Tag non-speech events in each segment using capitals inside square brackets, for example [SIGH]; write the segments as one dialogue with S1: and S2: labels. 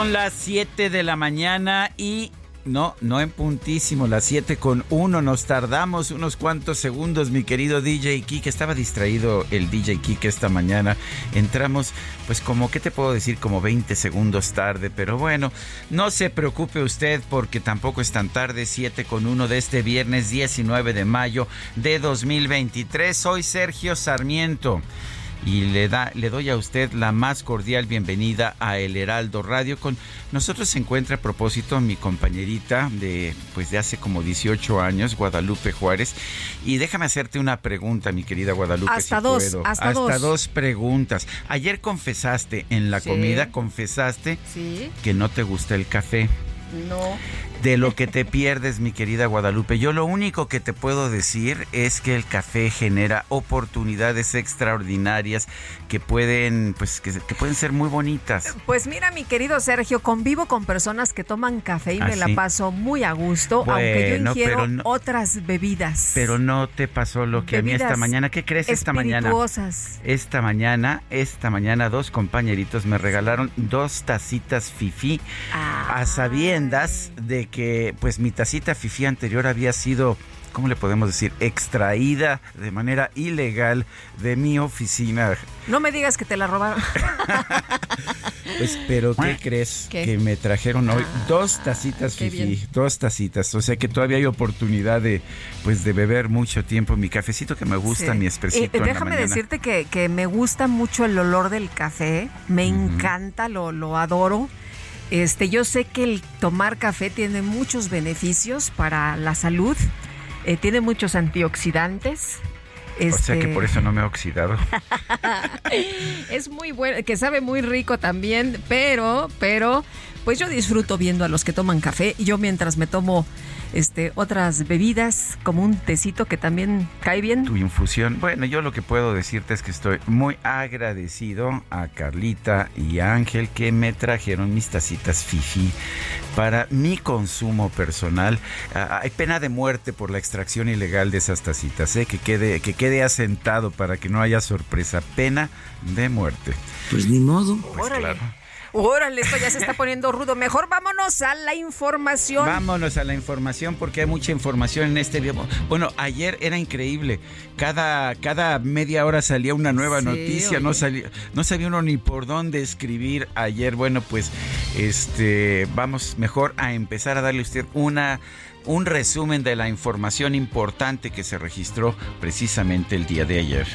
S1: Son las 7 de la mañana y no, no en puntísimo, las 7 con 1. Nos tardamos unos cuantos segundos, mi querido DJ Kike. Estaba distraído el DJ Kike esta mañana. Entramos, pues como, ¿qué te puedo decir? Como 20 segundos tarde. Pero bueno, no se preocupe usted porque tampoco es tan tarde. 7 con 1 de este viernes 19 de mayo de 2023. Soy Sergio Sarmiento y le da le doy a usted la más cordial bienvenida a El Heraldo Radio. Con nosotros se encuentra a propósito mi compañerita de pues de hace como 18 años, Guadalupe Juárez, y déjame hacerte una pregunta, mi querida Guadalupe,
S2: Hasta
S1: si
S2: dos,
S1: puedo.
S2: hasta dos.
S1: dos preguntas. Ayer confesaste en la
S2: Sí.
S1: comida confesaste
S2: Sí,
S1: que no te gusta el café.
S2: no.
S1: De lo que te pierdes, mi querida Guadalupe. Yo lo único que te puedo decir es que el café genera oportunidades extraordinarias que pueden, pues, que, que pueden ser muy bonitas.
S2: Pues mira, mi querido Sergio, convivo con personas que toman café y
S1: ¿Ah,
S2: me la paso muy a gusto, aunque yo
S1: Bueno,
S2: ingiero
S1: no-
S2: otras bebidas.
S1: Pero no te pasó lo que a mí esta mañana. ¿Qué crees esta mañana? Esta mañana, esta mañana, dos compañeritos me regalaron dos tacitas fifi
S2: Ah.
S1: a sabiendas de que, pues, mi tacita fifi anterior había sido, ¿cómo le podemos decir? Extraída de manera ilegal de mi oficina.
S2: No me digas que te la robaron. [LAUGHS]
S1: Pues, pero ¿qué crees?
S2: ¿Qué?
S1: Que me trajeron hoy
S2: Ah,
S1: dos tacitas
S2: qué
S1: fifi, dos tacitas. O sea que todavía hay oportunidad de, pues, de beber mucho tiempo mi cafecito que me gusta,
S2: Sí.
S1: mi
S2: Eh,
S1: expresito. en la
S2: déjame decirte que, que me gusta mucho el olor del café. Me encanta, lo, lo adoro. Este, yo sé que el tomar café tiene muchos beneficios para la salud. eh, tiene muchos antioxidantes.
S1: O sea que
S2: Este,
S1: por eso no me he oxidado. [LAUGHS]
S2: Es muy bueno, que sabe muy rico también, pero, pero, pues yo disfruto viendo a los que toman café y yo mientras me tomo este otras bebidas como un tecito que también cae bien.
S1: tu infusión. Bueno, yo lo que puedo decirte es que estoy muy agradecido a Carlita y a Ángel que me trajeron mis tacitas Fifi para mi consumo personal. Ah, hay pena de muerte por la extracción ilegal de esas tacitas, ¿eh? que quede que quede asentado para que no haya sorpresa. Pena de muerte.
S3: Pues ni modo.
S1: Pues
S2: Órale.
S1: claro.
S2: Órale, esto ya se está poniendo rudo. Mejor vámonos a la información.
S1: Vámonos a la información porque hay mucha información en este video. Bueno, ayer era increíble. Cada, cada media hora salía una nueva
S2: Sí,
S1: noticia. No, salía, no sabía uno ni por dónde escribir ayer. Bueno, pues este vamos mejor a empezar a darle a usted una un resumen de la información importante que se registró precisamente el día de ayer.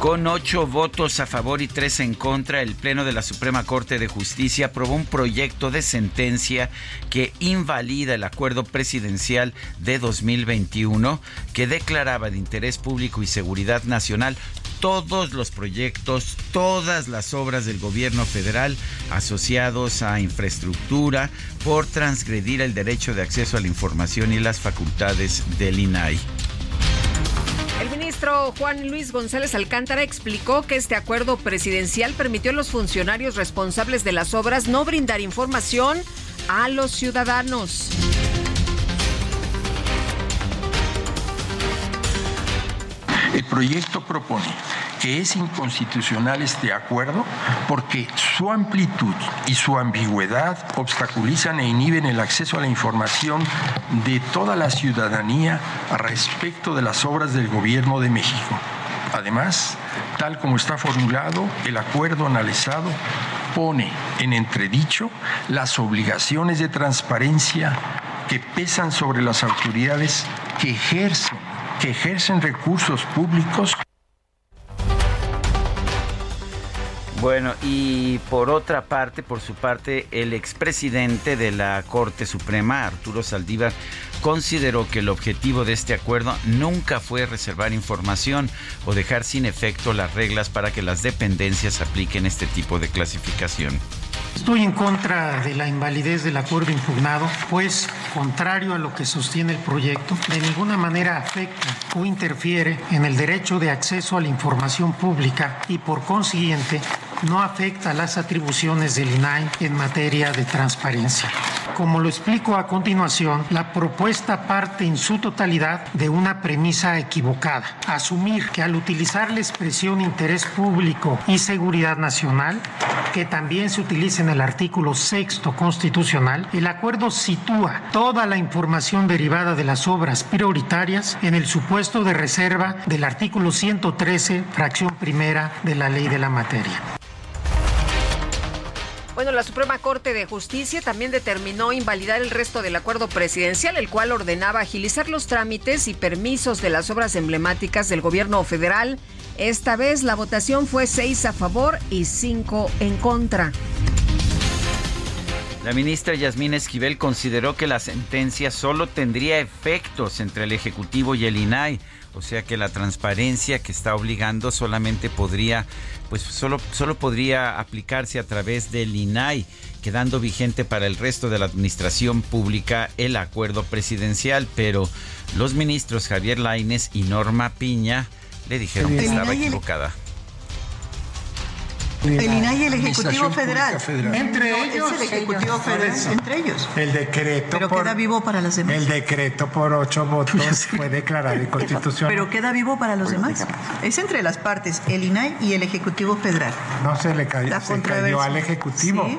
S1: Con ocho votos a favor y tres en contra, el Pleno de la Suprema Corte de Justicia aprobó un proyecto de sentencia que invalida el acuerdo presidencial de 2021 que declaraba de interés público y seguridad nacional todos los proyectos, todas las obras del gobierno federal asociados a infraestructura por transgredir el derecho de acceso a la información y las facultades del INAI.
S2: Ministro Juan Luis González Alcántara explicó que este acuerdo presidencial permitió a los funcionarios responsables de las obras no brindar información a los ciudadanos.
S3: El proyecto propone que es inconstitucional este acuerdo porque su amplitud y su ambigüedad obstaculizan e inhiben el acceso a la información de toda la ciudadanía respecto de las obras del Gobierno de México. Además, tal como está formulado, el acuerdo analizado pone en entredicho las obligaciones de transparencia que pesan sobre las autoridades que ejercen, que ejercen recursos públicos.
S1: Bueno, y por otra parte, por su parte, el expresidente de la Corte Suprema, Arturo Saldívar, consideró que el objetivo de este acuerdo nunca fue reservar información o dejar sin efecto las reglas para que las dependencias apliquen este tipo de clasificación.
S4: Estoy en contra de la invalidez del acuerdo impugnado, pues, contrario a lo que sostiene el proyecto, de ninguna manera afecta o interfiere en el derecho de acceso a la información pública y, por consiguiente, no afecta las atribuciones del INAI en materia de transparencia. Como lo explico a continuación, la propuesta parte en su totalidad de una premisa equivocada. Asumir que al utilizar la expresión interés público y seguridad nacional, que también se utiliza en el artículo sexto constitucional, el acuerdo sitúa toda la información derivada de las obras prioritarias en el supuesto de reserva del artículo 113, fracción primera de la ley de la materia.
S2: Bueno, la Suprema Corte de Justicia también determinó invalidar el resto del acuerdo presidencial, el cual ordenaba agilizar los trámites y permisos de las obras emblemáticas del gobierno federal. Esta vez la votación fue seis a favor y cinco en contra.
S1: La ministra Yasmín Esquivel consideró que la sentencia solo tendría efectos entre el Ejecutivo y el INAI, o sea que la transparencia que está obligando solamente podría, pues solo, solo podría aplicarse a través del INAI, quedando vigente para el resto de la administración pública el acuerdo presidencial, pero los ministros Javier Laines y Norma Piña le dijeron que estaba equivocada.
S5: El INAI y el Ejecutivo Federal.
S4: Entre ellos.
S5: Es el Ejecutivo Federal, entre ellos.
S4: El decreto.
S5: Pero
S4: por,
S5: queda vivo para los demás.
S4: El decreto por ocho votos [LAUGHS] fue declarado inconstitucional.
S5: Pero queda vivo para los demás. Es entre las partes, el INAI y el Ejecutivo Federal.
S4: No se le cayó,
S5: La
S4: se cayó al Ejecutivo.
S5: Sí,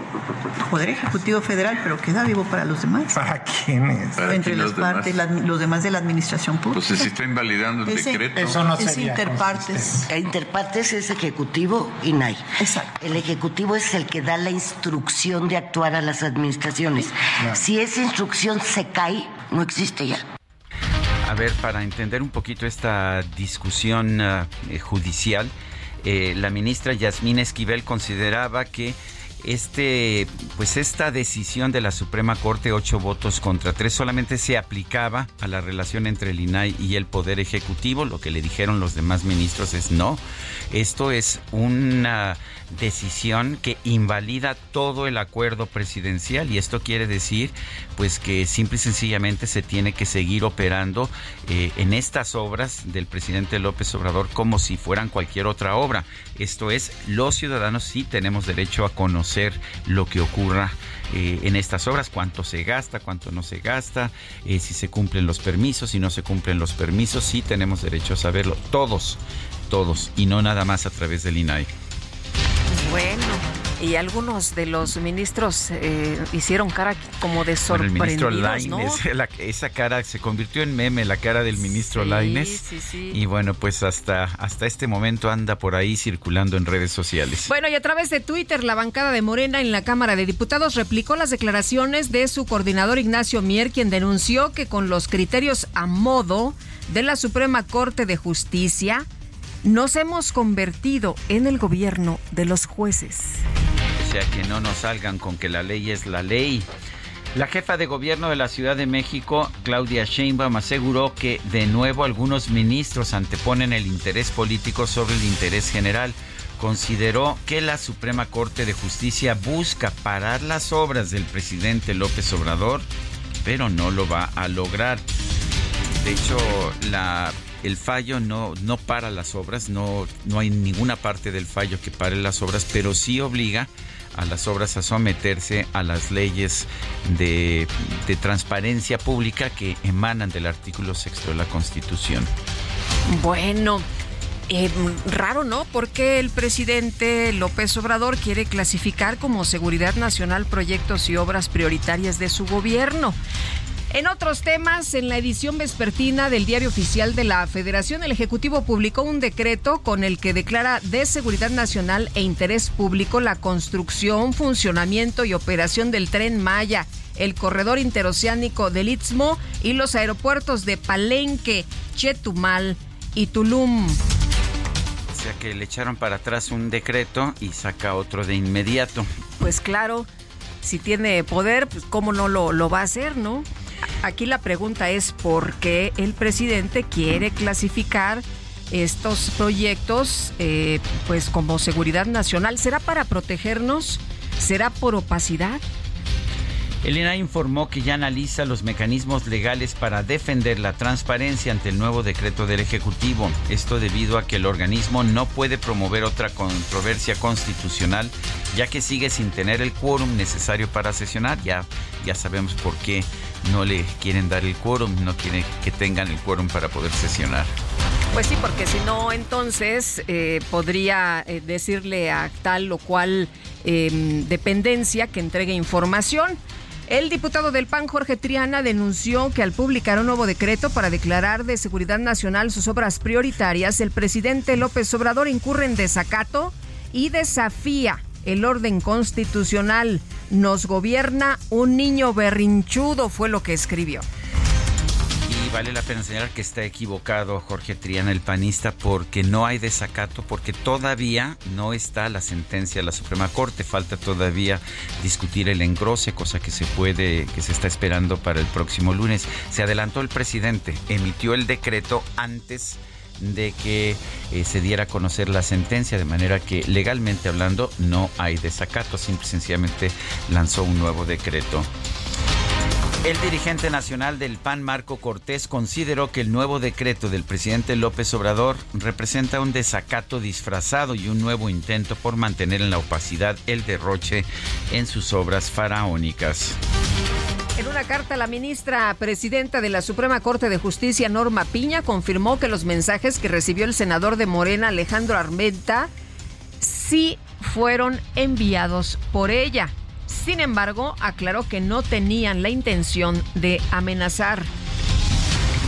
S5: Poder Ejecutivo Federal, pero queda vivo para los demás.
S4: ¿Para quiénes?
S5: entre las partes, la- los demás de la administración pública.
S6: Entonces, si está invalidando el
S5: Ese-
S6: decreto.
S4: Eso no
S5: es
S4: sería
S5: interpartes.
S7: E Interpartes es Ejecutivo y NAI.
S5: Exacto.
S7: El Ejecutivo es el que da la instrucción de actuar a las administraciones. Si esa instrucción se cae, no existe ya.
S1: A ver, para entender un poquito esta discusión eh, judicial, eh, la ministra Yasmín Esquivel consideraba que este, pues esta decisión de la Suprema Corte, ocho votos contra tres, solamente se aplicaba a la relación entre el INAI y el Poder Ejecutivo. Lo que le dijeron los demás ministros es no. Esto es una decisión que invalida todo el acuerdo presidencial y esto quiere decir pues que simple y sencillamente se tiene que seguir operando eh, en estas obras del presidente López Obrador como si fueran cualquier otra obra. Esto es, los ciudadanos sí tenemos derecho a conocer lo que ocurra eh, en estas obras, cuánto se gasta, cuánto no se gasta, eh, si se cumplen los permisos, si no se cumplen los permisos, sí tenemos derecho a saberlo, todos, todos, y no nada más a través del INAI.
S2: Bueno, y algunos de los ministros eh, hicieron cara como de
S1: Bueno, el
S2: sorprendidos,
S1: ministro
S2: ¿no?
S1: Laines, [LAUGHS] la- esa cara se convirtió en meme, la cara del ministro
S2: Sí,
S1: Laines.
S2: sí, sí.
S1: Y bueno, pues hasta, hasta este momento anda por ahí circulando en redes sociales.
S2: Bueno, y a través de Twitter, la bancada de Morena en la Cámara de Diputados replicó las declaraciones de su coordinador Ignacio Mier, quien denunció que con los criterios a modo de la Suprema Corte de Justicia, nos hemos convertido en el gobierno de los jueces.
S1: O sea, que no nos salgan con que la ley es la ley. La jefa de gobierno de la Ciudad de México, Claudia Sheinbaum, aseguró que de nuevo algunos ministros anteponen el interés político sobre el interés general. Consideró que la Suprema Corte de Justicia busca parar las obras del presidente López Obrador, pero no lo va a lograr. De hecho, la, el fallo no, no para las obras, no, no hay ninguna parte del fallo que pare las obras, pero sí obliga a las obras a someterse a las leyes de, transparencia pública que emanan del artículo sexto de la Constitución.
S2: Bueno, Eh, raro, ¿no? Porque el presidente López Obrador quiere clasificar como seguridad nacional proyectos y obras prioritarias de su gobierno. En otros temas, en la edición vespertina del Diario Oficial de la Federación, el Ejecutivo publicó un decreto con el que declara de seguridad nacional e interés público la construcción, funcionamiento y operación del tren Maya, el corredor interoceánico del Istmo y los aeropuertos de Palenque, Chetumal y Tulum.
S1: O sea que le echaron para atrás un decreto y saca otro de inmediato.
S2: Pues claro, si tiene poder, pues cómo no lo, lo va a hacer, ¿no? Aquí la pregunta es por qué el presidente quiere clasificar estos proyectos eh, pues como seguridad nacional. ¿Será para protegernos? ¿Será por opacidad?
S1: Elena informó que ya analiza los mecanismos legales para defender la transparencia ante el nuevo decreto del Ejecutivo. Esto debido a que el organismo no puede promover otra controversia constitucional, ya que sigue sin tener el quórum necesario para sesionar. Ya, ya sabemos por qué no le quieren dar el quórum, no quieren que tengan el quórum para poder sesionar.
S2: Pues sí, porque si no, entonces eh, podría eh, decirle a tal o cual em, dependencia que entregue información. El diputado del PAN, Jorge Triana, denunció que al publicar un nuevo decreto para declarar de seguridad nacional sus obras prioritarias, el presidente López Obrador incurre en desacato y desafía el orden constitucional. Nos gobierna un niño berrinchudo, fue lo que escribió
S1: vale la pena señalar que está equivocado Jorge Triana, el panista, porque no hay desacato, porque todavía no está la sentencia de la Suprema Corte. Falta todavía discutir el engrose, cosa que se puede, que se está esperando para el próximo lunes. Se adelantó el presidente, emitió el decreto antes de que eh, se diera a conocer la sentencia, de manera que legalmente hablando no hay desacato, simple y sencillamente lanzó un nuevo decreto. El dirigente nacional del PAN, Marco Cortés, consideró que el nuevo decreto del presidente López Obrador representa un desacato disfrazado y un nuevo intento por mantener en la opacidad el derroche en sus obras faraónicas.
S2: En una carta, la ministra presidenta de la Suprema Corte de Justicia, Norma Piña, confirmó que los mensajes que recibió el senador de Morena, Alejandro Armenta, sí fueron enviados por ella. Sin embargo, aclaró que no tenían la intención de amenazar.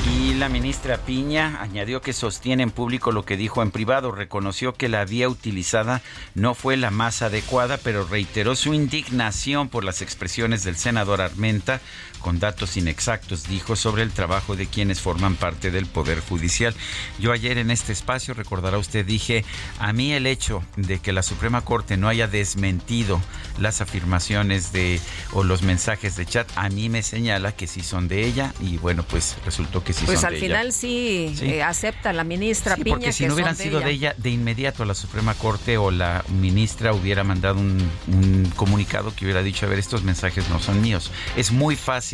S1: Y la ministra Piña añadió que sostiene en público lo que dijo en privado. Reconoció que la vía utilizada no fue la más adecuada, pero reiteró su indignación por las expresiones del senador Armenta con datos inexactos, dijo, sobre el trabajo de quienes forman parte del Poder Judicial. Yo ayer en este espacio, recordará usted, dije, a mí el hecho de que la Suprema Corte no haya desmentido las afirmaciones de o los mensajes de chat, a mí me señala que sí son de ella y bueno, pues resultó que sí
S2: pues
S1: son
S2: de
S1: ella.
S2: Pues al final sí, Eh, acepta la ministra
S1: sí,
S2: Piña
S1: porque si
S2: que
S1: no hubieran sido
S2: de
S1: de ella, de inmediato la Suprema Corte o la ministra hubiera mandado un, un comunicado que hubiera dicho, a ver, estos mensajes no son míos. Es muy fácil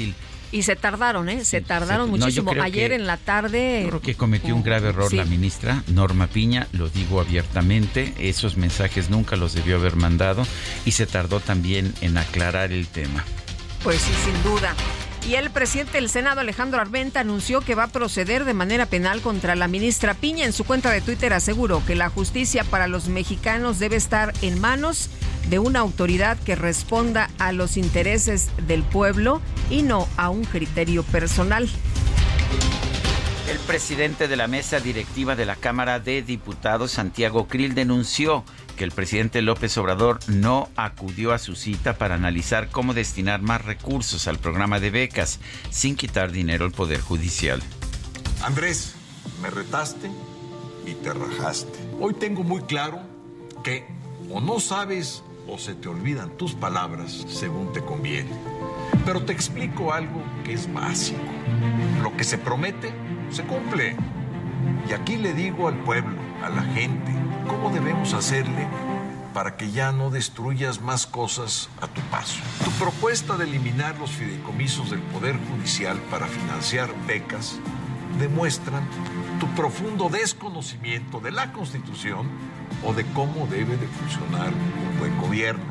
S2: y se tardaron, ¿eh? Se tardaron muchísimo. Ayer en la tarde.
S1: Yo creo que cometió un grave error
S2: Sí.
S1: la ministra Norma Piña, lo digo abiertamente. Esos mensajes nunca los debió haber mandado y se tardó también en aclarar el tema.
S2: Pues sí, sin duda. Y el presidente del Senado, Alejandro Armenta, anunció que va a proceder de manera penal contra la ministra Piña. En su cuenta de Twitter aseguró que la justicia para los mexicanos debe estar en manos de una autoridad que responda a los intereses del pueblo y no a un criterio personal.
S1: El presidente de la mesa directiva de la Cámara de Diputados, Santiago Krill, denunció que el presidente López Obrador no acudió a su cita para analizar cómo destinar más recursos al programa de becas sin quitar dinero al Poder Judicial.
S6: Andrés, me retaste y te rajaste. Hoy tengo muy claro que o no sabes o se te olvidan tus palabras según te conviene. Pero te explico algo que es básico. Lo que se promete, se cumple. Y aquí le digo al pueblo, a la gente, cómo debemos hacerle para que ya no destruyas más cosas a tu paso. Tu propuesta de eliminar los fideicomisos del Poder Judicial para financiar becas demuestran tu profundo desconocimiento de la Constitución o de cómo debe de funcionar un buen gobierno.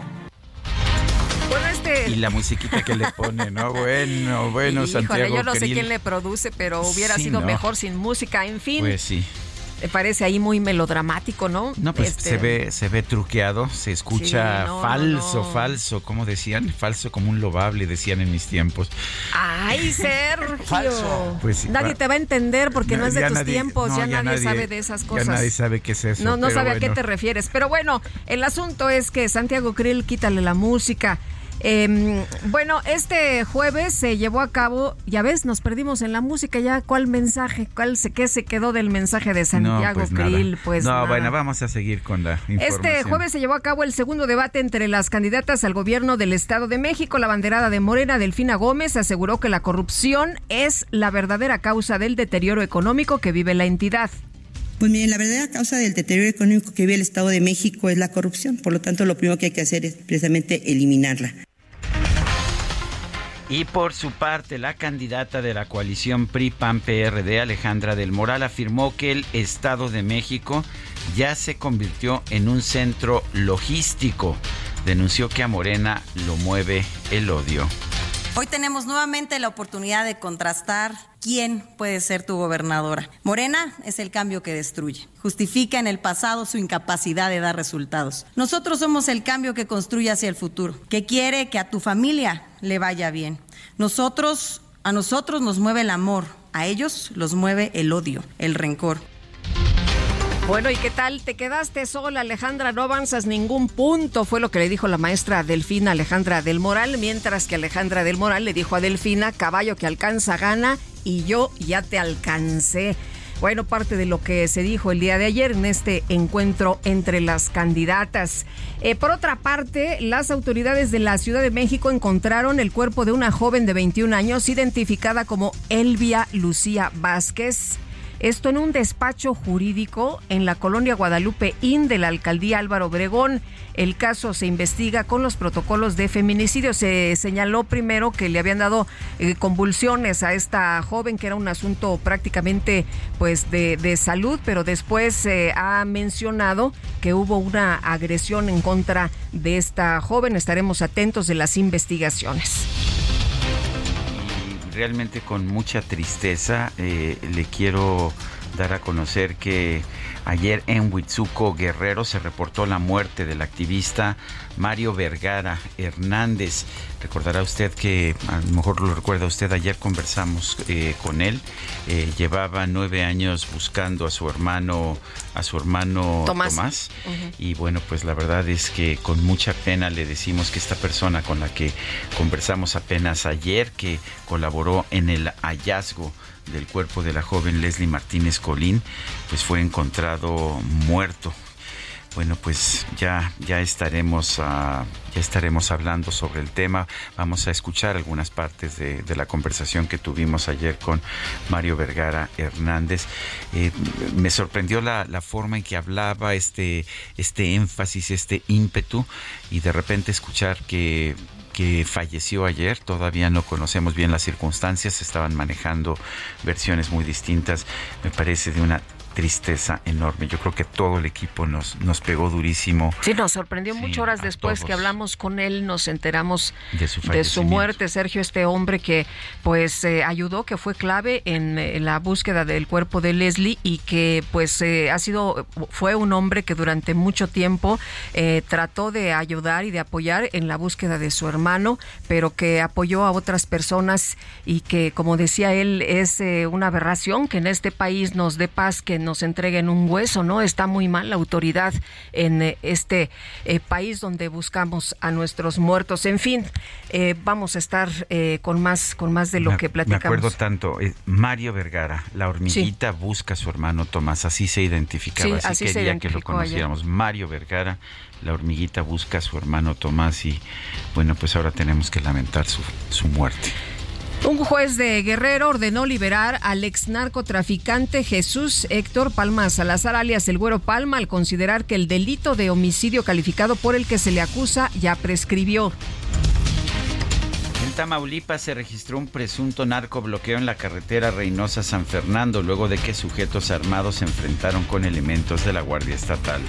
S2: Bueno, este.
S1: Y la musiquita que le pone, ¿no? [LAUGHS] Bueno, bueno,
S2: Híjole,
S1: Santiago
S2: yo no sé quién le produce, pero hubiera
S1: Sí,
S2: sido
S1: ¿no?
S2: mejor sin música. En fin.
S1: Pues sí.
S2: Parece ahí muy melodramático, ¿no?
S1: No, pues
S2: Este,
S1: se ve se ve truqueado, se escucha
S2: Sí, no,
S1: falso,
S2: no.
S1: falso, como decían, falso como un lobable decían en mis tiempos.
S2: Ay, Sergio. [LAUGHS]
S1: Falso. Pues
S2: nadie te va a entender porque no, es de tus
S1: nadie-
S2: tiempos, ya, nadie, sabe de esas cosas.
S1: Ya nadie sabe qué es eso.
S2: No, no sabe a qué te refieres. Pero bueno, el asunto es que Santiago Krill, quítale la música. Eh, bueno, este jueves se llevó a cabo, ya ves, nos perdimos en la música, ya cuál mensaje, cuál se, qué se quedó del mensaje de Santiago
S1: no, pues nada.
S2: Krill, pues
S1: No,
S2: nada.
S1: bueno, vamos a seguir con la información.
S2: Este jueves se llevó a cabo el segundo debate entre las candidatas al gobierno del Estado de México. La banderada de Morena, Delfina Gómez, aseguró que la corrupción es la verdadera causa del deterioro económico que vive la entidad.
S8: Pues miren, la verdadera causa del deterioro económico que vive el Estado de México es la corrupción. Por lo tanto, lo primero que hay que hacer es precisamente eliminarla.
S1: Y por su parte, la candidata de la coalición PRI-PAN-PRD, Alejandra del Moral, afirmó que el Estado de México ya se convirtió en un centro logístico. Denunció que a Morena lo mueve el odio.
S9: Hoy tenemos nuevamente la oportunidad de contrastar quién puede ser tu gobernadora. Morena es el cambio que destruye. Justifica en el pasado su incapacidad de dar resultados. Nosotros somos el cambio que construye hacia el futuro, que quiere que a tu familia le vaya bien. Nosotros, a nosotros nos mueve el amor, a ellos los mueve el odio, el rencor.
S2: Bueno, ¿y qué tal? ¿Te quedaste sola, Alejandra? No avanzas ningún punto, fue lo que le dijo la maestra Delfina Alejandra del Moral, mientras que Alejandra del Moral le dijo a Delfina, caballo que alcanza gana y yo ya te alcancé. Bueno, parte de lo que se dijo el día de ayer en este encuentro entre las candidatas. Eh, por otra parte, las autoridades de la Ciudad de México encontraron el cuerpo de una joven de 21 años identificada como Elvia Lucía Vázquez. Esto en un despacho jurídico en la colonia Guadalupe Inn de la alcaldía Álvaro Obregón. El caso se investiga con los protocolos de feminicidio. Se señaló primero que le habían dado eh, convulsiones a esta joven, que era un asunto prácticamente pues de, de salud, pero después se ha mencionado que hubo una agresión en contra de esta joven. Estaremos atentos de las investigaciones.
S1: Realmente con mucha tristeza eh, le quiero dar a conocer que ayer en Huitzuco Guerrero se reportó la muerte del activista Mario Vergara Hernández. Recordará usted que, a lo mejor lo recuerda usted, ayer conversamos eh, con él. Eh, llevaba nueve años buscando a su hermano, a su hermano
S2: Tomás.
S1: Y bueno, pues la verdad es que con mucha pena le decimos que esta persona con la que conversamos apenas ayer, que colaboró en el hallazgo del cuerpo de la joven Leslie Martínez Colín, pues fue encontrado muerto. Bueno, pues ya, ya estaremos ah, ya estaremos hablando sobre el tema. Vamos a escuchar algunas partes de, de la conversación que tuvimos ayer con Mario Vergara Hernández. Eh, me sorprendió la, la forma en que hablaba, este, este énfasis, este ímpetu, y de repente escuchar que que falleció ayer. Todavía no conocemos bien las circunstancias, estaban manejando versiones muy distintas. Me parece de una tristeza enorme. Yo creo que todo el equipo nos, nos pegó durísimo
S2: Sí, nos sorprendió
S1: Sí,
S2: mucho horas después que hablamos con él, nos enteramos
S1: de su
S2: de su
S1: fallecimiento.
S2: muerte, Sergio, este hombre que pues eh, ayudó, que fue clave en, la búsqueda del cuerpo de Leslie y que pues eh, ha sido, fue un hombre que durante mucho tiempo eh, trató de ayudar y de apoyar en la búsqueda de su hermano, pero que apoyó a otras personas y que como decía él es eh, una aberración que en este país nos dé paz, que nos entreguen un hueso, ¿no? Está muy mal la autoridad en eh, este eh, país donde buscamos a nuestros muertos. En fin, eh, vamos a estar eh, con más con más de lo
S1: Me-
S2: que
S1: Me
S2: platicamos.
S1: acuerdo tanto. Mario Vergara, la hormiguita busca a su hermano Tomás. Así se identificaba,
S2: Sí,
S1: así,
S2: así
S1: quería que lo
S2: ayer.
S1: conociéramos. Mario Vergara, la hormiguita busca a su hermano Tomás y bueno, pues ahora tenemos que lamentar su, su muerte.
S2: Un juez de Guerrero ordenó liberar al ex narcotraficante Jesús Héctor Palma Salazar, alias el Güero Palma, al considerar que el delito de homicidio calificado por el que se le acusa ya prescribió.
S1: En Tamaulipas se registró un presunto narcobloqueo en la carretera Reynosa-San Fernando luego de que sujetos armados se enfrentaron con elementos de la Guardia Estatal.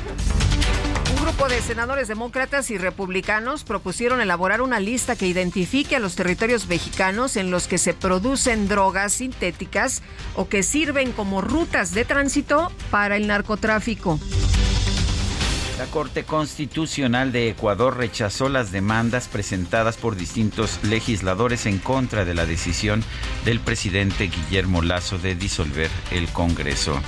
S2: Un grupo de senadores demócratas y republicanos propusieron elaborar una lista que identifique a los territorios mexicanos en los que se producen drogas sintéticas o que sirven como rutas de tránsito para el narcotráfico.
S1: La Corte Constitucional de Ecuador rechazó las demandas presentadas por distintos legisladores en contra de la decisión del presidente Guillermo Lazo de disolver el Congreso.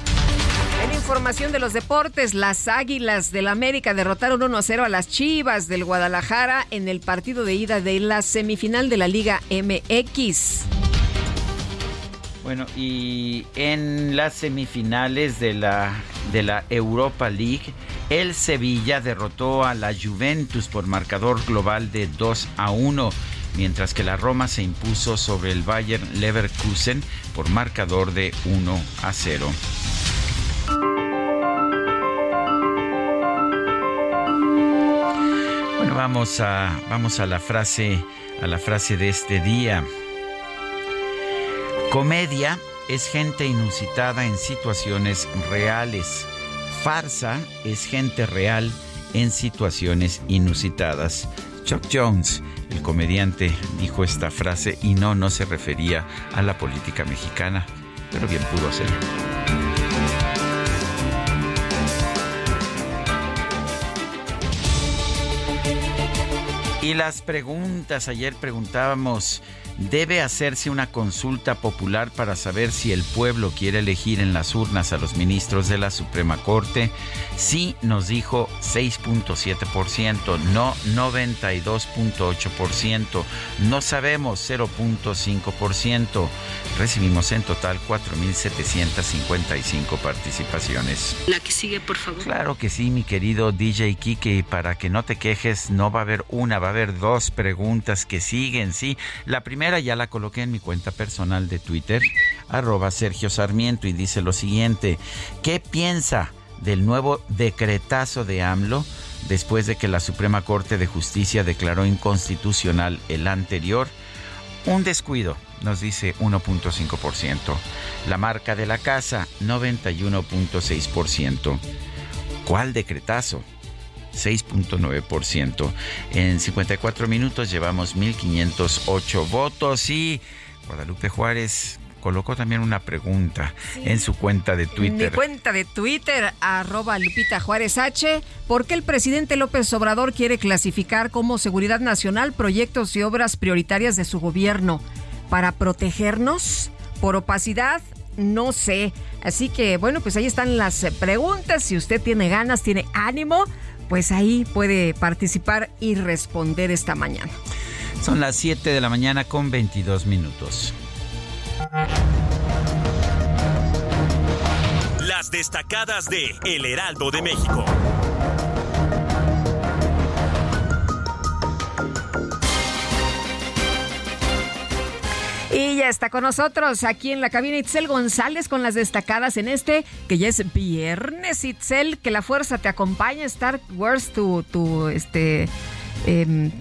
S2: En información de los deportes, las Águilas del América derrotaron 1-0 a las Chivas del Guadalajara en el partido de ida de la semifinal de la Liga MX.
S1: Bueno, y en las semifinales de la, de la Europa League, el Sevilla derrotó a la Juventus por marcador global de 2 a 1, mientras que la Roma se impuso sobre el Bayern Leverkusen por marcador de 1 a 0. Bueno, vamos a, vamos a la frase a la frase de este día. Comedia es gente inusitada en situaciones reales. Farsa es gente real en situaciones inusitadas. Chuck Jones, el comediante, dijo esta frase y no, no se refería a la política mexicana, pero bien pudo ser. Y las preguntas, ayer preguntábamos, ¿debe hacerse una consulta popular para saber si el pueblo quiere elegir en las urnas a los ministros de la Suprema Corte? Sí, nos dijo 6.7%, no 92.8%, no sabemos 0.5%. Recibimos en total 4.755 participaciones.
S10: La que sigue, por favor.
S1: Claro que sí, mi querido DJ Kike, y para que no te quejes, no va a haber una, va a haber dos preguntas que siguen, sí. La primera ya la coloqué en mi cuenta personal de Twitter, arroba Sergio Sarmiento, y dice lo siguiente, ¿qué piensa del nuevo decretazo de AMLO después de que la Suprema Corte de Justicia declaró inconstitucional el anterior? Un descuido, nos dice 1.5%. La marca de la casa, 91.6%. ¿Cuál decretazo? 6.9%. En 54 minutos llevamos 1.508 votos y Guadalupe Juárez colocó también una pregunta en su cuenta de Twitter.
S2: Mi cuenta de Twitter, arroba Lupita Juárez H. ¿Por qué el presidente López Obrador quiere clasificar como seguridad nacional proyectos y obras prioritarias de su gobierno? ¿Para protegernos? ¿Por opacidad? No sé. Así que, bueno, pues ahí están las preguntas. Si usted tiene ganas, tiene ánimo, pues ahí puede participar y responder esta mañana.
S1: Son las 7 de la mañana con 22 minutos.
S11: Las destacadas de El Heraldo de México.
S2: Y ya está con nosotros aquí en la cabina Itzel González con las destacadas en este, que ya es viernes, Itzel, que la fuerza te acompañe, Star Wars, tu, tu, este, eh,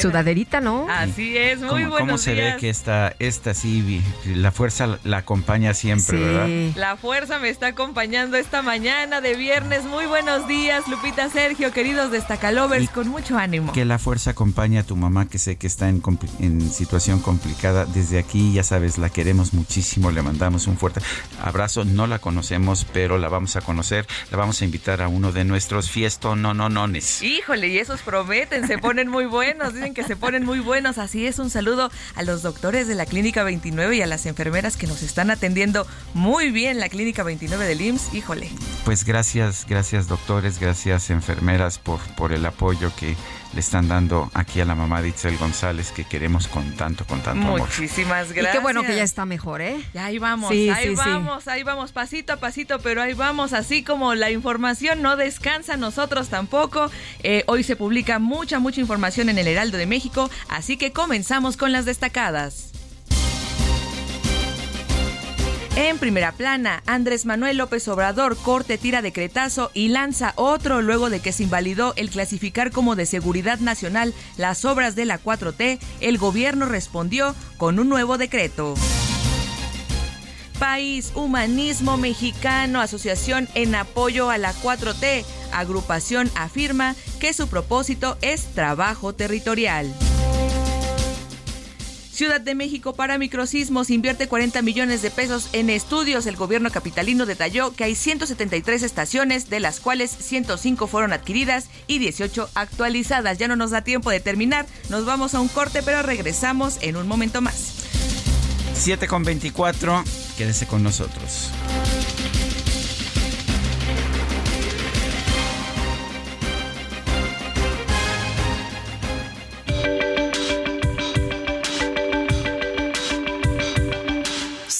S2: sudaderita, ¿no?
S12: Así es, muy
S1: ¿Cómo,
S12: buenos
S1: cómo se
S12: días.
S1: ve que esta, esta sí, la fuerza la acompaña siempre, ¿verdad?
S12: La fuerza me está acompañando esta mañana de viernes. Muy buenos días, Lupita Sergio, queridos destacalovers, con mucho ánimo.
S1: Que la fuerza acompañe a tu mamá, que sé que está en, situación complicada. Desde aquí, ya sabes, la queremos muchísimo. Le mandamos un fuerte abrazo. No la conocemos, pero la vamos a conocer. La vamos a invitar a uno de nuestros fiestos no no nones.
S12: Híjole, y esos prometen, se ponen muy buenos, dicen que se ponen muy buenos. Así es, un saludo a los doctores de la Clínica 29 y a las enfermeras que nos están atendiendo muy bien la Clínica 29 del IMSS. Híjole.
S1: Pues gracias, gracias doctores, gracias enfermeras por, por el apoyo que le están dando aquí a la mamá de Itzel González, que queremos con tanto, con tanto amor.
S12: Muchísimas
S2: Y
S12: gracias.
S2: qué bueno que ya está mejor, ¿eh?
S12: Ya ahí vamos,
S2: Sí,
S12: ahí
S2: sí, sí.
S12: vamos, ahí vamos, pasito a pasito, pero ahí vamos, así como la información no descansa, nosotros tampoco. Eh, hoy se publica mucha, mucha información en el Heraldo de México, así que comenzamos con las destacadas. En primera plana, Andrés Manuel López Obrador corte tira decretazo y lanza otro luego de que se invalidó el clasificar como de seguridad nacional las obras de la 4T, el gobierno respondió con un nuevo decreto. País Humanismo Mexicano, asociación en apoyo a la 4T, Agrupación afirma que su propósito es trabajo territorial. Ciudad de México para microsismos invierte 40 millones de pesos en estudios. El gobierno capitalino detalló que hay 173 estaciones, de las cuales 105 fueron adquiridas y 18 actualizadas. Ya no nos da tiempo de terminar, nos vamos a un corte, pero regresamos en un momento más.
S1: 7 con 24, quédese con nosotros.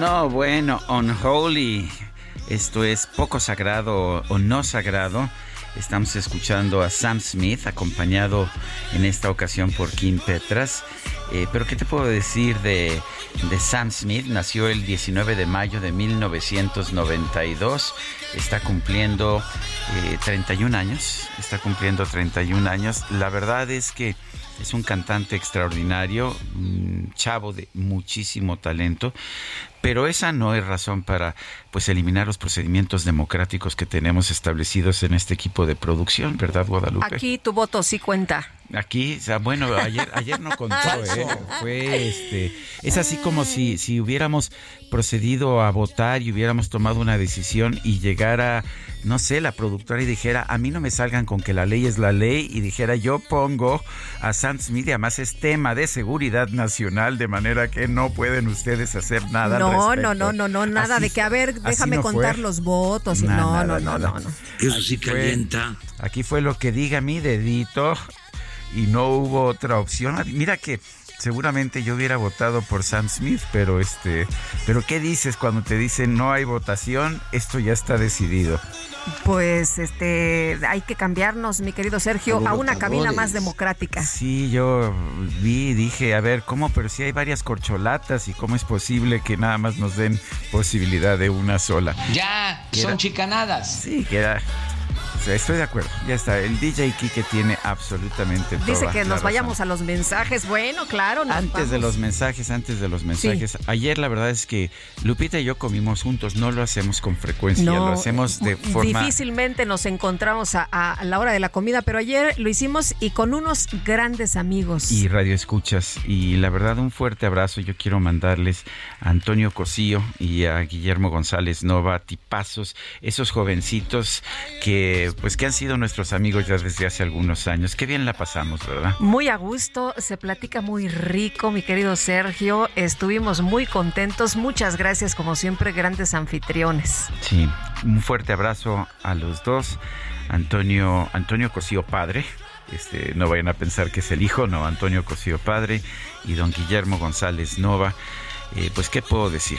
S1: No, bueno, unholy. Esto es poco sagrado o no sagrado. Estamos escuchando a Sam Smith, acompañado en esta ocasión por Kim Petras. Eh, pero ¿qué te puedo decir de, de Sam Smith? Nació el 19 de mayo de 1992. Está cumpliendo eh, 31 años. Está cumpliendo 31 años. La verdad es que es un cantante extraordinario, un chavo de muchísimo talento, pero esa no es razón para pues eliminar los procedimientos democráticos que tenemos establecidos en este equipo de producción, ¿verdad, Guadalupe?
S2: Aquí tu voto sí cuenta.
S1: Aquí, o sea, bueno, ayer, ayer no contó, ¿eh? Fue este. Es así como si, si hubiéramos procedido a votar y hubiéramos tomado una decisión y llegara, no sé, la productora y dijera, a mí no me salgan con que la ley es la ley, y dijera, yo pongo a Sam Smith, y además es tema de seguridad nacional, de manera que no pueden ustedes hacer nada. al
S2: No,
S1: respecto.
S2: no, no, no, no, nada
S1: Así-
S2: de que, a ver, déjame
S1: no
S2: contar
S1: fue.
S2: los votos. y
S1: Na-
S2: no,
S1: nada,
S2: no, no,
S1: nada.
S2: no, no.
S1: Eso sí calienta. Aquí fue lo que diga mi dedito y no hubo otra opción. Mira que seguramente yo hubiera votado por Sam Smith, pero este, pero ¿qué dices cuando te dicen no hay votación? Esto ya está decidido.
S2: Pues este hay que cambiarnos, mi querido Sergio, a una cabina más democrática.
S1: Sí, yo vi dije, a ver, ¿cómo? Pero si hay varias corcholatas y cómo es posible que nada más nos den posibilidad de una sola.
S13: Ya,
S1: Que
S13: son chicanadas.
S1: Sí, que era... estoy de acuerdo, ya está. El DJ Kike tiene absolutamente
S2: Dice
S1: toda
S2: que nos
S1: razón.
S2: vayamos a los mensajes. Bueno, claro, nos
S1: Antes de los mensajes, antes de los mensajes. Ayer la verdad es que Lupita y yo comimos juntos, no lo hacemos con frecuencia,
S2: No,
S1: lo hacemos de forma...
S2: Difícilmente nos encontramos a, a la hora de la comida, pero ayer lo hicimos y con unos grandes amigos.
S1: Y radio escuchas. Y la verdad, un fuerte abrazo. Yo quiero mandarles a Antonio Cosío y a Guillermo González Nova, tipazos, esos jovencitos que pues que han sido nuestros amigos ya desde hace algunos años. Qué bien la pasamos, ¿verdad?
S2: Muy a gusto, se platica muy rico, mi querido Sergio. Estuvimos muy contentos. Muchas gracias, como siempre, grandes anfitriones.
S1: Sí, un fuerte abrazo a los dos. Antonio, Antonio Cosío Padre. Este, no vayan a pensar que es el hijo, no, Antonio Cosío Padre y don Guillermo González Nova. Eh, pues, ¿qué puedo decir?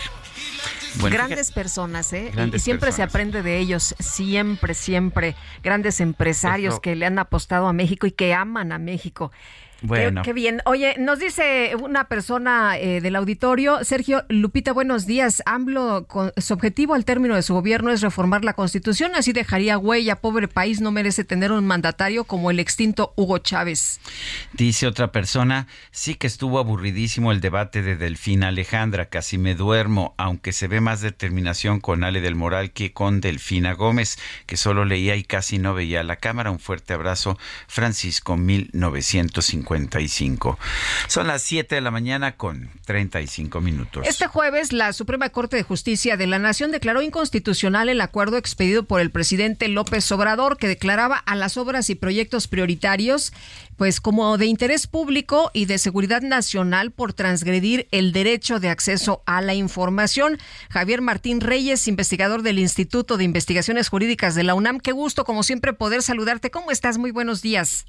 S2: Grandes personas, ¿eh? y siempre se aprende de ellos, siempre, siempre. Grandes empresarios que le han apostado a México y que aman a México. Bueno. Qué, bien. Oye, nos dice una persona eh, del auditorio, Sergio Lupita, buenos días. AMLO, su objetivo al término de su gobierno es reformar la Constitución, así dejaría huella. Pobre país no merece tener un mandatario como el extinto Hugo Chávez.
S1: Dice otra persona, sí que estuvo aburridísimo el debate de Delfina Alejandra, casi me duermo, aunque se ve más determinación con Ale del Moral que con Delfina Gómez, que solo leía y casi no veía la cámara. Un fuerte abrazo, Francisco 1950. Son las 7 de la mañana con 35 minutos.
S2: Este jueves, la Suprema Corte de Justicia de la Nación declaró inconstitucional el acuerdo expedido por el presidente López Obrador que declaraba a las obras y proyectos prioritarios pues como de interés público y de seguridad nacional por transgredir el derecho de acceso a la información. Javier Martín Reyes, investigador del Instituto de Investigaciones Jurídicas de la UNAM, qué gusto como siempre poder saludarte. ¿Cómo estás? Muy buenos días.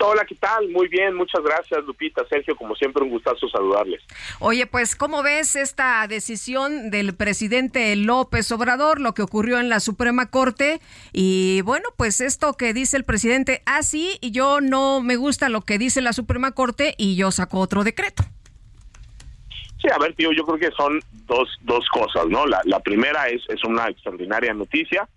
S13: Hola, ¿qué tal? Muy bien, muchas gracias, Lupita, Sergio, como siempre un gustazo saludarles.
S2: Oye, pues, ¿cómo ves esta decisión del presidente López Obrador, lo que ocurrió en la Suprema Corte? Y bueno, pues esto que dice el presidente, así, ah, y yo no me gusta lo que dice la Suprema Corte y yo saco otro decreto.
S13: Sí, a ver, tío, yo creo que son dos, dos cosas, ¿no? La, la primera es, es una extraordinaria noticia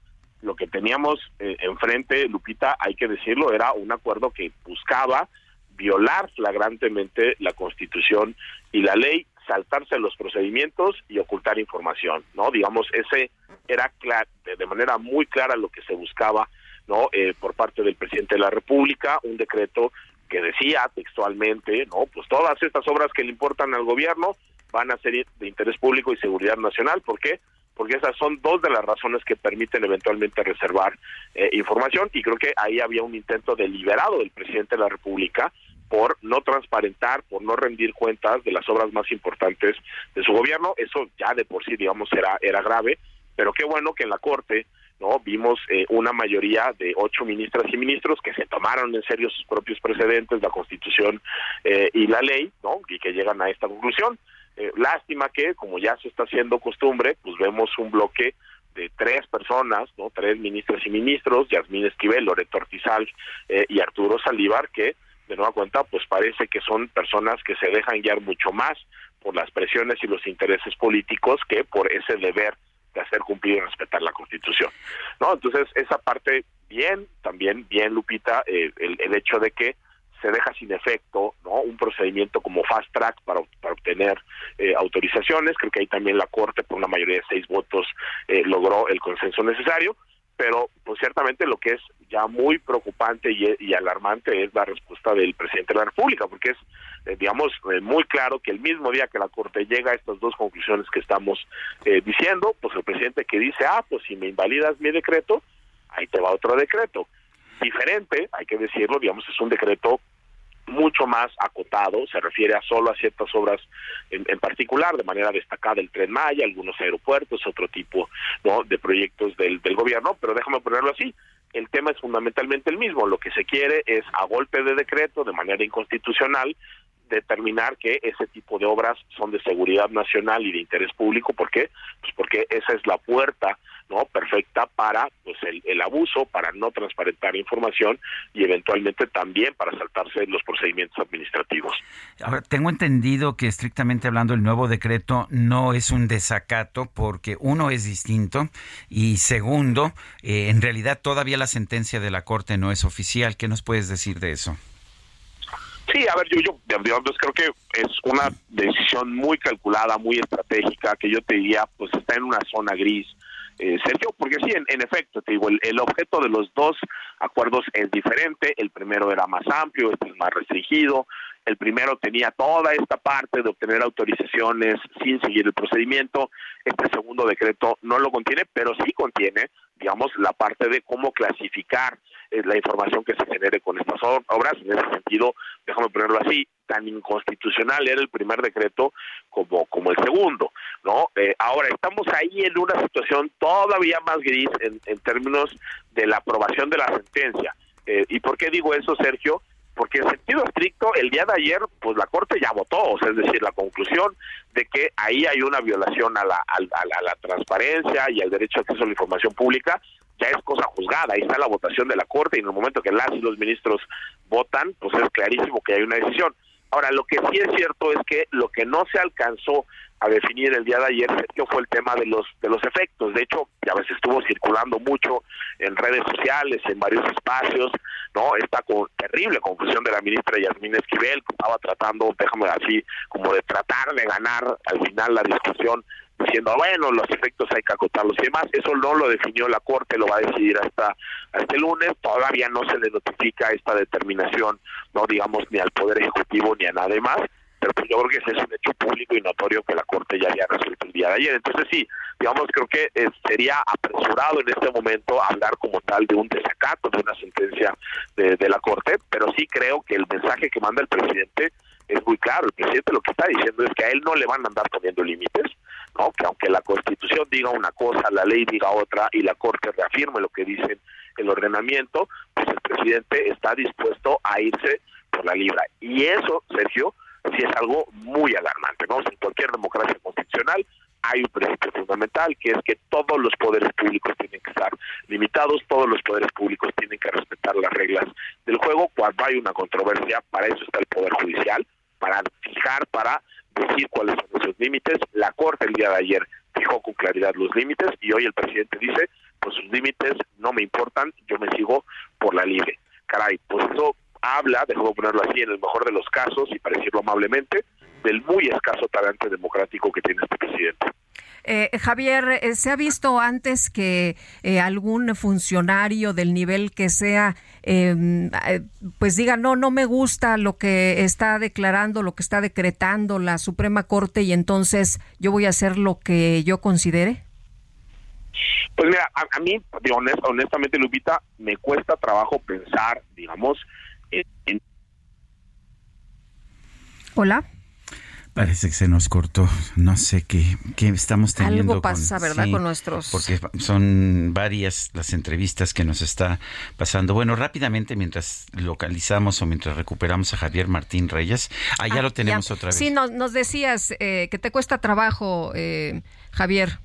S13: lo que teníamos eh, enfrente, Lupita, hay que decirlo, era un acuerdo que buscaba violar flagrantemente la Constitución y la ley, saltarse los procedimientos y ocultar información, ¿no? Digamos, ese era de manera muy clara lo que se buscaba, ¿no? Eh, por parte del presidente de la República, un decreto que decía textualmente, ¿no? Pues todas estas obras que le importan al gobierno van a ser de interés público y seguridad nacional, ¿por qué? porque esas son dos de las razones que permiten eventualmente reservar eh, información y creo que ahí había un intento deliberado del presidente de la República por no transparentar, por no rendir cuentas de las obras más importantes de su gobierno. Eso ya de por sí, digamos, era, era grave, pero qué bueno que en la Corte no vimos eh, una mayoría de ocho ministras y ministros que se tomaron en serio sus propios precedentes, la Constitución eh, y la ley, no y que llegan a esta conclusión. Eh, lástima que, como ya se está haciendo costumbre, pues vemos un bloque de tres personas, no, tres ministras y ministros, Yasmín Esquivel, Loreto Ortizal eh, y Arturo Saldívar, que de nueva cuenta, pues parece que son personas que se dejan guiar mucho más por las presiones y los intereses políticos que por ese deber de hacer cumplir y respetar la Constitución. ¿no? Entonces, esa parte, bien, también bien, Lupita, eh, el, el hecho de que se deja sin efecto no un procedimiento como fast track para, para obtener eh, autorizaciones. Creo que ahí también la corte por una mayoría de seis votos eh, logró el consenso necesario. Pero pues ciertamente lo que es ya muy preocupante y, alarmante es la respuesta del presidente de la República porque es eh, digamos muy claro que el mismo día que la corte llega a estas dos conclusiones que estamos diciendo pues el presidente que dice ah pues si me invalidas mi decreto ahí te va otro decreto diferente, hay que decirlo, digamos, es un decreto mucho más acotado, se refiere a solo a ciertas obras en, particular, de manera destacada el Tren Maya, algunos aeropuertos, otro tipo ¿no? de proyectos del, del gobierno, pero déjame ponerlo así, el tema es fundamentalmente el mismo, lo que se quiere es a golpe de decreto, de manera inconstitucional, determinar que ese tipo de obras son de seguridad nacional y de interés público, ¿por qué? Pues porque esa es la puerta no perfecta para pues el, abuso para no transparentar información y eventualmente también para saltarse los procedimientos administrativos.
S1: Ahora tengo entendido que estrictamente hablando el nuevo decreto no es un desacato porque uno es distinto y segundo eh, en realidad todavía la sentencia de la corte no es oficial. Qué nos puedes decir de eso
S13: Sí, a ver, yo, yo, creo que es una decisión muy calculada, muy estratégica, que yo te diría, pues está en una zona gris eh, Sergio, porque sí, en, efecto, te digo, el, objeto de los dos acuerdos es diferente, el primero era más amplio, este es más restringido, el primero tenía toda esta parte de obtener autorizaciones sin seguir el procedimiento, este segundo decreto no lo contiene, pero sí contiene, digamos, la parte de cómo clasificar eh, la información que se genere con estas obras, en ese sentido, déjame ponerlo así, tan inconstitucional era el primer decreto como, como el segundo. ¿no? Eh, ahora, estamos ahí en una situación todavía más gris en, en términos de la aprobación de la sentencia. Eh, ¿Y por qué digo eso, Sergio? Porque en sentido estricto, el día de ayer, pues la Corte ya votó, o sea, es decir, la conclusión de que ahí hay una violación a la, a, a la transparencia y al derecho a acceso a la información pública, ya es cosa juzgada, ahí está la votación de la Corte y en el momento que las y los ministros votan, pues es clarísimo que hay una decisión. Ahora, lo que sí es cierto es que lo que no se alcanzó a definir el día de ayer fue el tema de los de los efectos. De hecho, ya veces estuvo circulando mucho en redes sociales, en varios espacios, ¿no? Esta con, terrible confusión de la ministra Yasmín Esquivel, que estaba tratando, déjame así, como de tratar de ganar al final la discusión diciendo, bueno, los efectos hay que acotarlos y demás. Eso no lo definió la Corte, lo va a decidir hasta, hasta el lunes. Todavía no se le notifica esta determinación, no digamos, ni al Poder Ejecutivo ni a nadie más pero pues yo creo que ese es un hecho público y notorio que la Corte ya había resuelto el día de ayer. Entonces sí, digamos, creo que eh, sería apresurado en este momento hablar como tal de un desacato, de una sentencia de la Corte, pero sí creo que el mensaje que manda el presidente es muy claro. El presidente lo que está diciendo es que a él no le van a andar poniendo límites, ¿no? que aunque la Constitución diga una cosa, la ley diga otra y la Corte reafirme lo que dice el ordenamiento, pues el presidente está dispuesto a irse por la libra. Y eso, Sergio, sí es algo muy alarmante, ¿no? En cualquier democracia constitucional hay un principio fundamental que es que todos los poderes públicos tienen que estar limitados, todos los poderes públicos tienen que respetar las reglas del juego. Cuando hay una controversia, para eso está el Poder Judicial, para fijar, para decir cuáles son esos límites. La Corte el día de ayer fijó con claridad los límites y hoy el presidente dice, pues sus límites no me importan, yo me sigo por la libre. Caray, pues eso habla, déjame ponerlo así, en el mejor de los casos, y para decirlo amablemente, del muy escaso talante democrático que tiene este presidente.
S2: Eh, Javier, eh, ¿se ha visto antes que eh, algún funcionario del nivel que sea, em, eh, pues diga, no, no me gusta lo que está declarando, lo que está decretando la Suprema Corte y entonces yo voy a hacer lo que yo considere?
S13: Pues mira, a, a mí, honest, honestamente, Lupita, me cuesta trabajo pensar, digamos, en, en
S2: Hola.
S1: Parece que se nos cortó. No sé qué, qué estamos teniendo.
S2: Algo pasa,
S1: con,
S2: ¿verdad?
S1: sí,
S2: con nuestros.
S1: Porque son varias las entrevistas que nos está pasando. Bueno, rápidamente, mientras localizamos o mientras recuperamos a Javier Martín Reyes. Ah, ya
S2: Ah,
S1: lo tenemos
S2: ya.
S1: otra vez.
S2: Sí, nos, nos decías eh, que te cuesta trabajo, eh, Javier.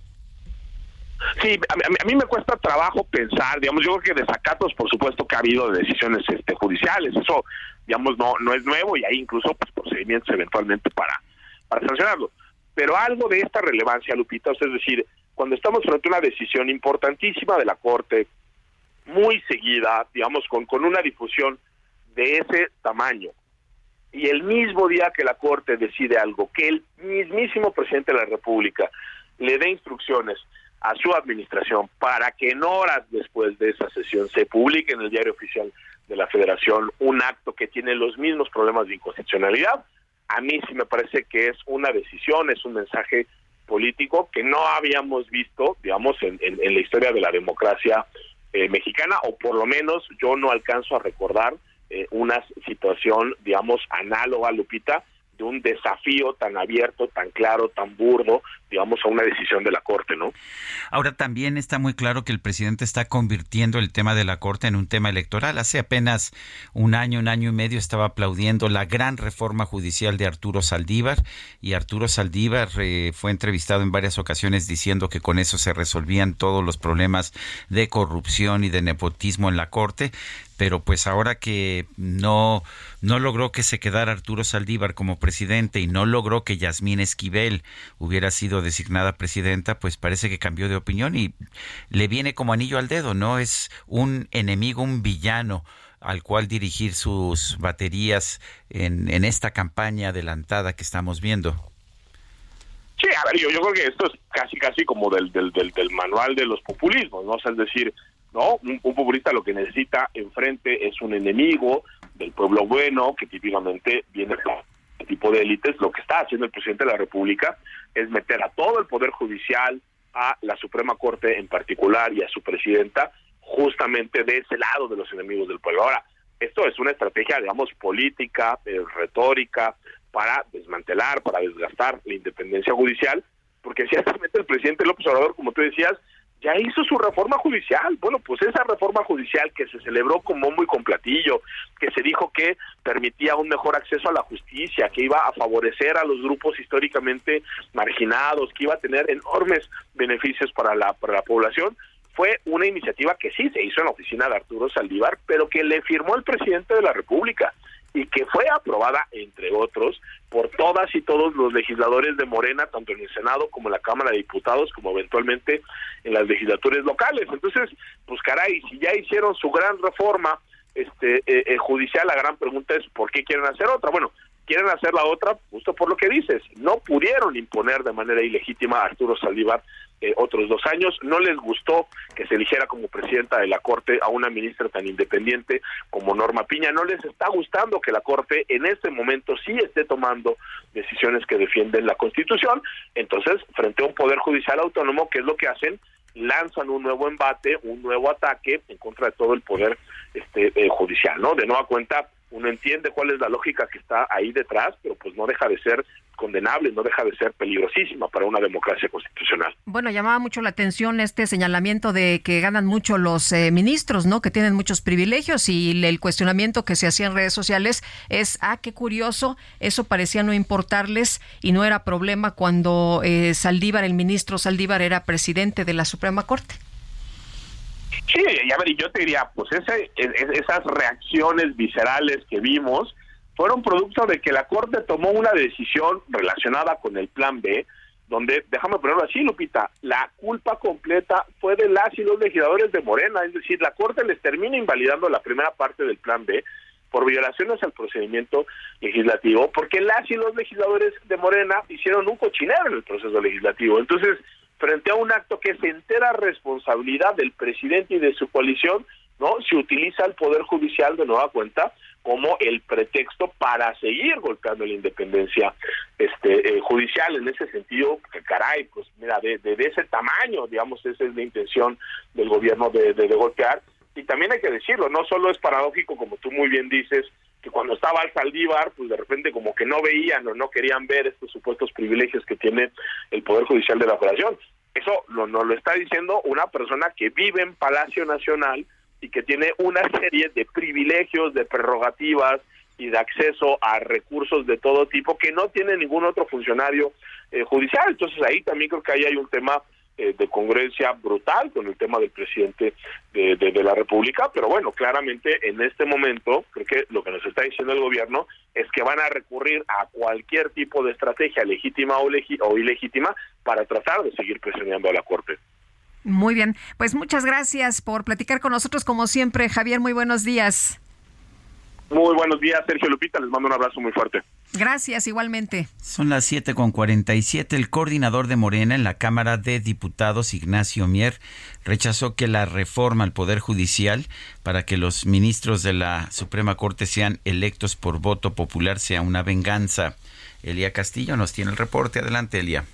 S13: Sí, a, mí- a mí me cuesta trabajo pensar, digamos, yo creo que desacatos, por supuesto que ha habido de decisiones este, judiciales, eso, digamos, no no es nuevo y hay incluso pues, procedimientos eventualmente para, para sancionarlo. Pero algo de esta relevancia, Lupita, es decir, cuando estamos frente a una decisión importantísima de la Corte, muy seguida, digamos, con, con una difusión de ese tamaño, y el mismo día que la Corte decide algo, que el mismísimo presidente de la República le dé instrucciones a su administración para que en horas después de esa sesión se publique en el diario oficial de la Federación un acto que tiene los mismos problemas de inconstitucionalidad, a mí sí me parece que es una decisión, es un mensaje político que no habíamos visto, digamos, en, en- en la historia de la democracia eh, mexicana, o por lo menos yo no alcanzo a recordar eh, una situación, digamos, análoga, Lupita, de un desafío tan abierto, tan claro, tan burdo, digamos, a una decisión de la Corte, ¿no?
S1: Ahora también está muy claro que el presidente está convirtiendo el tema de la Corte en un tema electoral. Hace apenas un año, un año y medio estaba aplaudiendo la gran reforma judicial de Arturo Saldívar y Arturo Saldívar eh, fue entrevistado en varias ocasiones diciendo que con eso se resolvían todos los problemas de corrupción y de nepotismo en la Corte pero pues ahora que no no logró que se quedara Arturo Saldívar como presidente y no logró que Yasmín Esquivel hubiera sido designada presidenta, pues parece que cambió de opinión y le viene como anillo al dedo, ¿no? Es un enemigo, un villano al cual dirigir sus baterías en, en esta campaña adelantada que estamos viendo.
S13: Sí, a ver, yo, yo creo que esto es casi, casi como del, del, manual de los populismos, ¿no? O sea, es decir, ¿no? Un, populista lo que necesita enfrente es un enemigo del pueblo bueno, que típicamente viene tipo de élites. Lo que está haciendo el presidente de la República es meter a todo el Poder Judicial, a la Suprema Corte en particular y a su presidenta, justamente de ese lado de los enemigos del pueblo. Ahora, esto es una estrategia, digamos, política, eh, retórica, para desmantelar, para desgastar la independencia judicial, porque ciertamente el presidente López Obrador, como tú decías, ya hizo su reforma judicial. Bueno, pues esa reforma judicial que se celebró como muy con platillo, que se dijo que permitía un mejor acceso a la justicia, que iba a favorecer a los grupos históricamente marginados, que iba a tener enormes beneficios para la, para la población, fue una iniciativa que sí se hizo en la oficina de Arturo Saldívar, pero que le firmó el presidente de la República y que fue aprobada, entre otros, por todas y todos los legisladores de Morena, tanto en el Senado como en la Cámara de Diputados, como eventualmente en las legislaturas locales. Entonces, pues caray, si ya hicieron su gran reforma este eh, eh, judicial, la gran pregunta es ¿por qué quieren hacer otra? Bueno, quieren hacer la otra justo por lo que dices. No pudieron imponer de manera ilegítima a Arturo Saldívar eh, otros dos años. No les gustó que se eligiera como presidenta de la Corte a una ministra tan independiente como Norma Piña. No les está gustando que la Corte en este momento sí esté tomando decisiones que defienden la Constitución. Entonces, frente a un Poder Judicial autónomo, ¿qué es lo que hacen? lanzan un nuevo embate, un nuevo ataque en contra de todo el poder este eh, judicial, ¿no? De nueva cuenta, uno entiende cuál es la lógica que está ahí detrás, pero pues no deja de ser condenable, no deja de ser peligrosísima para una democracia constitucional.
S2: Bueno, llamaba mucho la atención este señalamiento de que ganan mucho los eh, ministros, ¿no? Que tienen muchos privilegios y el cuestionamiento que se hacía en redes sociales es, ah, qué curioso, eso parecía no importarles y no era problema cuando eh, Saldívar, el ministro Saldívar, era presidente de la Suprema Corte.
S13: Sí, ya ver, yo te diría, pues ese, esas reacciones viscerales que vimos fueron producto de que la Corte tomó una decisión relacionada con el Plan B, donde, déjame ponerlo así, Lupita, la culpa completa fue de las y los legisladores de Morena, es decir, la Corte les termina invalidando la primera parte del Plan B por violaciones al procedimiento legislativo, porque las y los legisladores de Morena hicieron un cochinero en el proceso legislativo. Entonces, frente a un acto que es entera responsabilidad del presidente y de su coalición, ¿no? Se utiliza el Poder Judicial de nueva cuenta como el pretexto para seguir golpeando la independencia este eh, judicial en ese sentido que caray pues mira de, de, ese tamaño digamos esa es la intención del gobierno de, de, golpear y también hay que decirlo no solo es paradójico como tú muy bien dices que cuando estaba al Saldívar pues de repente como que no veían o no querían ver estos supuestos privilegios que tiene el poder judicial de la Federación eso no nos lo está diciendo una persona que vive en Palacio Nacional y que tiene una serie de privilegios, de prerrogativas y de acceso a recursos de todo tipo que no tiene ningún otro funcionario eh, judicial. Entonces ahí también creo que ahí hay un tema eh, de congruencia brutal con el tema del presidente de, de, la República, pero bueno, claramente en este momento creo que lo que nos está diciendo el gobierno es que van a recurrir a cualquier tipo de estrategia legítima o, o ilegítima para tratar de seguir presionando a la Corte.
S2: Muy bien, pues muchas gracias por platicar con nosotros como siempre, Javier, muy buenos días.
S13: Muy buenos días, Sergio Lupita, les mando un abrazo muy fuerte.
S2: Gracias, igualmente.
S1: Son las 7 con 47. El coordinador de Morena en la Cámara de Diputados, Ignacio Mier, rechazó que la reforma al Poder Judicial para que los ministros de la Suprema Corte sean electos por voto popular sea una venganza. Elia Castillo nos tiene el reporte. Adelante, Elia.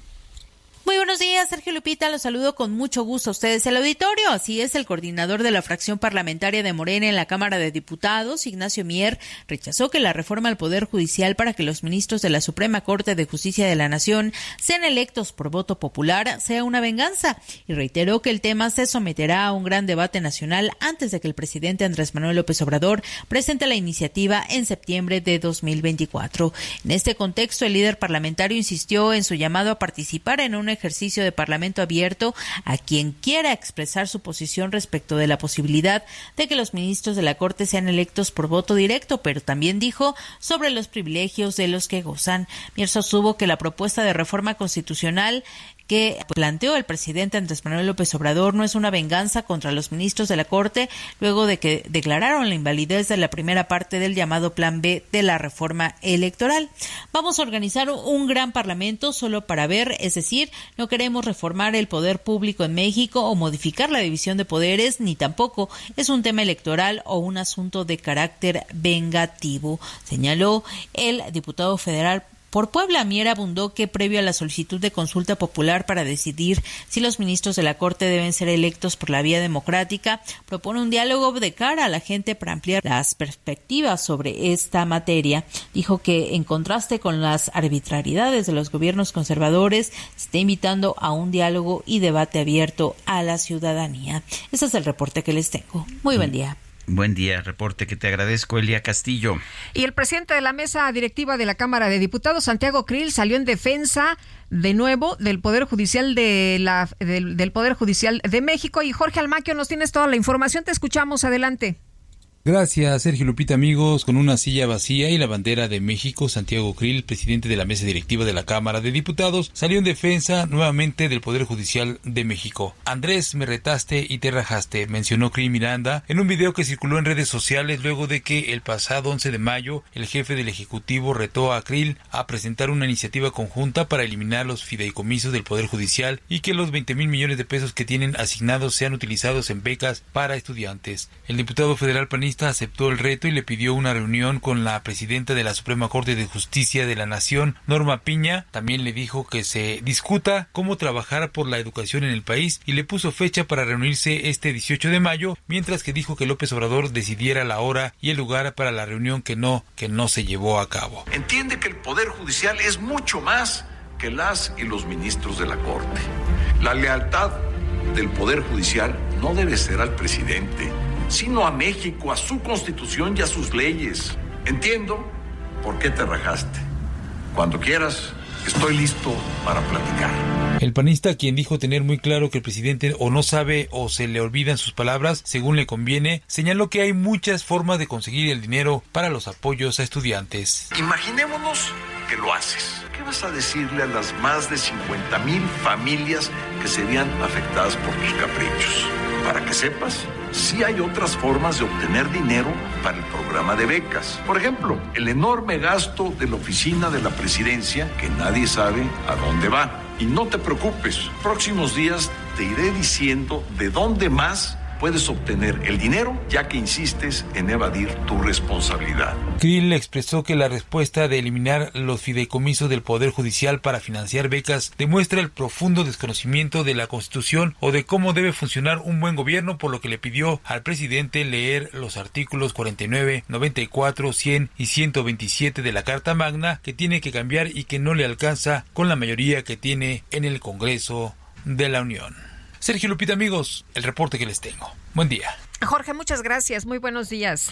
S14: Muy buenos días, Sergio Lupita. Los saludo con mucho gusto a ustedes el auditorio. Así es, el coordinador de la fracción parlamentaria de Morena en la Cámara de Diputados, Ignacio Mier, rechazó que la reforma al Poder Judicial para que los ministros de la Suprema Corte de Justicia de la Nación sean electos por voto popular sea una venganza y reiteró que el tema se someterá a un gran debate nacional antes de que el presidente Andrés Manuel López Obrador presente la iniciativa en septiembre de 2024. En este contexto, el líder parlamentario insistió en su llamado a participar en una ejercicio de Parlamento abierto a quien quiera expresar su posición respecto de la posibilidad de que los ministros de la Corte sean electos por voto directo, pero también dijo sobre los privilegios de los que gozan. Mier sostuvo que la propuesta de reforma constitucional que planteó el presidente Andrés Manuel López Obrador no es una venganza contra los ministros de la Corte luego de que declararon la invalidez de la primera parte del llamado Plan B de la reforma electoral. Vamos a organizar un gran parlamento solo para ver, es decir, no queremos reformar el poder público en México o modificar la división de poderes, ni tampoco es un tema electoral o un asunto de carácter vengativo, señaló el diputado federal por Puebla. Mier abundó que previo a la solicitud de consulta popular para decidir si los ministros de la Corte deben ser electos por la vía democrática, propone un diálogo de cara a la gente para ampliar las perspectivas sobre esta materia. Dijo que en contraste con las arbitrariedades de los gobiernos conservadores, se está invitando a un diálogo y debate abierto a la ciudadanía. Ese es el reporte que les tengo. Muy buen día.
S1: Buen día, reporte que te agradezco, Elia Castillo.
S2: Y el presidente de la mesa directiva de la Cámara de Diputados, Santiago Krill, salió en defensa de nuevo del Poder Judicial de la del, del Poder Judicial de México. Y Jorge Almaquio, nos tienes toda la información. Te escuchamos. Adelante.
S15: Gracias, Sergio Lupita, amigos. Con una silla vacía y la bandera de México, Santiago Krill, presidente de la mesa directiva de la Cámara de Diputados, salió en defensa nuevamente del Poder Judicial de México. Andrés, me retaste y te rajaste, mencionó Krill Miranda en un video que circuló en redes sociales luego de que el pasado 11 de mayo el jefe del Ejecutivo retó a Krill a presentar una iniciativa conjunta para eliminar los fideicomisos del Poder Judicial y que los 20 mil millones de pesos que tienen asignados sean utilizados en becas para estudiantes. El diputado federal aceptó el reto y le pidió una reunión con la presidenta de la Suprema Corte de Justicia de la Nación, Norma Piña. También le dijo que se discuta cómo trabajar por la educación en el país y le puso fecha para reunirse este 18 de mayo, mientras que dijo que López Obrador decidiera la hora y el lugar para la reunión que no, que no se llevó a cabo.
S6: Entiende que el Poder Judicial es mucho más que las y los ministros de la Corte. La lealtad del Poder Judicial no debe ser al presidente, sino a México, a su constitución y a sus leyes. Entiendo por qué te rajaste. Cuando quieras, estoy listo para platicar.
S15: El panista, quien dijo tener muy claro que el presidente o no sabe o se le olvidan sus palabras según le conviene, señaló que hay muchas formas de conseguir el dinero para los apoyos a estudiantes.
S6: Imaginémonos que lo haces. ¿Qué vas a decirle a las más de 50 mil familias que serían afectadas por tus caprichos? Para que sepas, sí hay otras formas de obtener dinero para el programa de becas. Por ejemplo, el enorme gasto de la oficina de la presidencia que nadie sabe a dónde va. Y no te preocupes, próximos días te iré diciendo de dónde más puedes obtener el dinero ya que insistes en evadir tu responsabilidad.
S15: Krill expresó que la respuesta de eliminar los fideicomisos del Poder Judicial para financiar becas demuestra el profundo desconocimiento de la Constitución o de cómo debe funcionar un buen gobierno, por lo que le pidió al presidente leer los artículos 49, 94, 100 y 127 de la Carta Magna que tiene que cambiar y que no le alcanza con la mayoría que tiene en el Congreso de la Unión. Sergio Lupita, amigos, el reporte que les tengo. Buen día.
S2: Jorge, muchas gracias. Muy buenos días.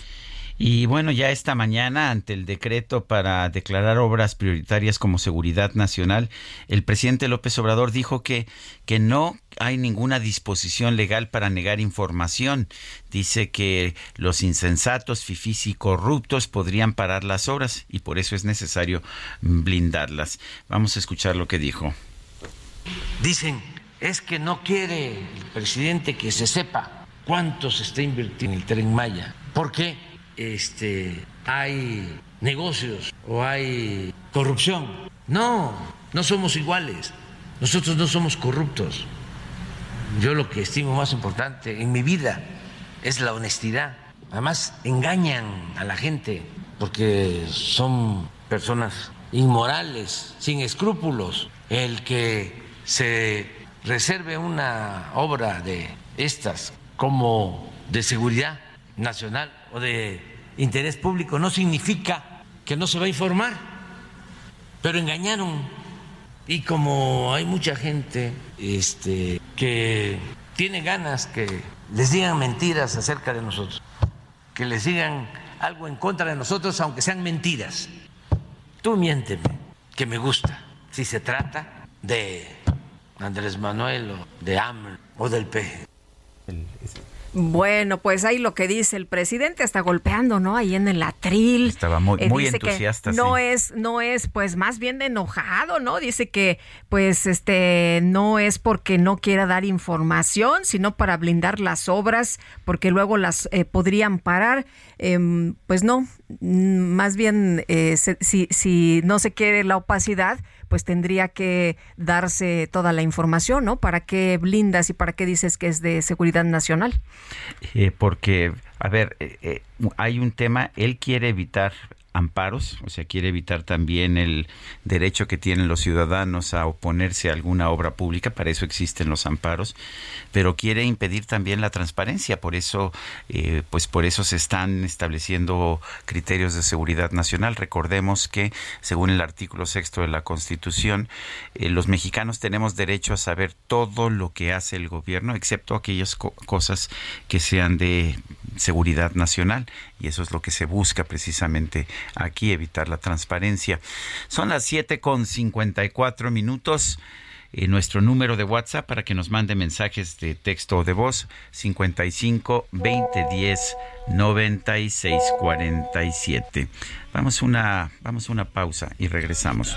S1: Y bueno, ya esta mañana, ante el decreto para declarar obras prioritarias como seguridad nacional, el presidente López Obrador dijo que, que no hay ninguna disposición legal para negar información. Dice que los insensatos, fifís y corruptos podrían parar las obras y por eso es necesario blindarlas. Vamos a escuchar lo que dijo.
S16: Dicen es que no quiere el presidente que se sepa cuánto se está invirtiendo en el tren Maya, porque este, hay negocios o hay corrupción. No, no somos iguales. Nosotros no somos corruptos. Yo lo que estimo más importante en mi vida es la honestidad. Además, engañan a la gente porque son personas inmorales, sin escrúpulos. El que se reserve una obra de estas como de seguridad nacional o de interés público no significa que no se va a informar, pero engañaron. Y como hay mucha gente este, que tiene ganas que les digan mentiras acerca de nosotros, que les digan algo en contra de nosotros, aunque sean mentiras, tú miénteme, que me gusta, si se trata de Andrés Manuel o de AMLO o del PG.
S2: Bueno, pues ahí lo que dice el presidente está golpeando, ¿no? Ahí en el atril.
S1: Estaba muy, muy entusiasta.
S2: no
S1: sí.
S2: es, no es, pues más bien enojado, ¿no? Dice que, pues, este, no es porque no quiera dar información, sino para blindar las obras, porque luego las eh, podrían parar. Eh, pues no, más bien, eh, se, si, si no se quiere la opacidad, pues tendría que darse toda la información, ¿no? ¿Para qué blindas y para qué dices que es de seguridad nacional?
S1: Eh, porque, a ver, eh, eh, hay un tema, él quiere evitar amparos, o sea, quiere evitar también el derecho que tienen los ciudadanos a oponerse a alguna obra pública, para eso existen los amparos, pero quiere impedir también la transparencia, por eso, eh, pues por eso se están estableciendo criterios de seguridad nacional. Recordemos que, según el artículo sexto de la Constitución, eh, los mexicanos tenemos derecho a saber todo lo que hace el gobierno, excepto aquellas cosas que sean de seguridad nacional y eso es lo que se busca precisamente aquí, evitar la transparencia. Son las 7 con 54 minutos. Eh, nuestro número de WhatsApp para que nos mande mensajes de texto o de voz 55 20 10 96 47. Vamos una vamos una pausa y regresamos.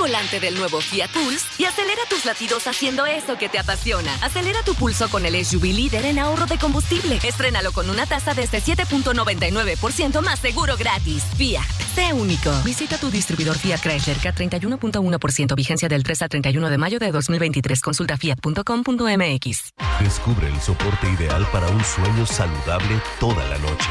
S10: Volante del nuevo Fiat Pulse y acelera tus latidos haciendo eso que te apasiona. Acelera tu pulso con el SUV líder en ahorro de combustible. Estrénalo con una tasa desde 7.99% más seguro gratis. Fiat, sé único. Visita tu distribuidor Fiat Chrysler K31.1% vigencia del 3 al 31 de mayo de 2023. Consulta fiat.com.mx.
S17: Descubre el soporte ideal para un sueño saludable toda la noche.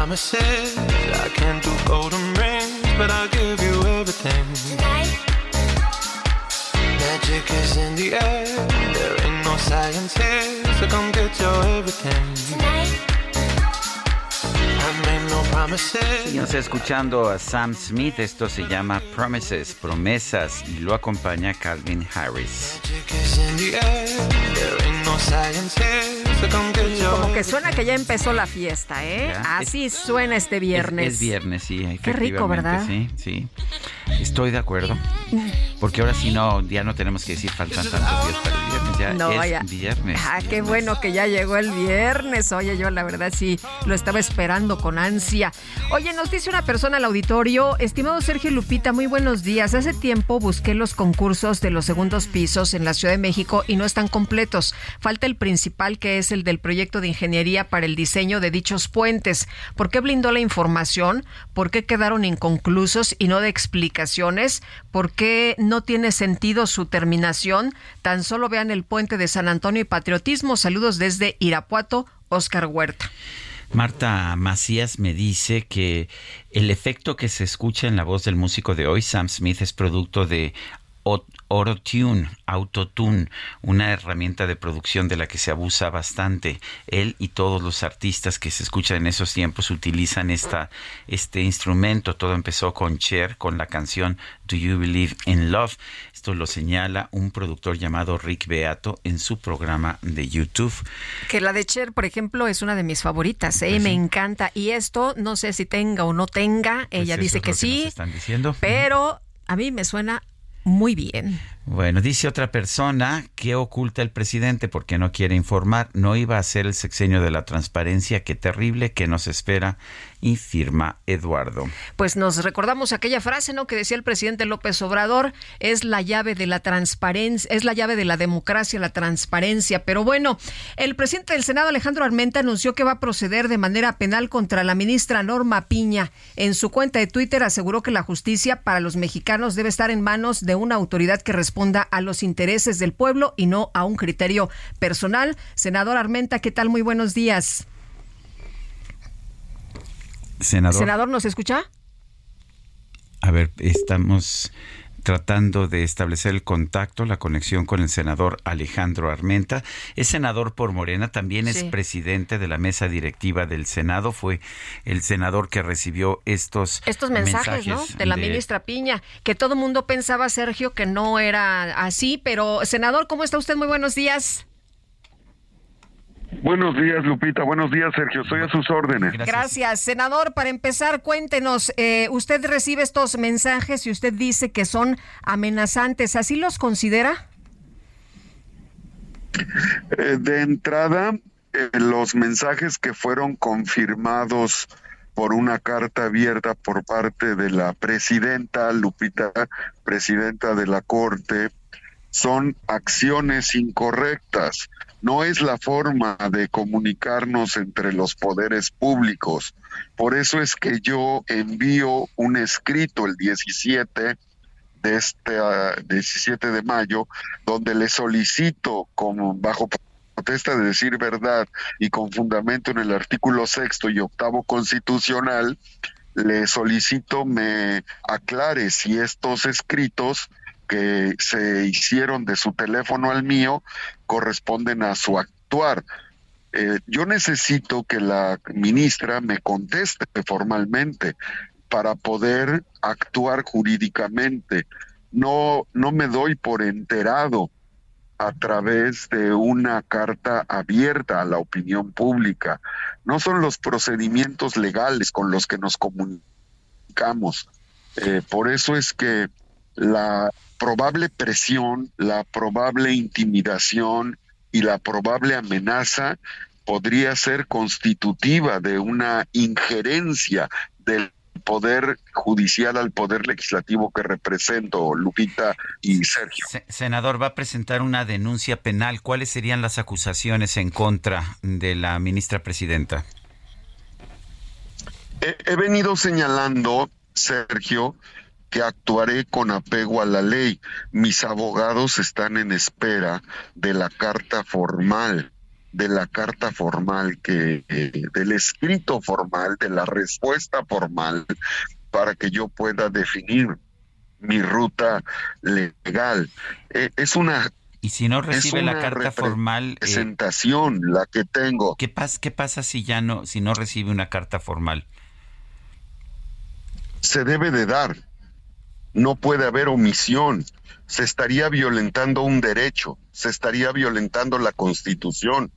S18: Promises. I can't do golden rings, but I'll give you everything. Tonight. Magic is in the air. There ain't no science here, so come get your everything. Tonight.
S1: Seguimos escuchando a Sam Smith, esto se llama Promises, Promesas, y lo acompaña Calvin Harris.
S2: Como que suena que ya empezó la fiesta, ¿eh? Así suena este viernes.
S1: Es, viernes, sí.
S2: Qué rico, ¿verdad?
S1: Sí, sí. Estoy de acuerdo. Porque ahora sí no, ya no tenemos que decir faltan tantos días para el. Ya no, es viernes.
S2: Ah, qué bueno que ya llegó el viernes. Oye, yo la verdad sí lo estaba esperando con ansia. Oye, nos dice una persona al auditorio, estimado Sergio Lupita, muy buenos días. Hace tiempo busqué los concursos de los segundos pisos en la Ciudad de México y no están completos. Falta el principal que es el del proyecto de ingeniería para el diseño de dichos puentes. ¿Por qué blindó la información? ¿Por qué quedaron inconclusos y no de explicaciones? ¿Por qué no tiene sentido su terminación? Tan solo vean el puente de San Antonio y Patriotismo. Saludos desde Irapuato, Oscar Huerta.
S1: Marta Macías me dice que el efecto que se escucha en la voz del músico de hoy, Sam Smith, es producto de Autotune, Autotune, una herramienta de producción de la que se abusa bastante. Él y todos los artistas que se escuchan en esos tiempos utilizan esta, este instrumento. Todo empezó con Cher, con la canción Do You Believe in Love. Esto lo señala un productor llamado Rick Beato en su programa de YouTube.
S2: Que la de Cher, por ejemplo, es una de mis favoritas. ¿eh? Pues Me encanta. Y esto, no sé si tenga o no tenga. Ella pues dice que sí.
S1: están diciendo.
S2: Pero a mí me suena muy bien.
S1: Bueno, dice otra persona que oculta el presidente porque no quiere informar. No iba a ser el sexenio de la transparencia. Qué terrible que nos espera y firma Eduardo.
S2: Pues nos recordamos aquella frase, ¿no? Que decía el presidente López Obrador, es la llave de la transparencia, es la llave de la democracia, la transparencia. Pero bueno, el presidente del Senado, Alejandro Armenta, anunció que va a proceder de manera penal contra la ministra Norma Piña. En su cuenta de Twitter aseguró que la justicia para los mexicanos debe estar en manos de una autoridad que responda a los intereses del pueblo y no a un criterio personal. Senador Armenta, ¿qué tal? Muy buenos días.
S1: Senador.
S2: Senador, ¿nos escucha?
S1: A ver, estamos tratando de establecer el contacto, la conexión con el senador Alejandro Armenta. Es senador por Morena, también es presidente de la mesa directiva del Senado. Fue el senador que recibió estos,
S2: estos mensajes, ¿no? De la ministra Piña, que todo el mundo pensaba, Sergio, que no era así. Pero, senador, ¿cómo está usted? Muy buenos días.
S19: Buenos días, Lupita. Buenos días, Sergio. Estoy a sus órdenes.
S2: Gracias. Senador, para empezar, cuéntenos, eh, usted recibe estos mensajes y usted dice que son amenazantes. ¿Así los considera?
S19: Eh, de entrada, eh, los mensajes que fueron confirmados por una carta abierta por parte de la presidenta Lupita, presidenta de la Corte, son acciones incorrectas no es la forma de comunicarnos entre los poderes públicos. Por eso es que yo envío un escrito el 17 de este 17 ah, de mayo donde le solicito como bajo protesta de decir verdad y con fundamento en el artículo sexto y octavo constitucional le solicito me aclare si estos escritos que se hicieron de su teléfono al mío corresponden a su actuar. Eh, yo necesito que la ministra me conteste formalmente para poder actuar jurídicamente. No, no me doy por enterado a través de una carta abierta a la opinión pública. No son los procedimientos legales con los que nos comunicamos. Eh, por eso es que la probable presión, la probable intimidación y la probable amenaza podría ser constitutiva de una injerencia del poder judicial al poder legislativo que represento, Lupita y Sergio.
S1: senador, va a presentar una denuncia penal. ¿Cuáles serían las acusaciones en contra de la ministra presidenta?
S19: he venido señalando, Sergio, que actuaré con apego a la ley. Mis abogados están en espera de la carta formal de la carta formal que eh, del escrito formal de la respuesta formal para que yo pueda definir mi ruta legal. Eh, es una
S1: y si no recibe la carta formal
S19: eh, presentación la que tengo.
S1: qué pasa qué pasa si ya no si no recibe una carta formal
S19: se debe de dar no puede haber omisión. Se estaría violentando un derecho, se estaría violentando la constitución.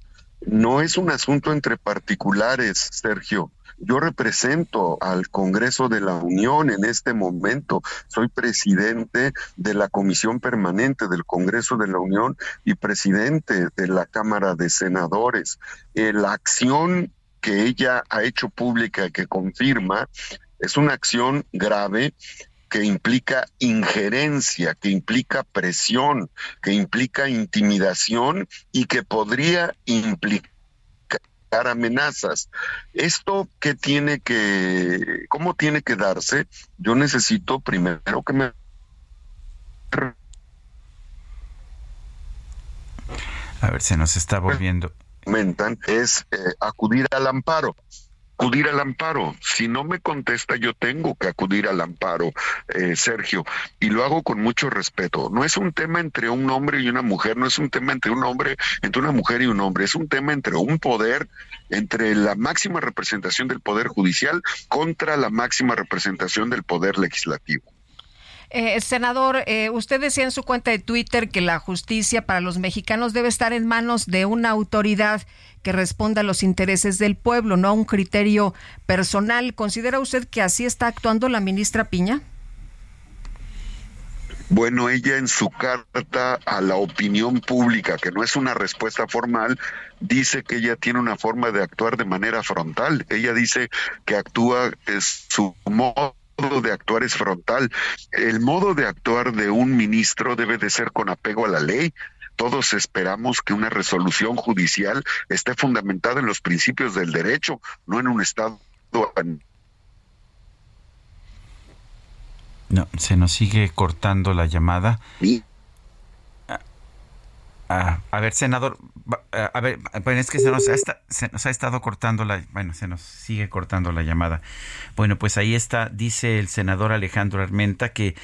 S19: No es un asunto entre particulares, Sergio. Yo represento al Congreso de la Unión en este momento. Soy presidente de la Comisión Permanente del Congreso de la Unión y presidente de la Cámara de Senadores. Eh, la acción que ella ha hecho pública, que confirma, es una acción grave que implica injerencia, que implica presión, que implica intimidación y que podría implicar amenazas. Esto que tiene que, ¿cómo tiene que darse? Yo necesito primero que me
S1: a ver, se nos está volviendo.
S19: Es eh, acudir al amparo acudir al amparo. Si no me contesta, yo tengo que acudir al amparo, eh, Sergio, y lo hago con mucho respeto. No es un tema entre un hombre y una mujer, no es un tema entre un hombre, entre una mujer y un hombre, es un tema entre un poder, entre la máxima representación del poder judicial contra la máxima representación del poder legislativo.
S2: Eh, senador, eh, usted decía en su cuenta de Twitter que la justicia para los mexicanos debe estar en manos de una autoridad que responda a los intereses del pueblo, no a un criterio personal. ¿Considera usted que así está actuando la ministra Piña?
S19: Bueno, ella en su carta a la opinión pública, que no es una respuesta formal, dice que ella tiene una forma de actuar de manera frontal. Ella dice que actúa, es su modo de actuar es frontal. El modo de actuar de un ministro debe de ser con apego a la ley. Todos esperamos que una resolución judicial esté fundamentada en los principios del derecho, no en un Estado
S1: no, se nos sigue cortando la llamada. Ah, a ver, senador, a ver, bueno, es que se nos, ha estado cortando la, bueno, se nos sigue cortando la llamada. Bueno, pues ahí está, dice el senador Alejandro Armenta que,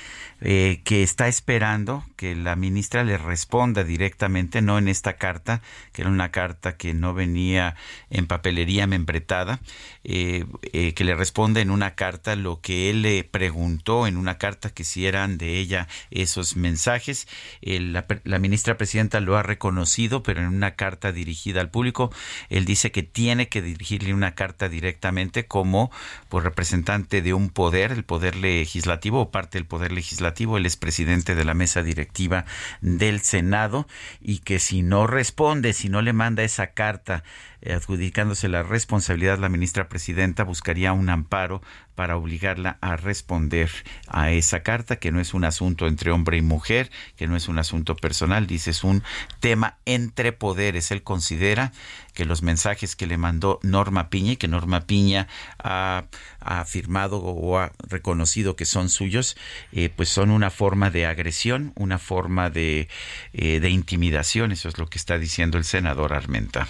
S1: eh, que está esperando que la ministra le responda directamente, no en esta carta, que era una carta que no venía en papelería membretada, eh, eh, que le responda en una carta lo que él le preguntó, en una carta que si eran de ella esos mensajes. la ministra presidenta lo ha reconocido, pero en una carta dirigida al público, él dice que tiene que dirigirle una carta directamente como pues, representante de un poder, el poder legislativo o parte del poder legislativo, él es presidente de la mesa directiva del Senado y que si no responde, si no le manda esa carta adjudicándose la responsabilidad, la ministra presidenta buscaría un amparo para obligarla a responder a esa carta, que no es un asunto entre hombre y mujer, que no es un asunto personal, dice, es un tema entre poderes. Él considera que los mensajes que le mandó Norma Piña y que Norma Piña ha, afirmado o ha reconocido que son suyos, eh, pues son una forma de agresión, una forma de, eh, de intimidación. Eso es lo que está diciendo el senador Armenta.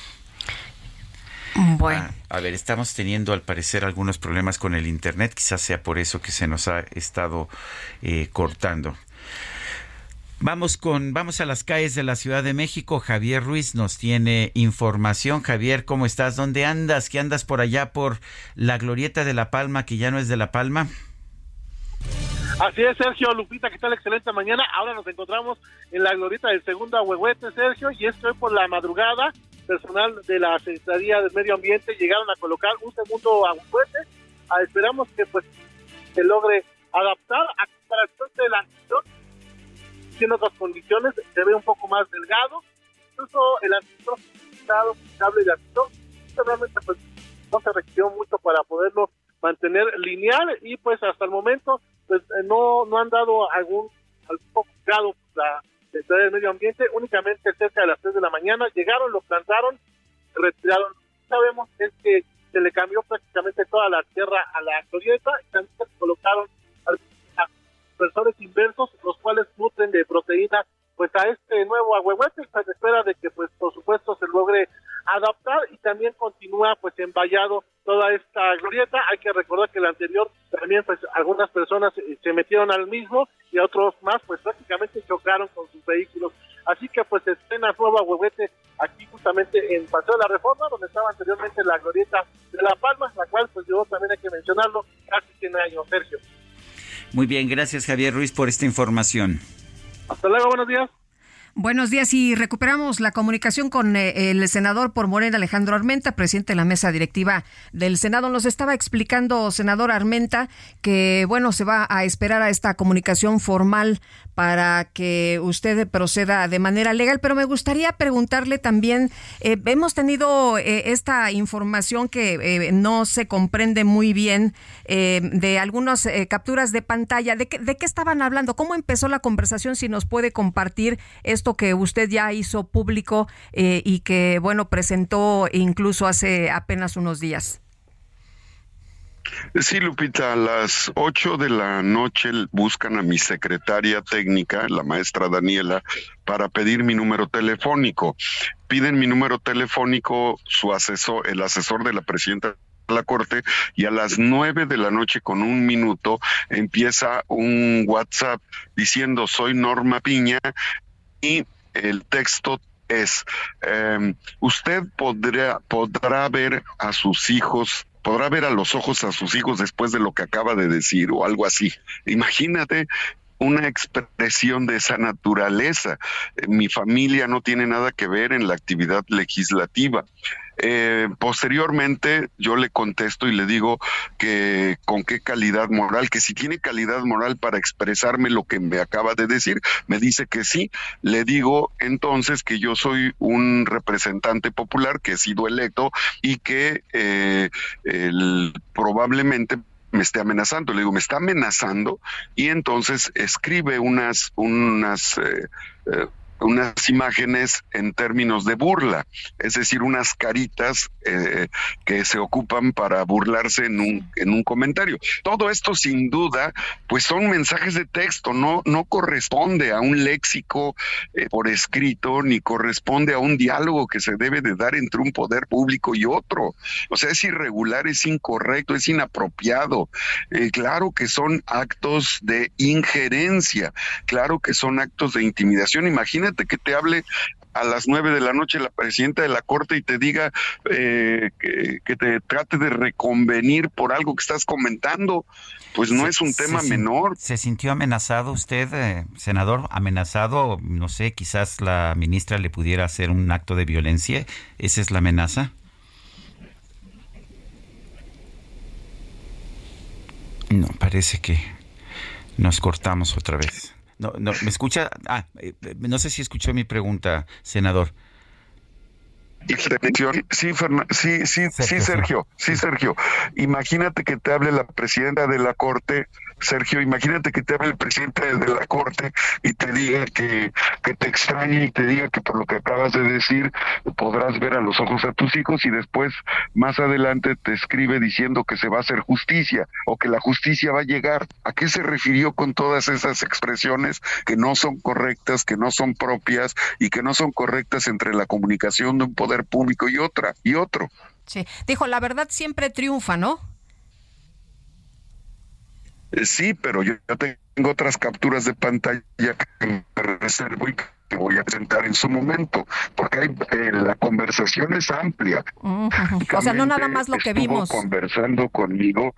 S2: Bueno.
S1: Ah, a ver, estamos teniendo al parecer algunos problemas con el Internet, quizás sea por eso que se nos ha estado eh, cortando. Vamos con, vamos a las calles de la Ciudad de México. Javier Ruiz nos tiene información. Javier, ¿cómo estás? ¿Dónde andas? ¿Qué andas por allá por la Glorieta de La Palma, que ya no es de La Palma?
S20: Así es, Sergio Lupita, ¿qué tal? Excelente mañana. Ahora nos encontramos en la Glorieta del segundo Ahuehuete, Sergio, y esto es por la madrugada personal de la Secretaría del Medio Ambiente llegaron a colocar un segundo aguafuerte. Ah, esperamos que pues se logre adaptar a comparación de la en otras condiciones se ve un poco más delgado. Incluso el ascensor cable de ascensor realmente pues no se requirió mucho para poderlo mantener lineal y pues hasta el momento pues eh, no no han dado algún algún grado la del Medio Ambiente, únicamente cerca de las 3 de la mañana, llegaron, lo plantaron, retiraron. Sabemos es que se le cambió prácticamente toda la tierra a la glorieta y también se colocaron sensores inversos, los cuales nutren de proteína pues a este nuevo agüehuete, se espera de que pues por supuesto se logre adaptar y también continúa pues envallado toda esta glorieta. Hay que recordar que el anterior también pues algunas personas eh, se metieron al mismo y otros más pues prácticamente chocaron vehículos. Así que pues estrena nueva huevete aquí justamente en Paseo de la Reforma, donde estaba anteriormente la glorieta de La Palma, la cual pues yo también hay que mencionarlo, casi 100 años, Sergio.
S1: Muy bien, gracias Javier Ruiz por esta información.
S20: Hasta luego, buenos días.
S2: Buenos días y recuperamos la comunicación con eh, el senador por Morena Alejandro Armenta, presidente de la mesa directiva del Senado. Nos estaba explicando, senador Armenta, que bueno, se va a esperar a esta comunicación formal para que usted proceda de manera legal, pero me gustaría preguntarle también, eh, hemos tenido eh, esta información que no se comprende muy bien de algunas capturas de pantalla, ¿De qué, ¿de qué estaban hablando? ¿Cómo empezó la conversación? Si nos puede compartir esto que usted ya hizo público eh, y que, bueno, presentó incluso hace apenas unos días.
S19: Sí, Lupita, a las 8 de la noche buscan a mi secretaria técnica, la maestra Daniela, para pedir mi número telefónico. Piden mi número telefónico, su asesor, el asesor de la presidenta de la Corte, y a las 9 de la noche con un minuto empieza un WhatsApp diciendo soy Norma Piña, y el texto es, em, usted podrá ver a sus hijos, podrá ver a los ojos a sus hijos después de lo que acaba de decir o algo así. Imagínate una expresión de esa naturaleza. Eh, mi familia no tiene nada que ver en la actividad legislativa. Eh, posteriormente yo le contesto y le digo que con qué calidad moral, que si tiene calidad moral para expresarme lo que me acaba de decir, me dice que sí. Le digo entonces que yo soy un representante popular que he sido electo y que eh, probablemente me esté amenazando. Le digo, me está amenazando y entonces escribe unas, unas eh, unas imágenes en términos de burla, es decir, unas caritas eh, que se ocupan para burlarse en un, en un comentario. Todo esto sin duda, pues son mensajes de texto, no, no corresponde a un léxico eh, por escrito, ni corresponde a un diálogo que se debe de dar entre un poder público y otro. O sea, es irregular, es incorrecto, es inapropiado. Eh, claro que son actos de injerencia, claro que son actos de intimidación. Imagínate que te hable a las nueve de la noche la presidenta de la corte y te diga eh, que, te trate de reconvenir por algo que estás comentando, pues no es un tema menor.
S1: ¿Se sintió amenazado usted, eh, senador? ¿Amenazado? No sé, quizás la ministra le pudiera hacer un acto de violencia. ¿Esa es la amenaza? No, parece que nos cortamos otra vez. No, no, ¿me escucha? Ah, eh, no sé si escuchó mi pregunta, senador.
S19: Sí, sí, sí, sí, Sergio, sí, Sergio. Imagínate que te hable la presidenta de la Corte Sergio, imagínate que te hable el presidente de la Corte y te diga que, que te extrañe y te diga que por lo que acabas de decir podrás ver a los ojos a tus hijos y después más adelante te escribe diciendo que se va a hacer justicia o que la justicia va a llegar. ¿A qué se refirió con todas esas expresiones que no son correctas, que no son propias y que no son correctas entre la comunicación de un poder público y otra y otro?
S2: Sí, dijo, la verdad siempre triunfa, ¿no?
S19: Eh, sí, pero yo tengo otras capturas de pantalla que me reservo y que voy a presentar en su momento, porque hay, eh, la conversación es amplia.
S2: O sea, no nada más lo que vimos.
S19: Conversando conmigo.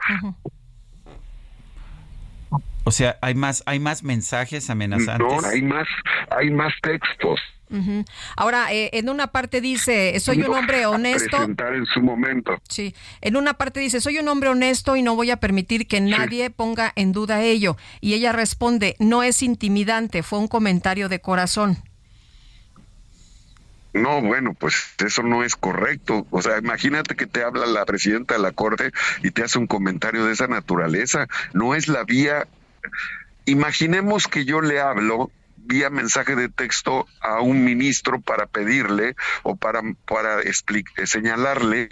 S1: O sea, hay más, hay más mensajes amenazantes.
S19: No, hay más, hay más textos.
S2: Ahora, eh, en una parte dice, soy un hombre honesto.
S19: Presentar en su momento.
S2: Sí, en una parte dice, soy un hombre honesto y no voy a permitir que nadie ponga en duda ello. Y ella responde, no es intimidante, fue un comentario de corazón.
S19: No, bueno, pues eso no es correcto. O sea, imagínate que te habla la presidenta de la Corte y te hace un comentario de esa naturaleza. No es la vía. Imaginemos que yo le hablo vía mensaje de texto a un ministro para pedirle o para, para señalarle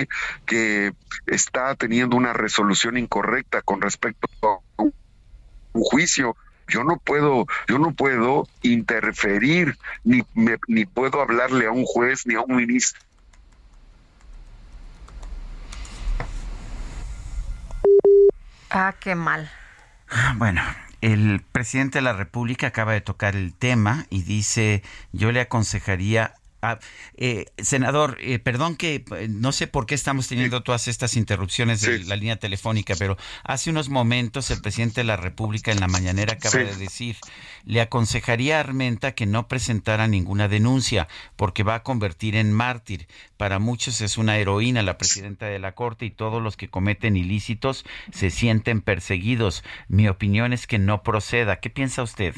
S19: que está teniendo una resolución incorrecta con respecto a un juicio. Yo no puedo yo no puedo interferir ni ni puedo hablarle a un juez ni a un ministro.
S2: Ah qué mal.
S1: Bueno el presidente de la República acaba de tocar el tema y dice, yo le aconsejaría Ah, eh, senador, eh, perdón que eh, no sé por qué estamos teniendo todas estas interrupciones de la línea telefónica, pero hace unos momentos el presidente de la República en la mañanera acaba de decir, le aconsejaría a Armenta que no presentara ninguna denuncia porque va a convertir en mártir. Para muchos es una heroína la presidenta de la Corte y todos los que cometen ilícitos se sienten perseguidos. Mi opinión es que no proceda. ¿Qué piensa usted?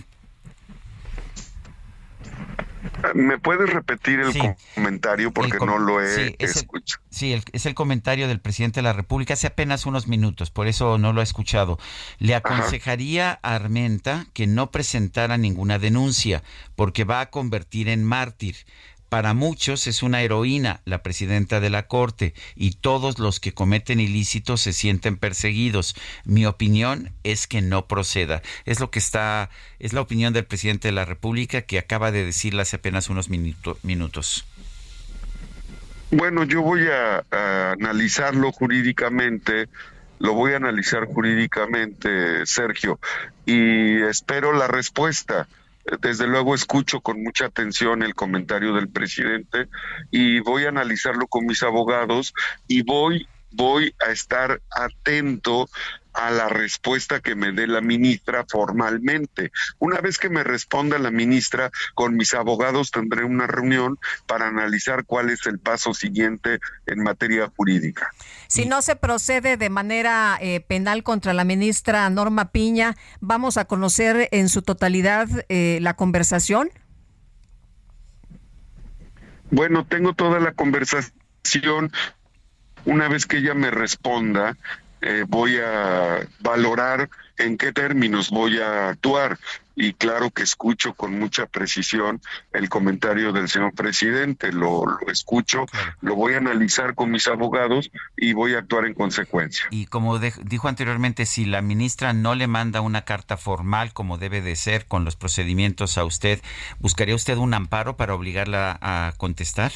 S19: ¿Me puedes repetir el comentario porque no lo he escuchado?
S1: sí, es el comentario del presidente de la República hace apenas unos minutos, por eso no lo he escuchado. Le aconsejaría a Armenta que no presentara ninguna denuncia porque va a convertir en mártir. Para muchos es una heroína la presidenta de la Corte y todos los que cometen ilícitos se sienten perseguidos. Mi opinión es que no proceda. Es lo que está, es la opinión del presidente de la República que acaba de decirle hace apenas unos minutos.
S19: Bueno, yo voy a analizarlo jurídicamente lo voy a analizar jurídicamente, Sergio, y espero la respuesta desde luego escucho con mucha atención el comentario del presidente y voy a analizarlo con mis abogados y voy voy a estar atento a la respuesta que me dé la ministra formalmente. Una vez que me responda la ministra, con mis abogados tendré una reunión para analizar cuál es el paso siguiente en materia jurídica.
S2: Si no se procede de manera eh, penal contra la ministra Norma Piña, ¿vamos a conocer en su totalidad eh, la conversación?
S19: Bueno, tengo toda la conversación. Una vez que ella me responda, eh, voy a valorar en qué términos voy a actuar. Y claro que escucho con mucha precisión el comentario del señor presidente, lo, escucho, lo voy a analizar con mis abogados y voy a actuar en consecuencia.
S1: Y como dijo anteriormente, si la ministra no le manda una carta formal como debe de ser con los procedimientos a usted, ¿buscaría usted un amparo para obligarla a contestar?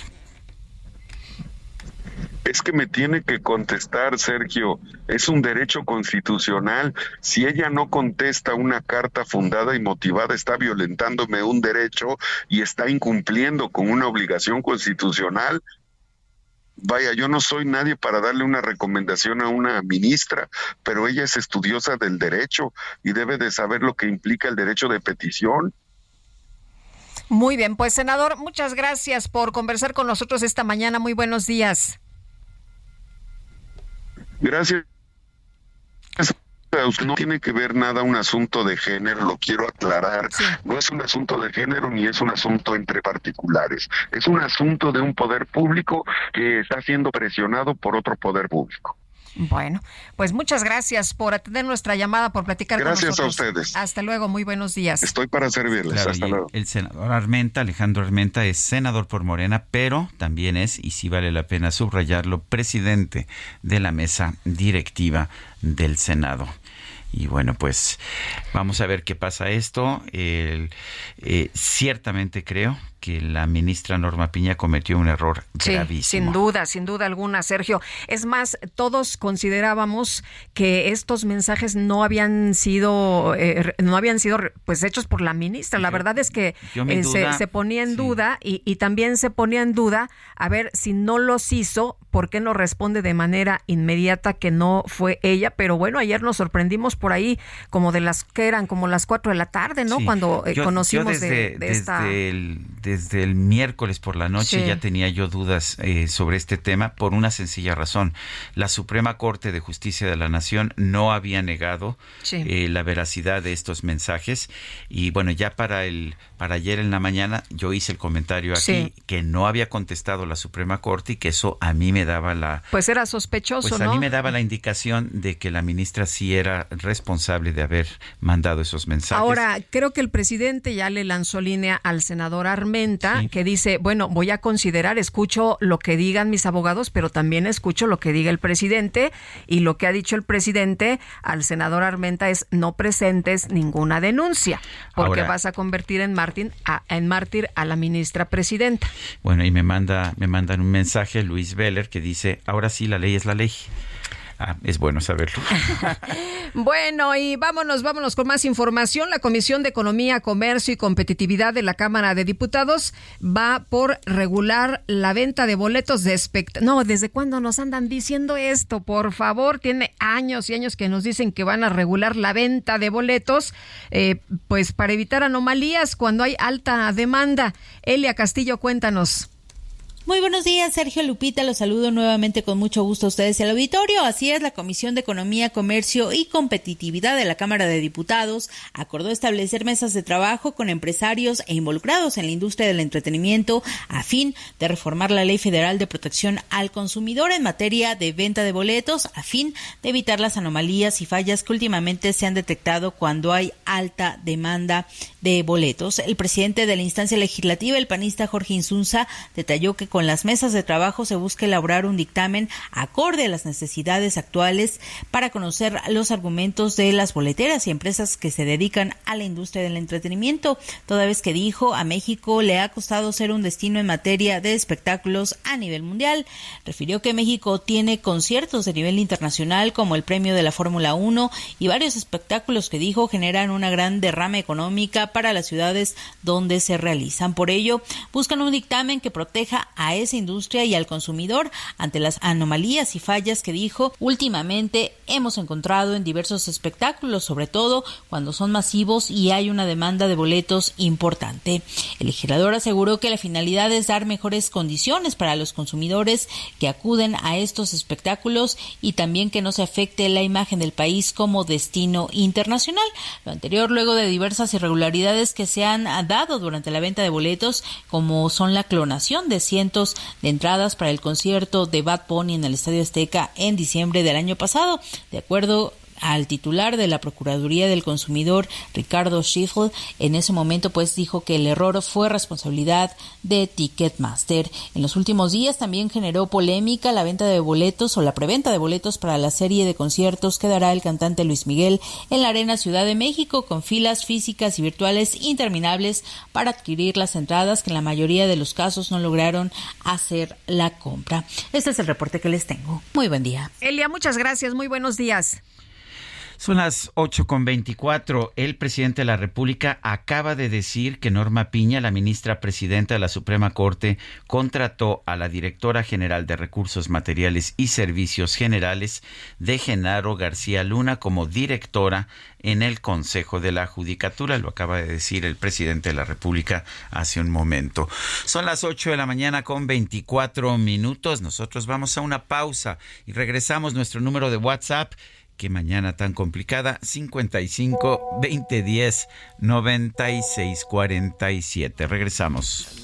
S19: Es que me tiene que contestar, Sergio. Es un derecho constitucional. Si ella no contesta una carta fundada y motivada, está violentándome un derecho y está incumpliendo con una obligación constitucional. Vaya, yo no soy nadie para darle una recomendación a una ministra, pero ella es estudiosa del derecho y debe de saber lo que implica el derecho de petición.
S2: Muy bien, pues senador, muchas gracias por conversar con nosotros esta mañana. Muy buenos días.
S19: Gracias. No tiene que ver nada un asunto de género, lo quiero aclarar. No es un asunto de género ni es un asunto entre particulares. Es un asunto de un poder público que está siendo presionado por otro poder público.
S2: Bueno, pues muchas gracias por atender nuestra llamada, por platicar
S19: con
S2: nosotros.
S19: Gracias a ustedes.
S2: Hasta luego, muy buenos días.
S19: Estoy para servirles. Hasta luego.
S1: El senador Armenta, Alejandro Armenta, es senador por Morena, pero también es, y sí vale la pena subrayarlo, presidente de la mesa directiva del Senado. Y bueno, pues vamos a ver qué pasa esto. Eh, ciertamente creo que la ministra Norma Piña cometió un error gravísimo.
S2: Sin duda, sin duda alguna, Sergio. Es más, todos considerábamos que estos mensajes no habían sido, eh, no habían sido, pues hechos por la ministra. La verdad es que eh, se, ponía en duda y, y también se ponía en duda a ver si no los hizo, ¿por qué no responde de manera inmediata que no fue ella? Pero bueno, ayer nos sorprendimos por ahí como de las que eran como las cuatro de la tarde, ¿no? Cuando eh, conocimos de, esta
S1: desde el miércoles por la noche ya tenía yo dudas eh, sobre este tema por una sencilla razón. La Suprema Corte de Justicia de la Nación no había negado eh, la veracidad de estos mensajes. Y bueno, ya para el para ayer en la mañana yo hice el comentario aquí que no había contestado la Suprema Corte y que eso a mí me daba la
S2: Pues era sospechoso,
S1: pues a mí me daba la indicación de que la ministra sí era responsable de haber mandado esos mensajes.
S2: Ahora, creo que el presidente ya le lanzó línea al senador Que dice, bueno, voy a considerar, escucho lo que digan mis abogados, pero también escucho lo que diga el presidente y lo que ha dicho el presidente al senador Armenta es no presentes ninguna denuncia, porque vas a convertir en mártir a, en mártir a la ministra presidenta.
S1: Bueno, y me manda me mandan un mensaje Luis Veller que dice, "Ahora sí la ley es la ley." Ah, es bueno saberlo. [LAUGHS]
S2: bueno, y vámonos, vámonos con más información. La Comisión de Economía, Comercio y Competitividad de la Cámara de Diputados va por regular la venta de boletos de espectáculos. No, ¿desde cuándo nos andan diciendo esto? Por favor, tiene años y años que nos dicen que van a regular la venta de boletos, eh, pues para evitar anomalías cuando hay alta demanda. Elia Castillo, cuéntanos.
S14: Muy buenos días, Sergio Lupita. Los saludo nuevamente con mucho gusto a ustedes al auditorio. Así es, la Comisión de Economía, Comercio y Competitividad de la Cámara de Diputados acordó establecer mesas de trabajo con empresarios e involucrados en la industria del entretenimiento a fin de reformar la Ley Federal de Protección al Consumidor en materia de venta de boletos, a fin de evitar las anomalías y fallas que últimamente se han detectado cuando hay alta demanda de boletos. El presidente de la instancia legislativa, el panista Jorge Insunza, detalló que con las mesas de trabajo se busca elaborar un dictamen acorde a las necesidades actuales para conocer los argumentos de las boleteras y empresas que se dedican a la industria del entretenimiento, toda vez que dijo a México le ha costado ser un destino en materia de espectáculos a nivel mundial. Refirió que México tiene conciertos de nivel internacional como el premio de la Fórmula 1 y varios espectáculos que dijo generan una gran derrama económica para las ciudades donde se realizan. Por ello, buscan un dictamen que proteja a a esa industria y al consumidor ante las anomalías y fallas que dijo últimamente hemos encontrado en diversos espectáculos, sobre todo cuando son masivos y hay una demanda de boletos importante. El legislador aseguró que la finalidad es dar mejores condiciones para los consumidores que acuden a estos espectáculos y también que no se afecte la imagen del país como destino internacional. Lo anterior luego de diversas irregularidades que se han dado durante la venta de boletos, como son la clonación de cientos de entradas para el concierto de Bad Pony en el Estadio Azteca en diciembre del año pasado. De acuerdo al titular de la Procuraduría del Consumidor, Ricardo Schiffel, en ese momento pues dijo que el error fue responsabilidad de Ticketmaster. En los últimos días también generó polémica la venta de boletos o la preventa de boletos para la serie de conciertos que dará el cantante Luis Miguel en la Arena Ciudad de México con filas físicas y virtuales interminables para adquirir las entradas que en la mayoría de los casos no lograron hacer la compra. Este es el reporte que les tengo. Muy buen día.
S2: Elia, muchas gracias. Muy buenos días.
S1: Son las 8 con 24. El presidente de la República acaba de decir que Norma Piña, la ministra presidenta de la Suprema Corte, contrató a la directora general de Recursos Materiales y Servicios Generales de Genaro García Luna como directora en el Consejo de la Judicatura. Lo acaba de decir el presidente de la República hace un momento. Son las 8 de la mañana con 24 minutos. Nosotros vamos a una pausa y regresamos nuestro número de WhatsApp qué mañana tan complicada. 55 2010 96 47. Regresamos.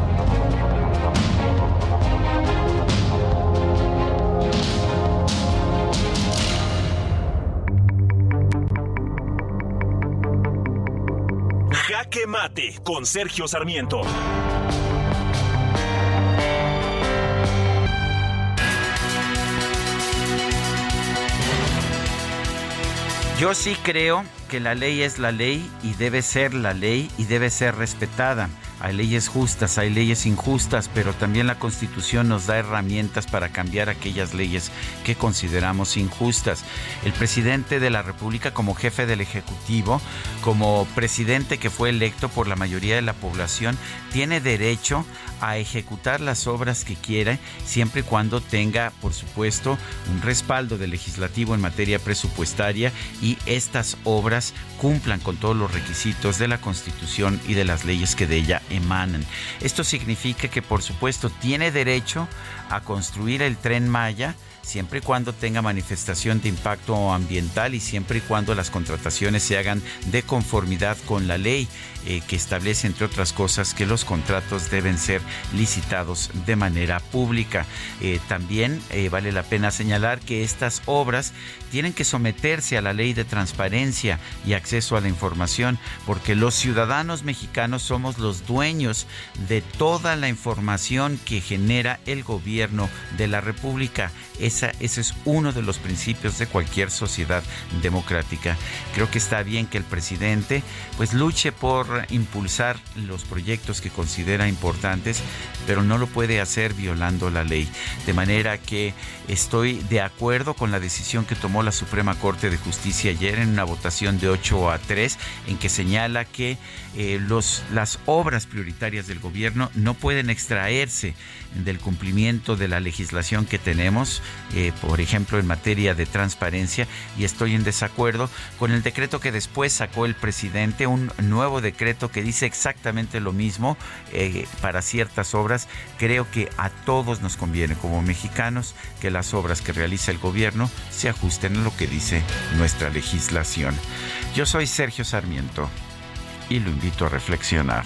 S11: Jaque Mate con Sergio Sarmiento.
S1: Yo sí creo que la ley es la ley y debe ser la ley y debe ser respetada. Hay leyes justas, hay leyes injustas, pero también la Constitución nos da herramientas para cambiar aquellas leyes que consideramos injustas. El presidente de la República como jefe del Ejecutivo, como presidente que fue electo por la mayoría de la población, tiene derecho a ejecutar las obras que quiera, siempre y cuando tenga, por supuesto, un respaldo del legislativo en materia presupuestaria y estas obras cumplan con todos los requisitos de la Constitución y de las leyes que de ella emanan. Esto significa que, por supuesto, tiene derecho a construir el tren Maya, siempre y cuando tenga manifestación de impacto ambiental y siempre y cuando las contrataciones se hagan de conformidad con la ley eh, que establece, entre otras cosas, que los contratos deben ser licitados de manera pública. Eh, también eh, vale la pena señalar que estas obras tienen que someterse a la ley de transparencia y acceso a la información, porque los ciudadanos mexicanos somos los dueños de toda la información que genera el gobierno de la República. Esa, ese es uno de los principios de cualquier sociedad democrática. Creo que está bien que el presidente pues luche por impulsar los proyectos que considera importantes, pero no lo puede hacer violando la ley. De manera que estoy de acuerdo con la decisión que tomó la Suprema Corte de Justicia ayer en una votación de 8 a 3 en que señala que eh, los, las obras prioritarias del gobierno no pueden extraerse del cumplimiento de la legislación que tenemos, eh, por ejemplo, en materia de transparencia, y estoy en desacuerdo con el decreto que después sacó el presidente, un nuevo decreto que dice exactamente lo mismo eh, para ciertas obras. Creo que a todos nos conviene como mexicanos que las obras que realiza el gobierno se ajusten a lo que dice nuestra legislación. Yo soy Sergio Sarmiento y lo invito a reflexionar.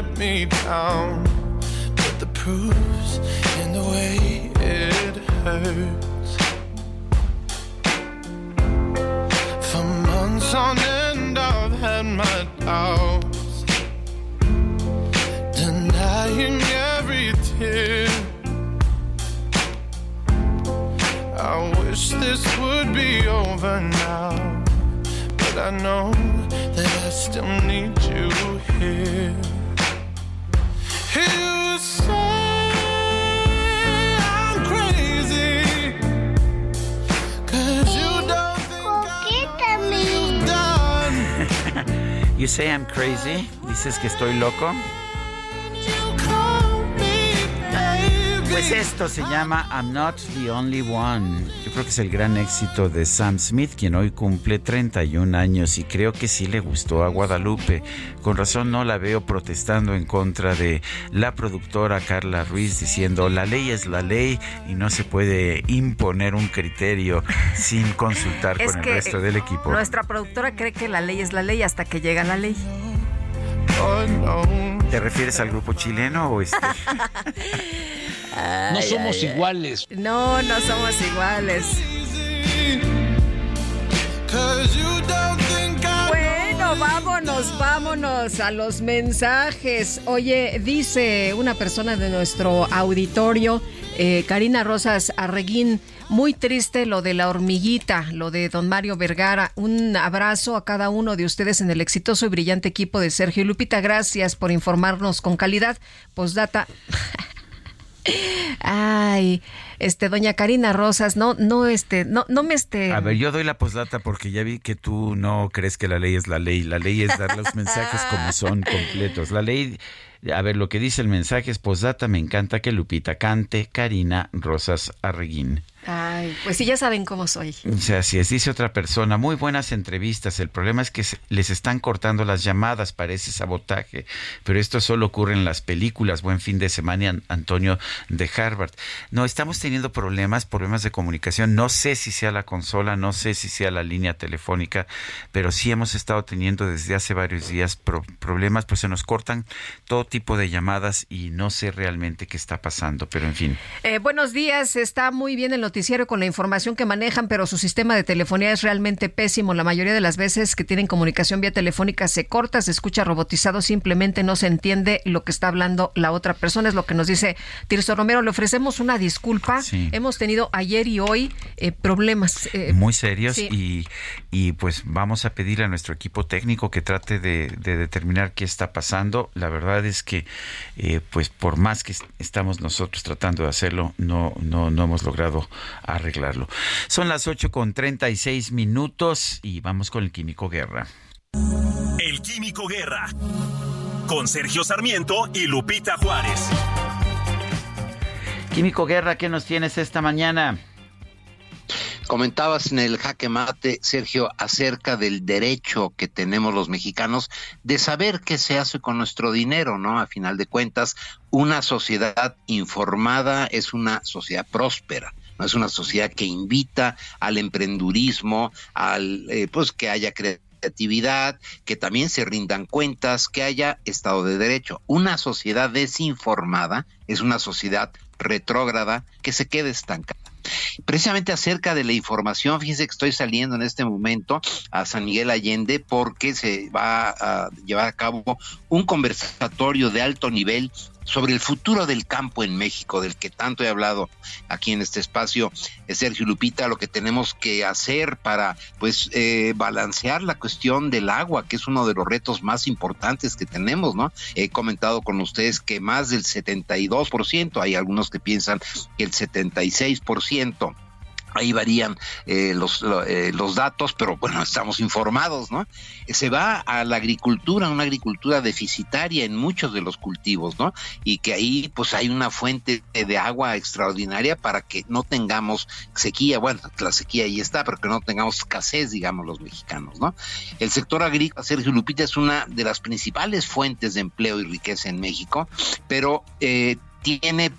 S18: Let me down. But the proof's in the way it hurts. For months on end, I've had my doubts denying every tear. I wish this would be over now, but I know that I still need you here. You say I'm crazy, 'cause you don't think I'm done. [LAUGHS]
S1: You say I'm crazy, dices que estoy loco. Pues esto se llama I'm Not the Only One. Yo creo que es el gran éxito de Sam Smith, quien hoy cumple 31 años y creo que sí le gustó a Guadalupe. Con razón no la veo protestando en contra de la productora Carla Ruiz diciendo la ley es la ley y no se puede imponer un criterio sin consultar
S2: Es
S1: con el resto del equipo.
S2: Nuestra productora cree que la ley es la ley hasta que llega la ley.
S1: ¿Te refieres al grupo chileno o este? [LAUGHS]
S2: No
S16: somos iguales.
S2: No, no somos iguales. Bueno, vámonos, vámonos a los mensajes. Oye, dice una persona de nuestro auditorio, eh, Karina Rosas Arreguín, muy triste lo de la hormiguita, lo de don Mario Vergara. Un abrazo a cada uno de ustedes en el exitoso y brillante equipo de Sergio y Lupita. Gracias por informarnos con calidad. Postdata. [LAUGHS] Ay, este, doña Karina Rosas, no, no, este, no, no me este.
S1: A ver, yo doy la posdata porque ya vi que tú no crees que la ley es la ley. La ley es dar los mensajes como [LAUGHS] son completos. La ley, a ver, lo que dice el mensaje es posdata, me encanta que Lupita cante Karina Rosas Arreguín.
S2: Ay, pues sí, ya saben cómo soy.
S1: O sea, si es, dice otra persona, muy buenas entrevistas. El problema es que les están cortando las llamadas, parece sabotaje. Pero esto solo ocurre en las películas. Buen fin de semana, An- Antonio de Harvard. No, estamos teniendo problemas, problemas de comunicación. No sé si sea la consola, no sé si sea la línea telefónica, pero sí hemos estado teniendo desde hace varios días pro- problemas, pues se nos cortan todo tipo de llamadas y no sé realmente qué está pasando. Pero en fin.
S2: Eh, buenos días, está muy bien el noticiero con la información que manejan, pero su sistema de telefonía es realmente pésimo. La mayoría de las veces que tienen comunicación vía telefónica se corta, se escucha robotizado, simplemente no se entiende lo que está hablando la otra persona. Es lo que nos dice Tirso Romero. Le ofrecemos una disculpa.
S1: Sí.
S2: Hemos tenido ayer y hoy eh, problemas. eh,
S1: muy serios
S2: sí.
S1: y, y pues vamos a pedir a nuestro equipo técnico que trate de, de determinar qué está pasando. La verdad es que eh, pues por más que est- estamos nosotros tratando de hacerlo, no, no, no hemos logrado arreglarlo. Son las 8 con 36 minutos y vamos con el Químico Guerra.
S11: El Químico Guerra. Con Sergio Sarmiento y Lupita Juárez.
S1: Químico Guerra, ¿qué nos tienes esta mañana?
S21: Comentabas en el jaque mate, Sergio, acerca del derecho que tenemos los mexicanos de saber qué se hace con nuestro dinero, ¿no? A final de cuentas, una sociedad informada es una sociedad próspera. Es una sociedad que invita al emprendurismo, al eh, pues que haya creatividad, que también se rindan cuentas, que haya Estado de Derecho. Una sociedad desinformada es una sociedad retrógrada que se queda estancada. Precisamente acerca de la información, fíjense que estoy saliendo en este momento a San Miguel Allende porque se va a llevar a cabo un conversatorio de alto nivel sobre el futuro del campo en México, del que tanto he hablado aquí en este espacio, eh, Sergio Lupita, lo que tenemos que hacer para pues eh, balancear la cuestión del agua, que es uno de los retos más importantes que tenemos, ¿no? He comentado con ustedes que más del 72%, hay algunos que piensan que el 76%, ahí varían eh, los, eh, los datos, pero bueno, [LAUGHS] estamos informados, ¿no? Se va a la agricultura, una agricultura deficitaria en muchos de los cultivos, ¿no? Y que ahí pues hay una fuente de agua extraordinaria para que no tengamos sequía, bueno, la sequía ahí está, pero que no tengamos escasez, digamos, los mexicanos, ¿no? El sector agrícola, Sergio Lupita, es una de las principales fuentes de empleo y riqueza en México, pero eh, tiene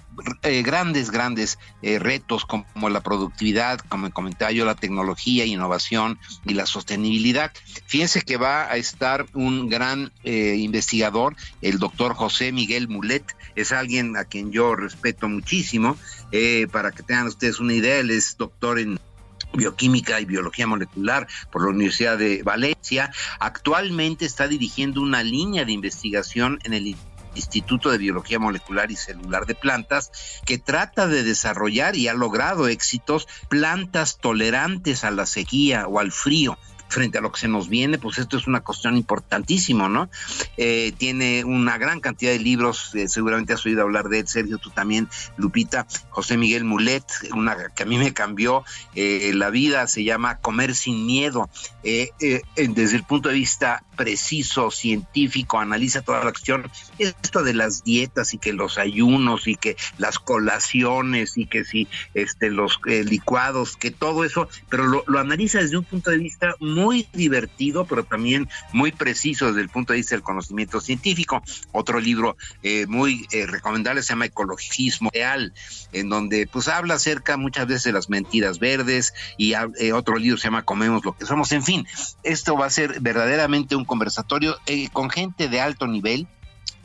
S21: eh, grandes, grandes eh, retos como la productividad, como comentaba yo, la tecnología, innovación y la sostenibilidad. Fíjense que va a estar un gran eh, investigador, el doctor José Miguel Mulet, es alguien a quien yo respeto muchísimo. para que tengan ustedes una idea, él es doctor en bioquímica y biología molecular por la Universidad de Valencia. Actualmente está dirigiendo una línea de investigación en el Instituto de Biología Molecular y Celular de Plantas, que trata de desarrollar y ha logrado éxitos plantas tolerantes a la sequía o al frío frente a lo que se nos viene, pues esto es una cuestión importantísima, ¿no? Eh, tiene una gran cantidad de libros, eh, seguramente has oído hablar de él, Sergio, tú también, Lupita, José Miguel Mulet, una que a mí me cambió eh, la vida, se llama Comer sin Miedo, desde el punto de vista preciso, científico, analiza toda la cuestión, esto de las dietas y que los ayunos y que las colaciones y que si este los licuados, que todo eso, pero lo, lo analiza desde un punto de vista muy muy divertido, pero también muy preciso desde el punto de vista del conocimiento científico. Otro libro eh, muy eh, recomendable se llama Ecologismo Real, en donde pues habla acerca muchas veces de las mentiras verdes y eh, otro libro se llama Comemos lo que somos. En fin, esto va a ser verdaderamente un conversatorio con gente de alto nivel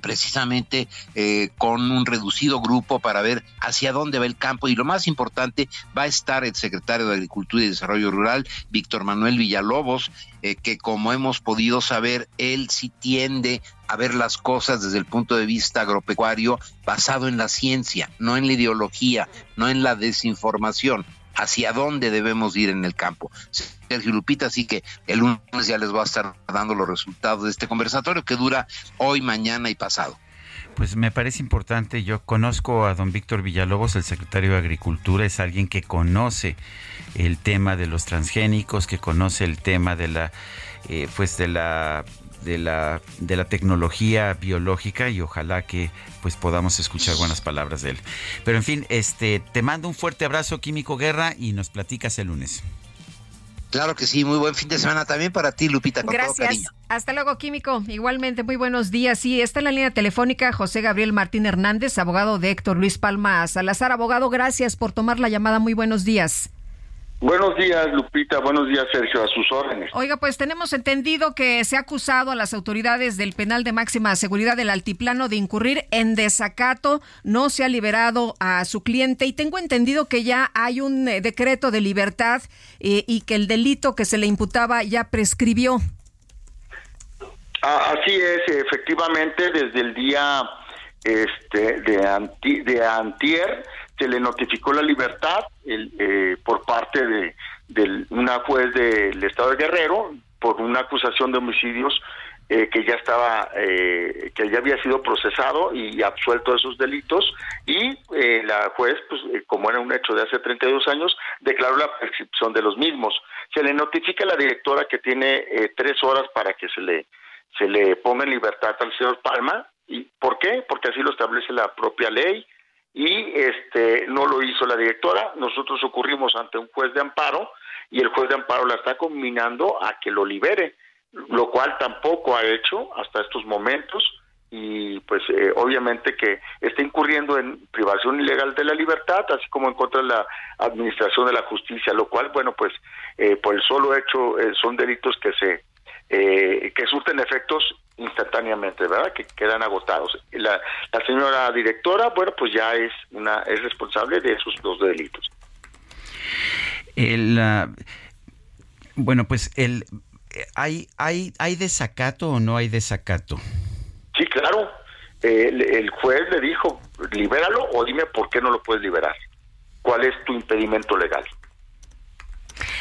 S21: precisamente eh, con un reducido grupo para ver hacia dónde va el campo. Y lo más importante va a estar el secretario de Agricultura y Desarrollo Rural, Víctor Manuel Villalobos, eh, que como hemos podido saber, él sí tiende a ver las cosas desde el punto de vista agropecuario basado en la ciencia, no en la ideología, no en la desinformación hacia dónde debemos ir en el campo. Sergio Lupita, así que el lunes ya les va a estar dando los resultados de este conversatorio que dura hoy, mañana y pasado.
S1: Pues me parece importante, yo conozco a don Víctor Villalobos, el secretario de Agricultura, es alguien que conoce el tema de los transgénicos, que conoce el tema de la, eh, pues de la de la, de la tecnología biológica y ojalá que pues podamos escuchar buenas palabras de él. Pero en fin, este te mando un fuerte abrazo, Químico Guerra, y nos platicas el lunes.
S21: Claro que sí, muy buen fin de semana también para ti, Lupita, con
S2: Gracias.
S21: todo cariño.
S2: Hasta luego, Químico. Igualmente, muy buenos días. Sí, está en la línea telefónica José Gabriel Martín Hernández, abogado de Héctor Luis Palma Salazar. Abogado, gracias por tomar la llamada. Muy buenos días.
S22: Buenos días, Lupita. Buenos días, Sergio. A sus órdenes.
S2: Oiga, pues tenemos entendido que se ha acusado a las autoridades del penal de máxima seguridad del altiplano de incurrir en desacato. No se ha liberado a su cliente y tengo entendido que ya hay un eh, decreto de libertad eh, y que el delito que se le imputaba ya prescribió.
S22: Ah, así es, efectivamente, desde el día este, de, anti, de antier se le notificó la libertad eh, por parte de, una juez del estado de Guerrero por una acusación de homicidios eh, que ya estaba eh, que ya había sido procesado y absuelto de esos delitos. Y la juez pues como era un hecho de hace 32 años declaró la prescripción de los mismos. Se le notifica a la directora que tiene tres horas para que se le se le ponga en libertad al señor Palma. Y ¿por qué? porque así lo establece la propia ley y este no lo hizo la directora. Nosotros ocurrimos ante un juez de amparo y el juez de amparo la está combinando a que lo libere, lo cual tampoco ha hecho hasta estos momentos y pues eh, obviamente que está incurriendo en privación ilegal de la libertad, así como en contra de la administración de la justicia, lo cual, bueno, pues eh, por el solo hecho eh, son delitos que se que surten efectos instantáneamente, ¿verdad? Que quedan agotados. La, la señora directora, bueno, pues ya es una es responsable de esos dos delitos.
S1: El, bueno, pues el hay hay hay desacato o no hay desacato.
S22: Sí, claro. el, juez le dijo, libéralo o dime por qué no lo puedes liberar. ¿Cuál es tu impedimento legal?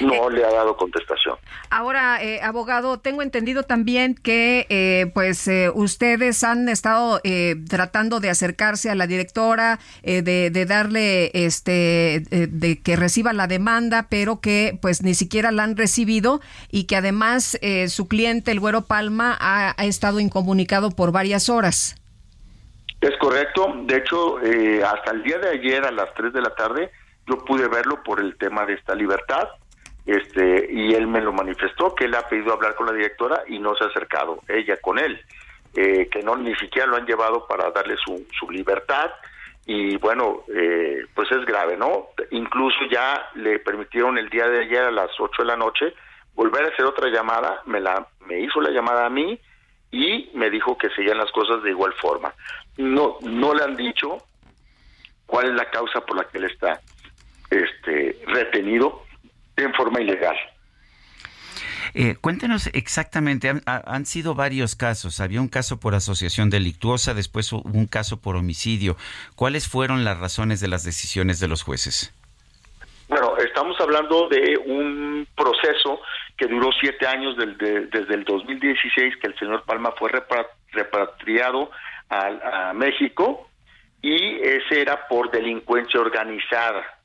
S22: No le ha dado contestación.
S2: Ahora, eh, abogado, tengo entendido también que eh, pues eh, ustedes han estado tratando de acercarse a la directora, de, de, darle este, de que reciba la demanda, pero que pues ni siquiera la han recibido y que además su cliente, el Güero Palma, ha, ha, estado incomunicado por varias horas.
S22: Es correcto. De hecho, hasta el día de ayer a las 3 de la tarde yo pude verlo por el tema de esta libertad este y él me lo manifestó que él ha pedido hablar con la directora y no se ha acercado ella con él eh, que no ni siquiera lo han llevado para darle su, su libertad. Y bueno eh, pues es grave no incluso ya le permitieron el día de ayer a las 8 de la noche volver a hacer otra llamada me la me hizo la llamada a mí y me dijo que seguían las cosas de igual forma. No no le han dicho cuál es la causa por la que él está este retenido en forma ilegal.
S1: Eh, cuéntenos exactamente, han, sido varios casos. Había un caso por asociación delictuosa, después hubo un caso por homicidio. ¿Cuáles fueron las razones de las decisiones de los jueces?
S22: Bueno, estamos hablando de un proceso que duró siete años desde el 2016, que el señor Palma fue repatriado a, a México y ese era por delincuencia organizada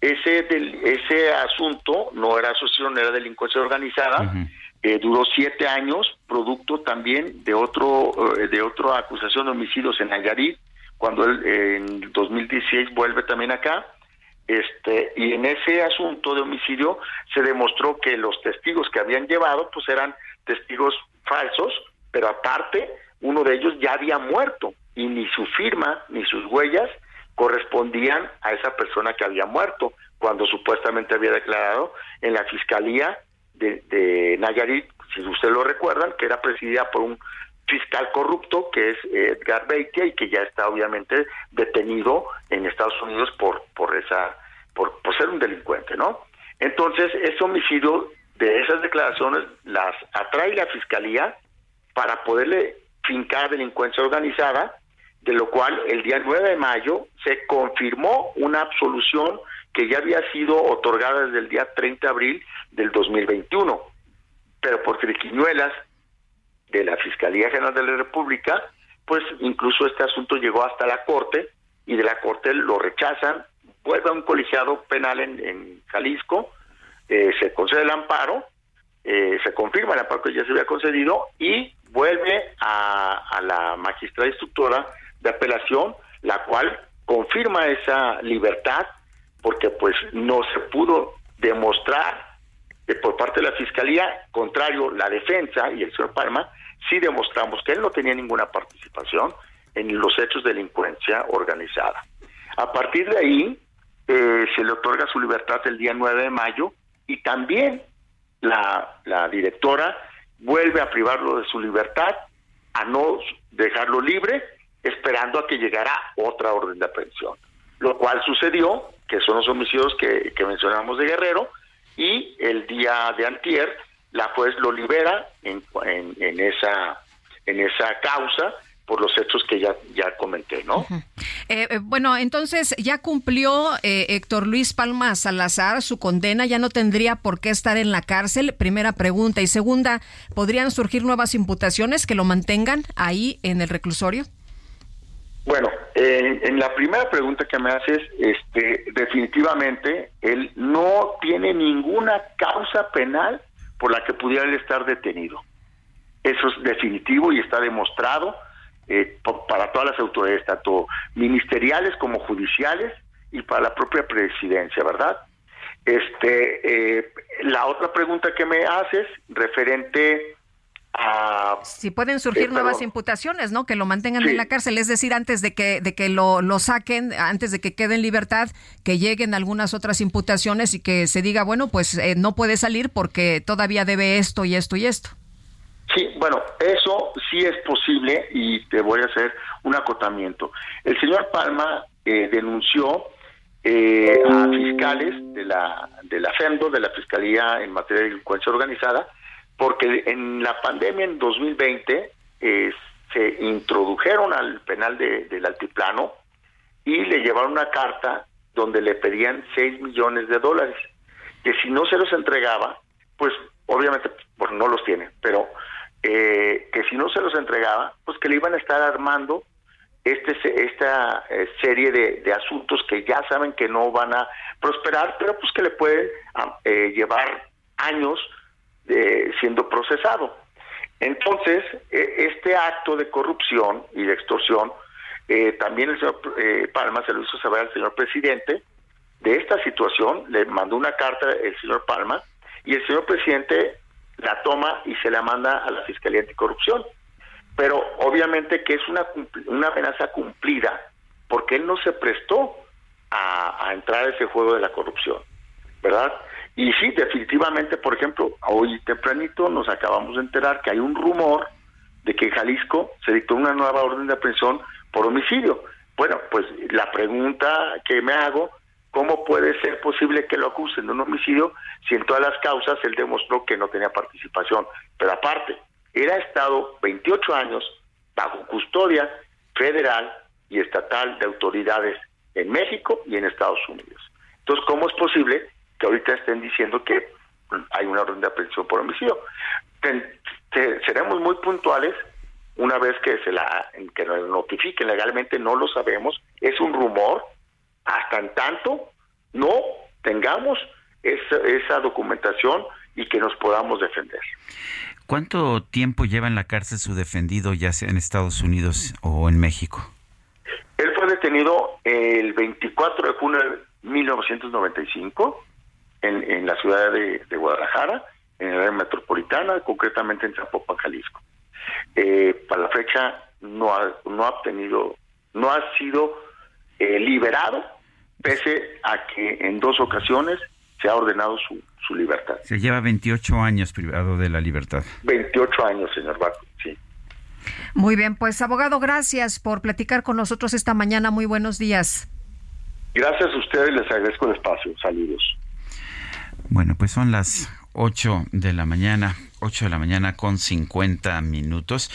S22: ese del, ese asunto no era asociación, era delincuencia organizada. Eh, duró siete años, producto también de otro eh, de otra acusación de homicidios en Nayarit, cuando él en 2016 vuelve también acá. Este, y en ese asunto de homicidio se demostró que los testigos que habían llevado pues eran testigos falsos, pero aparte uno de ellos ya había muerto y ni su firma ni sus huellas correspondían a esa persona que había muerto, cuando supuestamente había declarado en la Fiscalía de, Nayarit, si ustedes lo recuerdan, que era presidida por un fiscal corrupto que es Edgar Beitia y que ya está obviamente detenido en Estados Unidos por por esa por, por ser un delincuente, ¿no? Entonces, ese homicidio de esas declaraciones las atrae la fiscalía para poderle fincar delincuencia organizada de lo cual el día 9 de mayo se confirmó una absolución que ya había sido otorgada desde el día 30 de abril del 2021, pero por triquiñuelas de la Fiscalía General de la República, pues incluso este asunto llegó hasta la Corte y de la Corte lo rechazan, vuelve a un colegiado penal en, Jalisco, eh, se concede el amparo, eh, se confirma el amparo que ya se había concedido y vuelve a, a la magistrada instructora de apelación, la cual confirma esa libertad porque pues no se pudo demostrar por parte de la fiscalía, contrario la defensa y el señor Palma, sí demostramos que él no tenía ninguna participación en los hechos de delincuencia organizada. A partir de ahí eh, se le otorga su libertad el día 9 de mayo y también la, la directora vuelve a privarlo de su libertad, a no dejarlo libre esperando a que llegara otra orden de aprehensión. Lo cual sucedió, que son los homicidios que, mencionamos de Guerrero, y el día de antier la juez lo libera en, en, esa en esa causa por los hechos que ya, ya comenté, ¿no?
S2: Eh, eh, bueno, entonces ya cumplió eh, Héctor Luis Palma Salazar su condena, ya no tendría por qué estar en la cárcel, primera pregunta. Y segunda, ¿podrían surgir nuevas imputaciones que lo mantengan ahí en el reclusorio?
S22: Bueno, en la primera pregunta que me haces, este, definitivamente él no tiene ninguna causa penal por la que pudiera estar detenido. Eso es definitivo y está demostrado eh, para todas las autoridades, tanto ministeriales como judiciales y para la propia presidencia, ¿verdad? Este, eh, la otra pregunta que me haces referente a
S2: si pueden surgir
S22: eh,
S2: nuevas imputaciones, ¿no? Que lo mantengan
S22: Sí.
S2: en la cárcel, es decir, antes de que de que lo, lo saquen, antes de que quede en libertad, que lleguen algunas otras imputaciones y que se diga, bueno, pues eh, no puede salir porque todavía debe esto y esto y esto.
S22: Sí, bueno, eso sí es posible y te voy a hacer un acotamiento. El señor Palma eh, denunció eh, a fiscales de la, de la FEMDO, de la Fiscalía en materia de delincuencia organizada, porque en la pandemia en 2020 eh, se introdujeron al penal de- del altiplano y le llevaron una carta donde le pedían 6 millones de dólares, que si no se los entregaba, pues obviamente pues, no los tiene, pero eh, que si no se los entregaba, pues que le iban a estar armando este esta eh, serie de, de asuntos que ya saben que no van a prosperar, pero pues que le pueden ah, eh, llevar años eh, siendo procesado. Entonces, eh, este acto de corrupción y de extorsión, eh, también el señor eh, Palma se lo hizo saber al señor presidente de esta situación, le mandó una carta el señor Palma y el señor presidente la toma y se la manda a la Fiscalía Anticorrupción. Pero obviamente que es una, una amenaza cumplida porque él no se prestó a, a entrar a ese juego de la corrupción, ¿verdad? Y sí, definitivamente, por ejemplo, hoy tempranito nos acabamos de enterar que hay un rumor de que en Jalisco se dictó una nueva orden de aprehensión por homicidio. Bueno, pues la pregunta que me hago, ¿cómo puede ser posible que lo acusen de un homicidio si en todas las causas él demostró que no tenía participación? Pero aparte, él ha estado 28 años bajo custodia federal y estatal de autoridades en México y en Estados Unidos. Entonces, ¿cómo es posible que ahorita estén diciendo que hay una orden de aprehensión por homicidio? Ten- te- seremos muy puntuales una vez que se la que nos notifiquen legalmente, no lo sabemos, es un rumor, hasta en tanto no tengamos esa, esa documentación y que nos podamos defender.
S1: ¿Cuánto tiempo lleva en la cárcel su defendido, ya sea en Estados Unidos o en México?
S22: Él fue detenido el 24 de junio de 1995 en, en la ciudad de, de Guadalajara, en el área metropolitana, concretamente en Zapopan, Jalisco. Eh, para la fecha no ha, no ha obtenido, no ha sido eh, liberado, pese a que en dos ocasiones se ha ordenado su, su libertad.
S1: Se lleva 28 años privado de la libertad.
S22: 28 años, señor Barco, sí.
S2: Muy bien, pues abogado, gracias por platicar con nosotros esta mañana. Muy buenos días.
S22: Gracias a ustedes, les agradezco el espacio. Saludos.
S1: Bueno, pues son las 8 de la mañana, 8 de la mañana con 50 minutos.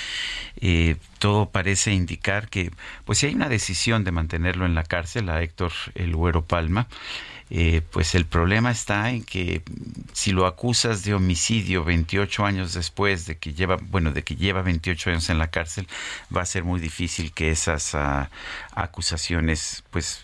S1: Eh, todo parece indicar que, pues si hay una decisión de mantenerlo en la cárcel a Héctor El Güero Palma, eh, pues el problema está en que si lo acusas de homicidio 28 años después de que lleva, bueno, de que lleva 28 años en la cárcel, va a ser muy difícil que esas ah, acusaciones, pues,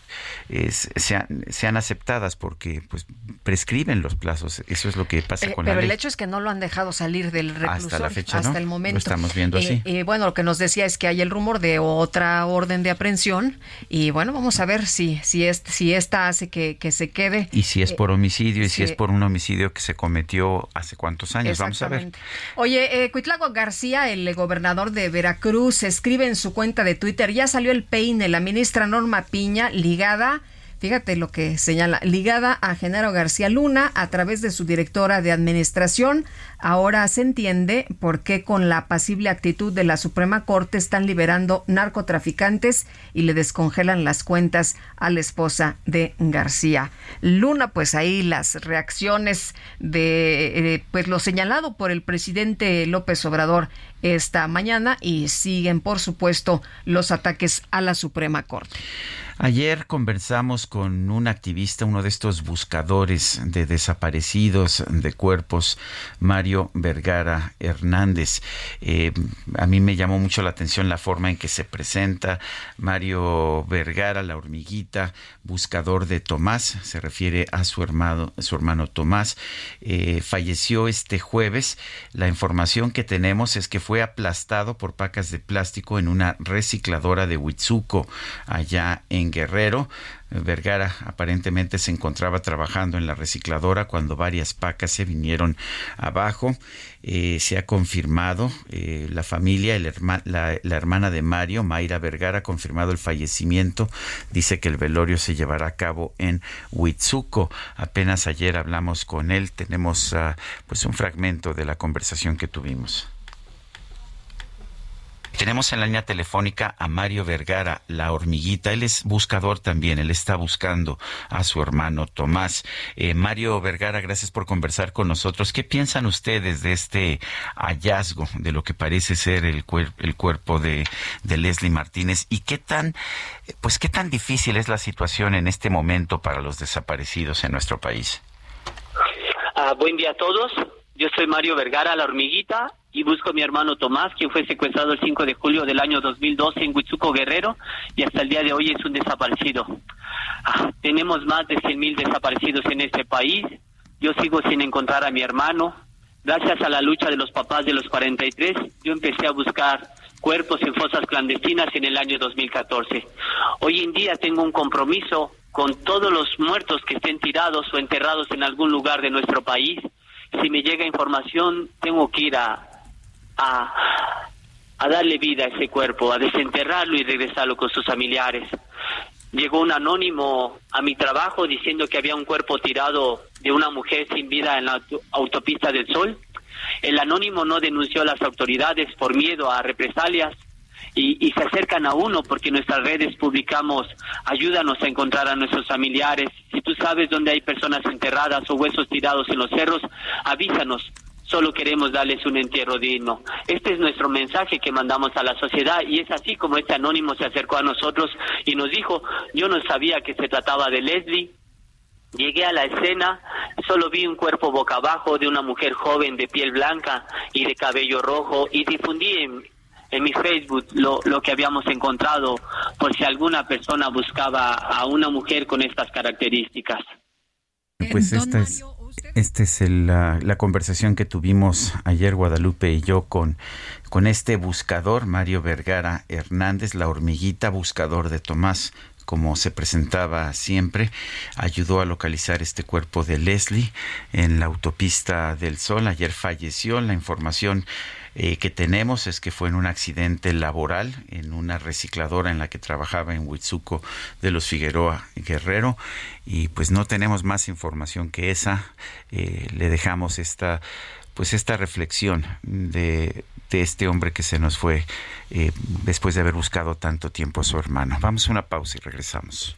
S1: es- sean, sean aceptadas porque, pues, prescriben los plazos. Eso es lo que pasa
S2: Eh,
S1: con
S2: pero
S1: la
S2: el
S1: ley.
S2: hecho es que no lo han dejado salir del reclusorio
S1: la fecha,
S2: hasta
S1: ¿no?
S2: el
S1: Lo
S2: momento.
S1: estamos viendo
S2: Eh,
S1: así.
S2: eh, bueno, lo que nos decía es que hay el rumor de otra orden de aprehensión y bueno, vamos a ver si si es, si esta hace que, que se quede.
S1: Y si es
S2: Eh,
S1: por homicidio y si es por un homicidio que se cometió hace cuántos años, vamos a ver.
S2: Oye, eh, Cuitlago García, el gobernador de Veracruz, escribe en su cuenta de Twitter, ya salió el peine, la ministra Norma Piña, ligada, fíjate lo que señala, ligada a Genaro García Luna a través de su directora de administración. Ahora se entiende por qué con la pasible actitud de la Suprema Corte están liberando narcotraficantes y le descongelan las cuentas a la esposa de García Luna. Pues ahí las reacciones de eh, pues lo señalado por el presidente López Obrador esta mañana y siguen por supuesto los ataques a la Suprema Corte.
S1: Ayer conversamos con un activista, uno de estos buscadores de desaparecidos de cuerpos, Mario Vergara Hernández. Eh, a mí me llamó mucho la atención la forma en que se presenta Mario Vergara, la hormiguita, buscador de Tomás, se refiere a su hermano, su hermano Tomás. Eh, falleció este jueves. La información que tenemos es que fue aplastado por pacas de plástico en una recicladora de Huitzuco, allá en Guerrero. Vergara aparentemente se encontraba trabajando en la recicladora cuando varias pacas se vinieron abajo. Eh, se ha confirmado, eh, la familia, la, hermana de Mario, Mayra Vergara, ha confirmado el fallecimiento. Dice que el velorio se llevará a cabo en Huitzuco. Apenas ayer hablamos con él. Tenemos ah, pues un fragmento de la conversación que tuvimos. Tenemos en la línea telefónica a Mario Vergara, la hormiguita. Él es buscador también. Él está buscando a su hermano Tomás. Eh, Mario Vergara, gracias por conversar con nosotros. ¿Qué piensan ustedes de este hallazgo de lo que parece ser el, el cuerpo de, de Leslie Martínez? ¿Y qué tan, pues qué tan difícil es la situación en este momento para los desaparecidos en nuestro país?
S23: Ah, buen día a todos. Yo soy Mario Vergara, la hormiguita, y busco a mi hermano Tomás, quien fue secuestrado el 5 de julio del año 2012 en Huitzuco Guerrero y hasta el día de hoy es un desaparecido. Ah, tenemos más de 100.000 desaparecidos en este país. Yo sigo sin encontrar a mi hermano. Gracias a la lucha de los papás de los 43, yo empecé a buscar cuerpos en fosas clandestinas en el año 2014. Hoy en día tengo un compromiso con todos los muertos que estén tirados o enterrados en algún lugar de nuestro país. Si me llega información, tengo que ir a, a, darle vida a ese cuerpo, a desenterrarlo y regresarlo con sus familiares. Llegó un anónimo a mi trabajo diciendo que había un cuerpo tirado de una mujer sin vida en la autopista del Sol. El anónimo no denunció a las autoridades por miedo a represalias y, y, se acercan a uno porque en nuestras redes publicamos ayúdanos a encontrar a nuestros familiares. Si tú sabes dónde hay personas enterradas o huesos tirados en los cerros, avísanos solo queremos darles un entierro digno. Este es nuestro mensaje que mandamos a la sociedad y es así como este anónimo se acercó a nosotros y nos dijo, yo no sabía que se trataba de Leslie. Llegué a la escena, solo vi un cuerpo boca abajo de una mujer joven de piel blanca y de cabello rojo y difundí en, en mi Facebook lo, lo que habíamos encontrado por si alguna persona buscaba a una mujer con estas características.
S1: Pues esta es esta es la, conversación que tuvimos ayer Guadalupe y yo con, con este buscador, Mario Vergara Hernández, la hormiguita buscador de Tomás como se presentaba siempre, ayudó a localizar este cuerpo de Leslie en la autopista del Sol. Ayer falleció. La información eh, que tenemos es que fue en un accidente laboral en una recicladora en la que trabajaba en Huitzuco de los Figueroa Guerrero y pues no tenemos más información que esa. Eh, le dejamos esta pues esta reflexión de, de este hombre que se nos fue eh, después de haber buscado tanto tiempo a su hermano. Vamos a una pausa y regresamos.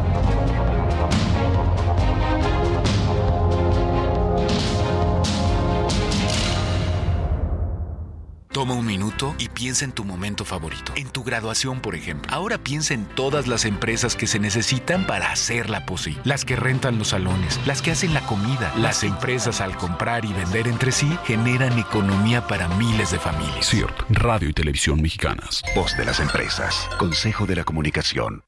S24: Toma un minuto y piensa en tu momento favorito. En tu graduación, por ejemplo. Ahora piensa en todas las empresas que se necesitan para hacerla posible. Las que rentan los salones, las que hacen la comida. Las empresas al comprar y vender entre sí generan economía para miles de familias.
S25: CIRT, Radio y Televisión Mexicanas. Voz de las empresas. Consejo de la Comunicación.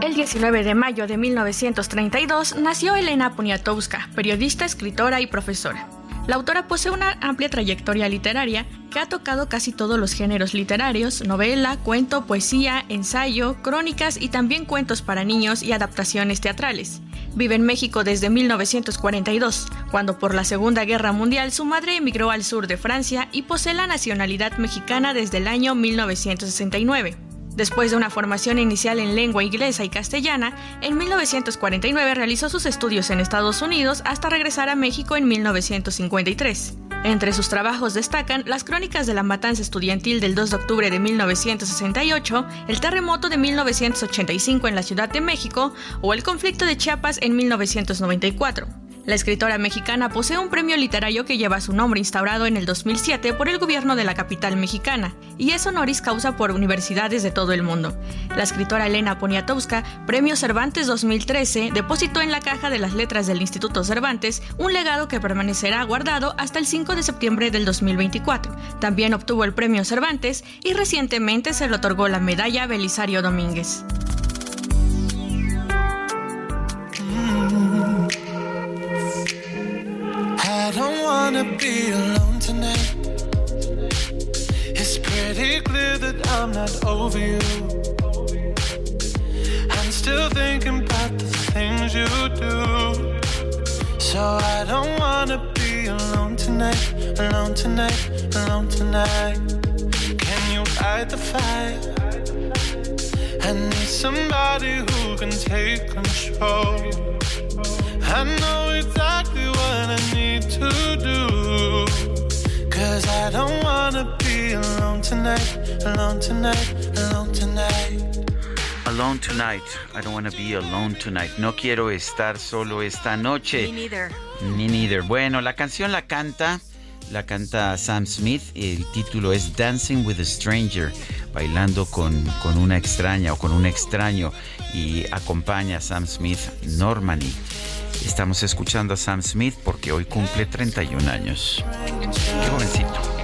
S26: El 19 de mayo de 1932 nació Elena Poniatowska, periodista, escritora y profesora.
S27: La autora posee una amplia trayectoria literaria que ha tocado casi todos los géneros literarios, novela, cuento, poesía, ensayo, crónicas y también cuentos para niños y adaptaciones teatrales. Vive en México desde 1942, cuando por la Segunda Guerra Mundial su madre emigró al sur de Francia y posee la nacionalidad mexicana desde el año 1969. Después de una formación inicial en lengua inglesa y castellana, en 1949 realizó sus estudios en Estados Unidos hasta regresar a México en 1953. Entre sus trabajos destacan las crónicas de la matanza estudiantil del 2 de octubre de 1968, el terremoto de 1985 en la Ciudad de México o el conflicto de Chiapas en 1994. La escritora mexicana posee un premio literario que lleva su nombre instaurado en el 2007 por el gobierno de la capital mexicana y es honoris causa por universidades de todo el mundo. La escritora Elena Poniatowska, Premio Cervantes 2013, depositó en la caja de las letras del Instituto Cervantes un legado que permanecerá guardado hasta el 5 de septiembre del 2024. También obtuvo el Premio Cervantes y recientemente se le otorgó la medalla Belisario Domínguez.
S18: It's pretty clear that I'm not over you. I'm still thinking about the things you do. So I don't wanna be alone tonight, alone tonight, alone tonight. Can you fight the fire? I need somebody who can take control. I know exactly what I need to do. Cause I don't wanna be alone tonight, alone tonight, alone tonight.
S1: Alone tonight. I don't want to be alone tonight. No quiero estar solo esta noche.
S2: Me neither.
S1: Ni neither. Bueno, la canción la canta, la canta Sam Smith. El título es Dancing with a Stranger, bailando con, con una extraña o con un extraño. Y acompaña a Sam Smith Normani. Estamos escuchando a Sam Smith porque hoy cumple 31 años. Qué jovencito.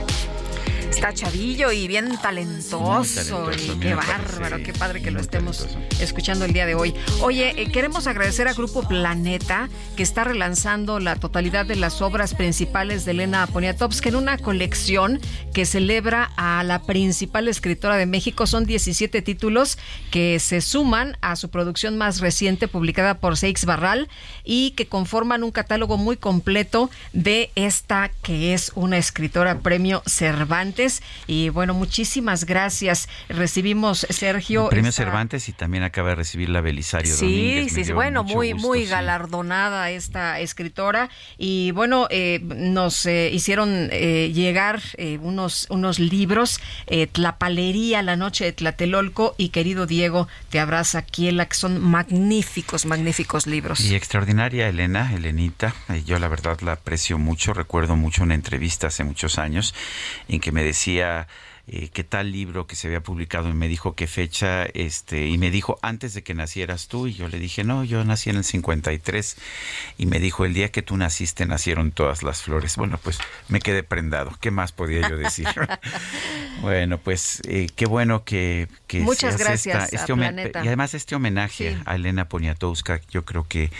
S2: Está chavillo y bien talentoso.
S1: talentoso,
S2: y qué bárbaro, qué padre que lo estemos escuchando el día de hoy. Oye, eh, queremos agradecer a Grupo Planeta que está relanzando la totalidad de las obras principales de Elena Poniatowska en una colección que celebra a la principal escritora de México. Son 17 títulos que se suman a su producción más reciente publicada por Seix Barral y que conforman un catálogo muy completo de esta que es una escritora premio Cervantes. Y bueno, muchísimas gracias. Recibimos, Sergio.
S1: El premio
S2: esta-
S1: Cervantes y también acaba de recibir la Belisario
S2: Sí,
S1: Domínguez.
S2: Sí, bueno, muy,
S1: gusto,
S2: muy
S1: sí.
S2: galardonada esta escritora y bueno, eh, nos eh, hicieron eh, llegar unos, unos libros, Tlapalería, La Noche de Tlatelolco y Querido Diego, Te Abraza Kiela, que son magníficos, magníficos libros.
S1: Y extraordinaria Elena, Elenita, yo la verdad la aprecio mucho, recuerdo mucho una entrevista hace muchos años en que me decía eh, qué tal libro que se había publicado y me dijo qué fecha, este, y me dijo antes de que nacieras tú, y yo le dije, no, yo nací en el 53, y me dijo, el día que tú naciste nacieron todas las flores. Bueno, pues me quedé prendado, ¿qué más podía yo decir? [LAUGHS] bueno, pues eh, qué bueno que, que
S2: Muchas gracias
S1: esta- este
S2: Planeta.
S1: y además este homenaje
S2: Sí.
S1: a Elena Poniatowska, yo creo que,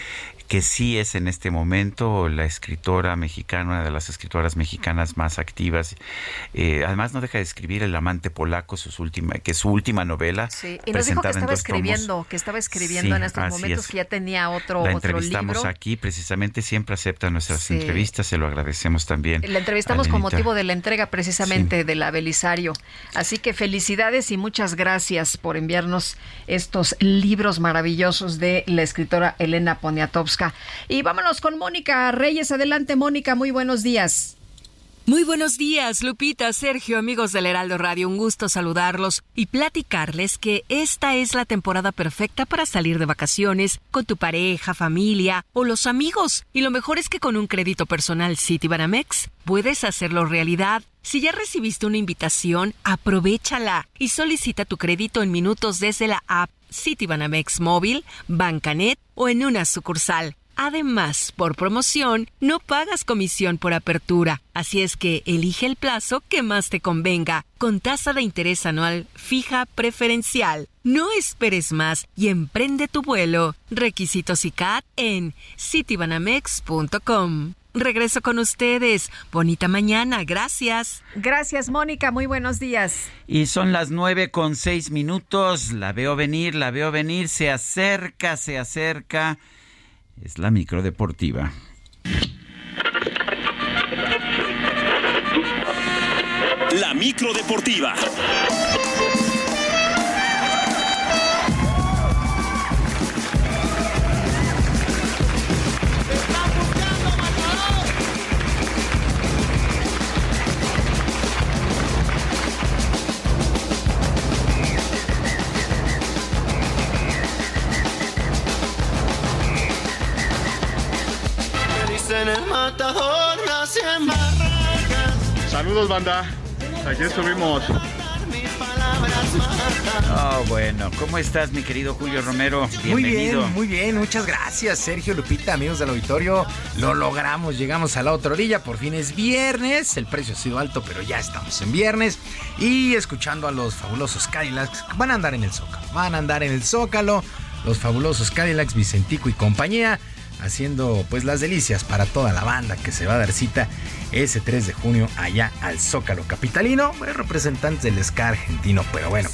S1: que sí es en este momento la escritora mexicana, una de las escritoras mexicanas más activas. Eh, además no deja de escribir El amante polaco, sus última, que es su última novela.
S2: Sí, y nos dijo que estaba
S1: tomos.
S2: escribiendo, que estaba escribiendo
S1: Sí,
S2: en estos momentos,
S1: es.
S2: que ya tenía otro,
S1: La
S2: otro
S1: entrevistamos
S2: libro.
S1: aquí, precisamente siempre acepta nuestras
S2: Sí.
S1: entrevistas, se lo agradecemos también.
S2: La entrevistamos con motivo de la entrega precisamente de la Belisario. Así que felicidades y muchas gracias por enviarnos estos libros maravillosos de la escritora Elena Poniatowska. Y vámonos con Mónica Reyes. Adelante, Mónica, muy buenos días.
S28: Muy buenos días, Lupita, Sergio, amigos del Heraldo Radio. Un gusto saludarlos y platicarles que esta es la temporada perfecta para salir de vacaciones con tu pareja, familia o los amigos. Y lo mejor es que con un crédito personal Citibanamex puedes hacerlo realidad. Si ya recibiste una invitación, aprovechala y solicita tu crédito en minutos desde la app Citibanamex móvil, Bancanet o en una sucursal. Además, por promoción, no pagas comisión por apertura, así es que elige el plazo que más te convenga, con tasa de interés anual fija preferencial. No esperes más y emprende tu vuelo. Requisitos y CAT en citibanamex.com. regreso con ustedes. Bonita mañana, gracias.
S2: Gracias, Mónica, muy buenos días.
S1: Y son las nueve con seis minutos. La veo venir, la veo venir. Se acerca, se acerca. Es la micro deportiva.
S11: La micro deportiva.
S29: Saludos, banda. Aquí estuvimos.
S1: Oh, bueno, ¿cómo estás, mi querido Julio Romero? Bienvenido.
S30: Muy bien, muy bien, muchas gracias, Sergio Lupita, amigos del auditorio. Lo logramos, llegamos a la otra orilla, por fin es viernes, el precio ha sido alto, pero ya estamos en viernes. Y escuchando a los fabulosos Cadillacs, van a andar en el Zócalo, van a andar en el Zócalo, los fabulosos Cadillacs, Vicentico y compañía haciendo pues las delicias para toda la banda que se va a dar cita ese 3 de junio allá al Zócalo Capitalino, representantes del ska argentino, pero bueno,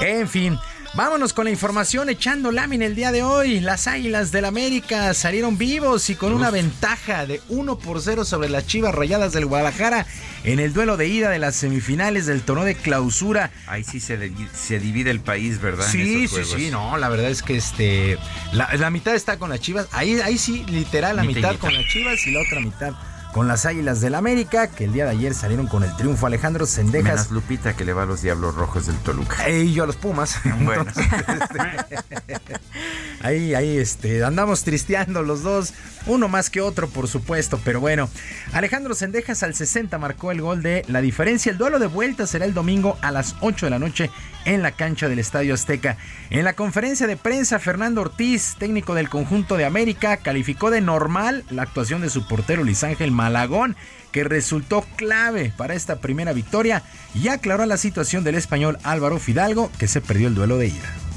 S30: en fin. Vámonos con la información echando lámina el día de hoy. Las Águilas del América salieron vivos y con una ventaja de 1 por 0 sobre las Chivas Rayadas del Guadalajara en el duelo de ida de las semifinales del torneo de clausura.
S1: Ahí sí se, se divide el país, ¿verdad?
S30: Sí, sí, sí, no, la verdad es que este la, mitad está con las Chivas. Ahí, ahí sí, literal, la mitad con las Chivas y la otra mitad con las Águilas del América, que el día de ayer salieron con el triunfo Alejandro Sendejas.
S1: Menos Lupita, que le va a los Diablos Rojos del Toluca.
S30: Y yo a los Pumas. Bueno. [LAUGHS] Este, [LAUGHS] ahí, ahí, este, andamos tristeando los dos, uno más que otro, por supuesto, pero bueno. Alejandro Sendejas al 60 marcó el gol de la diferencia. El duelo de vuelta será el domingo a las 8 de la noche en la cancha del Estadio Azteca. En la conferencia de prensa, Fernando Ortiz, técnico del conjunto de América, calificó de normal la actuación de su portero Luis Ángel Malagón, que resultó clave para esta primera victoria y aclaró la situación del español Álvaro Fidalgo, que se perdió el duelo de ida.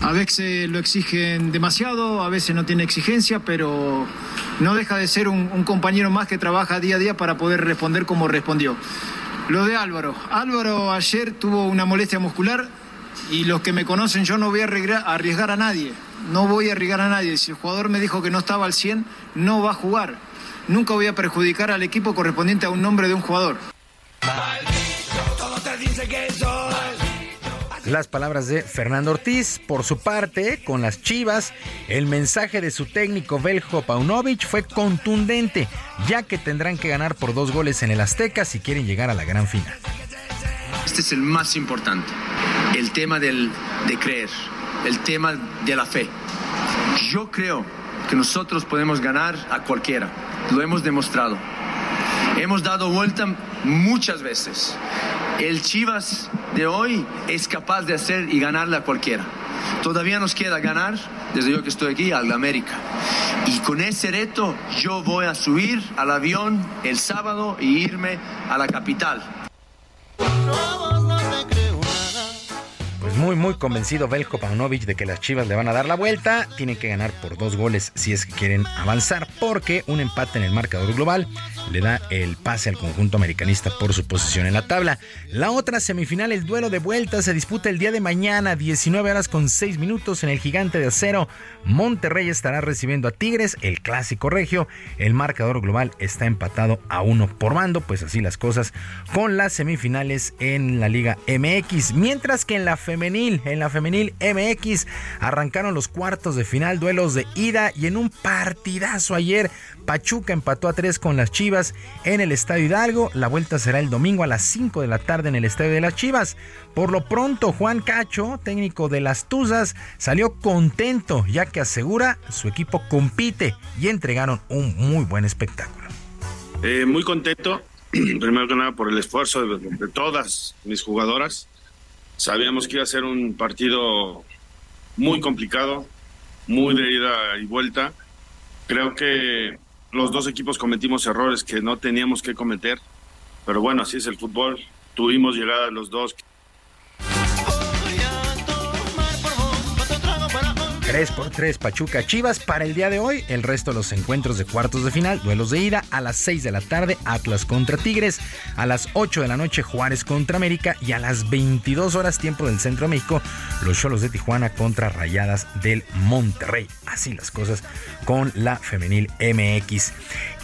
S31: A veces lo exigen demasiado, a veces no tiene exigencia, pero no deja de ser un, compañero más que trabaja día a día para poder responder como respondió. Lo de Álvaro. Álvaro ayer tuvo una molestia muscular y los que me conocen yo no voy a arriesgar a nadie. No voy a arriesgar a nadie. Si el jugador me dijo que no estaba al 100, no va a jugar. Nunca voy a perjudicar al equipo correspondiente a un nombre de un jugador.
S30: Las palabras de Fernando Ortiz. Por su parte, con las Chivas, el mensaje de su técnico Beljo Paunovic fue contundente, ya que tendrán que ganar por dos goles en el Azteca si quieren llegar a la gran final.
S26: Este es el más importante, el tema del, de creer, el tema de la fe. Yo creo que nosotros podemos ganar a cualquiera, lo hemos demostrado. Hemos dado vuelta muchas veces el Chivas de hoy es capaz de hacer y ganarle a cualquiera. Todavía nos queda ganar, desde yo que estoy aquí, al América. Y con ese reto yo voy a subir al avión el sábado e irme a la capital.
S30: muy, muy convencido Belko Paunovic de que las Chivas le van a dar la vuelta. Tienen que ganar por dos goles si es que quieren avanzar, porque un empate en el marcador global le da el pase al conjunto americanista por su posición en la tabla. La otra semifinal, el duelo de vuelta, se disputa el día de mañana, 19 horas con 6 minutos en el Gigante de Acero. Monterrey estará recibiendo a Tigres, el clásico regio. El marcador global está empatado a uno por mando, pues así las cosas con las semifinales en la Liga MX. Mientras que en la femenil, en la femenil MX, arrancaron los cuartos de final, duelos de ida y en un partidazo ayer, Pachuca empató a tres con las Chivas en el Estadio Hidalgo. La vuelta será el domingo a las 5 de la tarde en el Estadio de las Chivas. Por lo pronto, Juan Cacho, técnico de las Tuzas, salió contento ya que asegura su equipo compite y entregaron un muy buen espectáculo.
S32: Eh, muy contento, [CLEARS THROAT] primero que nada por el esfuerzo de todas mis jugadoras. Sabíamos que iba a ser un partido muy complicado, muy de ida y vuelta. Creo que los dos equipos cometimos errores que no teníamos que cometer, pero bueno, así es el fútbol. Tuvimos llegada los dos.
S30: 3 por 3 Pachuca Chivas para el día de hoy. El resto de los encuentros de cuartos de final, duelos de ida a las 6 de la tarde Atlas contra Tigres, a las 8 de la noche Juárez contra América y a las 22 horas tiempo del Centro de México los Cholos de Tijuana contra Rayadas del Monterrey. Así las cosas con la femenil MX.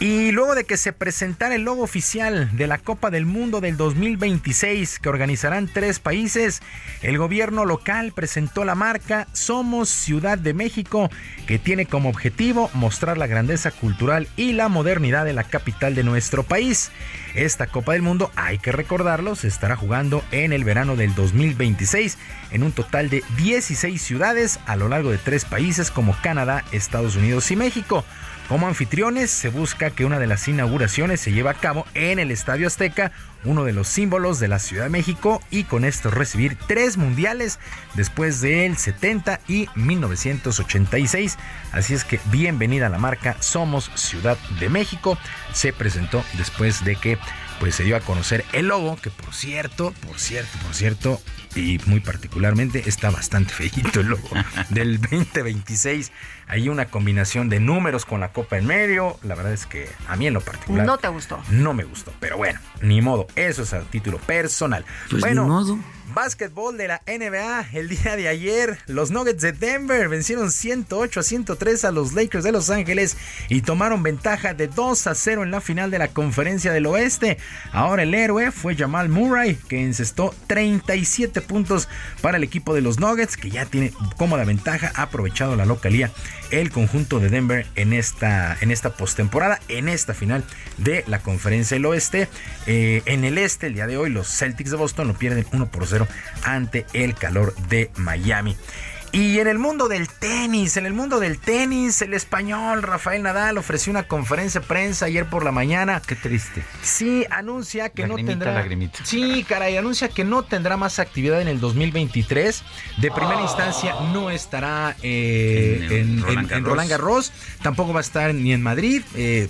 S30: Y luego de que se presentara el logo oficial de la Copa del Mundo del 2026 que organizarán tres países, el gobierno local presentó la marca Somos Ciudad de México, que tiene como objetivo mostrar la grandeza cultural y la modernidad de la capital de nuestro país. Esta Copa del Mundo, hay que recordarlo, se estará jugando en el verano del 2026 en un total de 16 ciudades a lo largo de tres países como Canadá, Estados Unidos y México. Como anfitriones, se busca que una de las inauguraciones se lleve a cabo en el Estadio Azteca, uno de los símbolos de la Ciudad de México, y con esto recibir tres mundiales después del 70 y 1986. Así es que bienvenida a la marca Somos Ciudad de México. Se presentó después de que pues se dio a conocer el logo, que por cierto, por cierto, por cierto, y muy particularmente está bastante [LAUGHS] feito el logo del 2026. Hay una combinación de números con la copa en medio. La verdad es que a mí en lo particular.
S2: No te gustó.
S30: No me gustó, pero bueno, ni modo. Eso es a título personal.
S33: Pues
S30: bueno,
S33: ni modo.
S30: Básquetbol de la NBA el día de ayer. Los Nuggets de Denver vencieron 108 a 103 a los Lakers de Los Ángeles y tomaron ventaja de 2 a 0 en la final de la Conferencia del Oeste. Ahora el héroe fue Jamal Murray que encestó 37 puntos para el equipo de los Nuggets que ya tiene cómoda ventaja. Ha aprovechado la localía el conjunto de Denver en esta, en esta postemporada, en esta final de la Conferencia del Oeste. Eh, en el este, el día de hoy, los Celtics de Boston lo pierden 1 por 0 ante el calor de Miami. Y en el mundo del tenis, en el mundo del tenis, el español Rafael Nadal ofreció una conferencia de prensa ayer por la mañana.
S1: Qué triste.
S30: Sí, anuncia que
S1: Lagrimita,
S30: no tendrá.
S1: lagrimita.
S30: Sí, caray, anuncia que no tendrá más actividad en el 2023. De primera instancia no estará eh,
S1: En,
S30: en,
S1: Roland
S30: en- en
S1: Garros.
S30: Roland Garros. Tampoco va a estar ni en Madrid. Eh,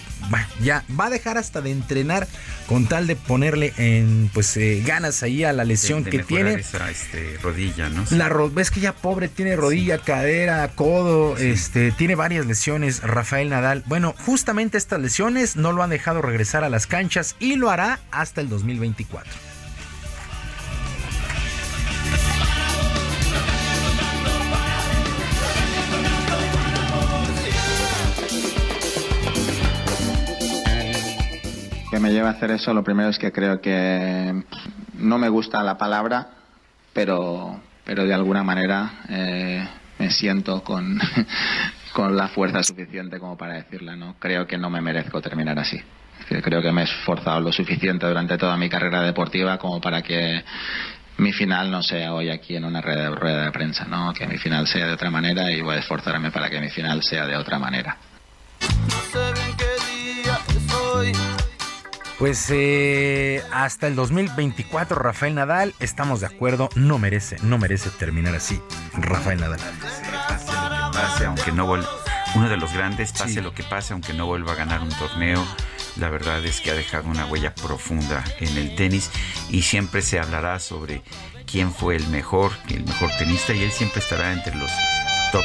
S30: ya va a dejar hasta de entrenar con tal de ponerle en pues eh, ganas ahí a la lesión
S1: De- de
S30: que tiene.
S1: esa este, rodilla, ¿no?
S30: La ro- ves que ya pobre tiene rodilla, cadera, codo, este, tiene varias lesiones Rafael Nadal. Bueno, justamente estas lesiones no lo han dejado regresar a las canchas y lo hará hasta el 2024.
S34: que me lleva a hacer eso, lo primero es que creo que no me gusta la palabra, pero, pero de alguna manera eh, me siento con, [LAUGHS] con la fuerza suficiente como para decirla. ¿no? Creo que no me merezco terminar así. Creo que me he esforzado lo suficiente durante toda mi carrera deportiva como para que mi final no sea hoy aquí en una rueda de, prensa, ¿no? que mi final sea de otra manera y voy a esforzarme para que mi final sea de otra manera.
S30: Pues eh, hasta el 2024 Rafael Nadal, estamos de acuerdo, no merece, no merece terminar así Rafael Nadal.
S1: Pase lo que pase, aunque no vuelva. Uno de los grandes, pase lo que pase, aunque no vuelva a ganar un torneo. La verdad es que ha dejado una huella profunda en el tenis y siempre se hablará sobre quién fue el mejor, el mejor tenista y él siempre estará entre los top,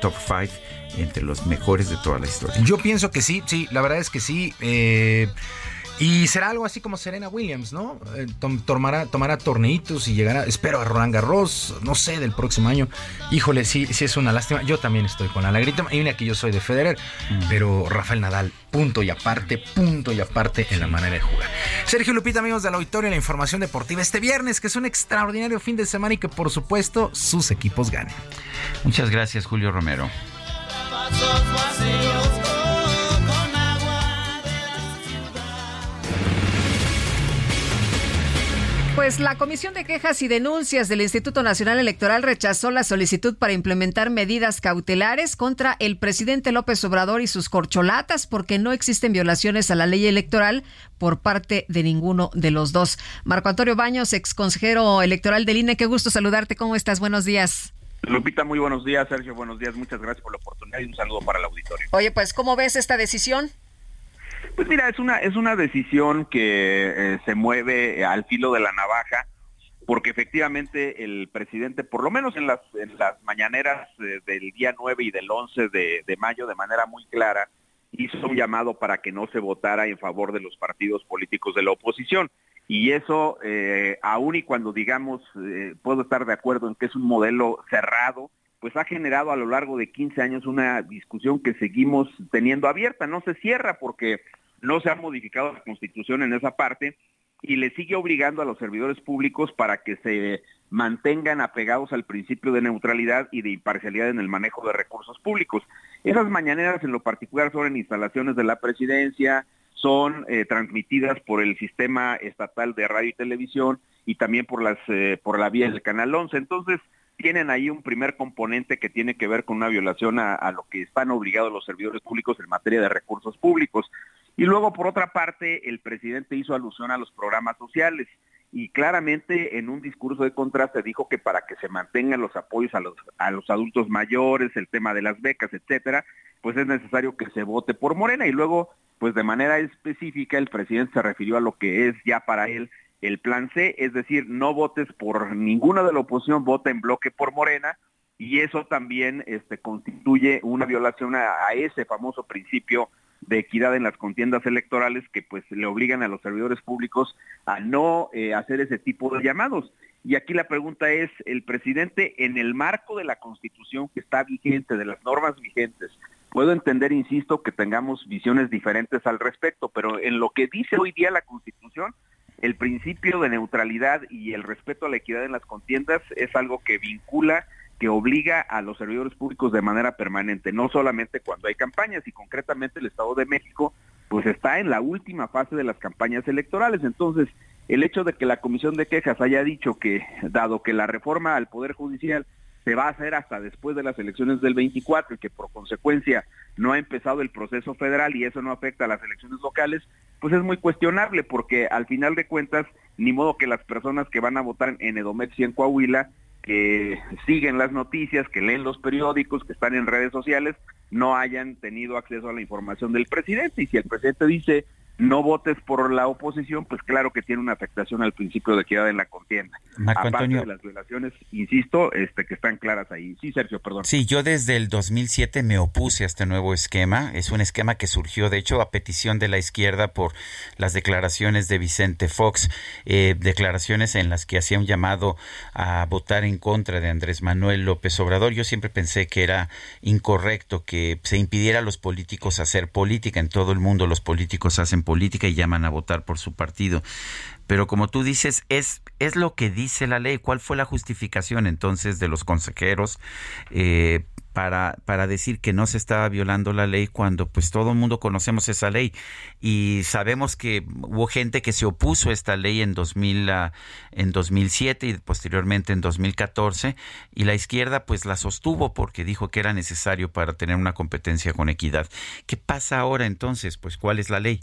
S1: top five, entre los mejores de toda la historia.
S30: Yo pienso que sí, sí, la verdad es que sí. eh, y será algo así como Serena Williams, ¿no? Eh, tom- tomará, tomará torneitos y llegará, espero, a Roland Garros, no sé, del próximo año. Híjole, sí, sí es una lástima. Yo también estoy con la lagrita. Y mira que yo soy de Federer, pero Rafael Nadal, punto y aparte, punto y aparte en la manera de jugar. Sergio Lupita, amigos del auditorio, la información deportiva este viernes, que es un extraordinario fin de semana y que por supuesto sus equipos ganen.
S1: Muchas gracias, Julio Romero.
S2: Pues la Comisión de Quejas y Denuncias del Instituto Nacional Electoral rechazó la solicitud para implementar medidas cautelares contra el presidente López Obrador y sus corcholatas porque no existen violaciones a la ley electoral por parte de ninguno de los dos. Marco Antonio Baños, ex consejero electoral del INE, qué gusto saludarte. ¿Cómo estás? Buenos días.
S35: Lupita, muy buenos días. Sergio, buenos días. Muchas gracias por la oportunidad y un saludo para el auditorio.
S2: Oye, pues, ¿cómo ves esta decisión?
S35: Pues mira, es una, es una decisión que eh, se mueve al filo de la navaja. porque efectivamente el presidente, por lo menos en las, en las mañaneras eh, del día 9 y del 11 de, de mayo, de manera muy clara, hizo un llamado para que no se votara en favor de los partidos políticos de la oposición. Y eso, eh, aun y cuando digamos, eh, puedo estar de acuerdo en que es un modelo cerrado, pues ha generado a lo largo de 15 años una discusión que seguimos teniendo abierta. No se cierra porque no se ha modificado la constitución en esa parte y le sigue obligando a los servidores públicos para que se mantengan apegados al principio de neutralidad y de imparcialidad en el manejo de recursos públicos. Esas mañaneras en lo particular son en instalaciones de la presidencia, son eh, transmitidas por el sistema estatal de radio y televisión y también por las eh, por la vía del canal 11. Entonces, tienen ahí un primer componente que tiene que ver con una violación a, lo que están obligados los servidores públicos en materia de recursos públicos. Y luego, por otra parte, el presidente hizo alusión a los programas sociales y claramente en un discurso de contraste dijo que para que se mantengan los apoyos a los, a los adultos mayores, el tema de las becas, etcétera, pues es necesario que se vote por Morena. Y luego, pues de manera específica, el presidente se refirió a lo que es ya para él el plan C, es decir, no votes por ninguna de la oposición, vota en bloque por Morena, y eso también este, constituye una violación a, ese famoso principio de equidad en las contiendas electorales que pues le obligan a los servidores públicos a no eh, hacer ese tipo de llamados. Y aquí la pregunta es, el presidente en el marco de la constitución que está vigente, de las normas vigentes, puedo entender, insisto, que tengamos visiones diferentes al respecto, pero en lo que dice hoy día la constitución, el principio de neutralidad y el respeto a la equidad en las contiendas es algo que vincula que obliga a los servidores públicos de manera permanente, no solamente cuando hay campañas y concretamente el Estado de México pues está en la última fase de las campañas electorales. Entonces, el hecho de que la Comisión de Quejas haya dicho que dado que la reforma al Poder Judicial se va a hacer hasta después de las elecciones del 24 y que por consecuencia no ha empezado el proceso federal y eso no afecta a las elecciones locales, pues es muy cuestionable porque al final de cuentas, ni modo que las personas que van a votar en Edomex y en Coahuila que siguen las noticias, que leen los periódicos, que están en redes sociales, no hayan tenido acceso a la información del presidente. Y si el presidente dice no votes por la oposición, pues claro que tiene una afectación al principio de equidad en la contienda.
S1: Marco
S35: Aparte
S1: Antonio.
S35: de las violaciones, insisto, este que están claras ahí. Sí, Sergio, perdón.
S1: Sí, yo desde el 2007 me opuse a este nuevo esquema. Es un esquema que surgió, de hecho, a petición de la izquierda por las declaraciones de Vicente Fox, eh, declaraciones en las que hacía un llamado a votar en contra de Andrés Manuel López Obrador. Yo siempre pensé que era incorrecto que se impidiera a los políticos hacer política. En todo el mundo los políticos hacen política y llaman a votar por su partido. Pero como tú dices, es, es lo que dice la ley. ¿Cuál fue la justificación entonces de los consejeros eh, para, para decir que no se estaba violando la ley cuando pues todo el mundo conocemos esa ley? Y sabemos que hubo gente que se opuso a esta ley en, 2000, uh, en 2007 y posteriormente en 2014 y la izquierda pues la sostuvo porque dijo que era necesario para tener una competencia con equidad. ¿Qué pasa ahora entonces? Pues ¿cuál es la ley?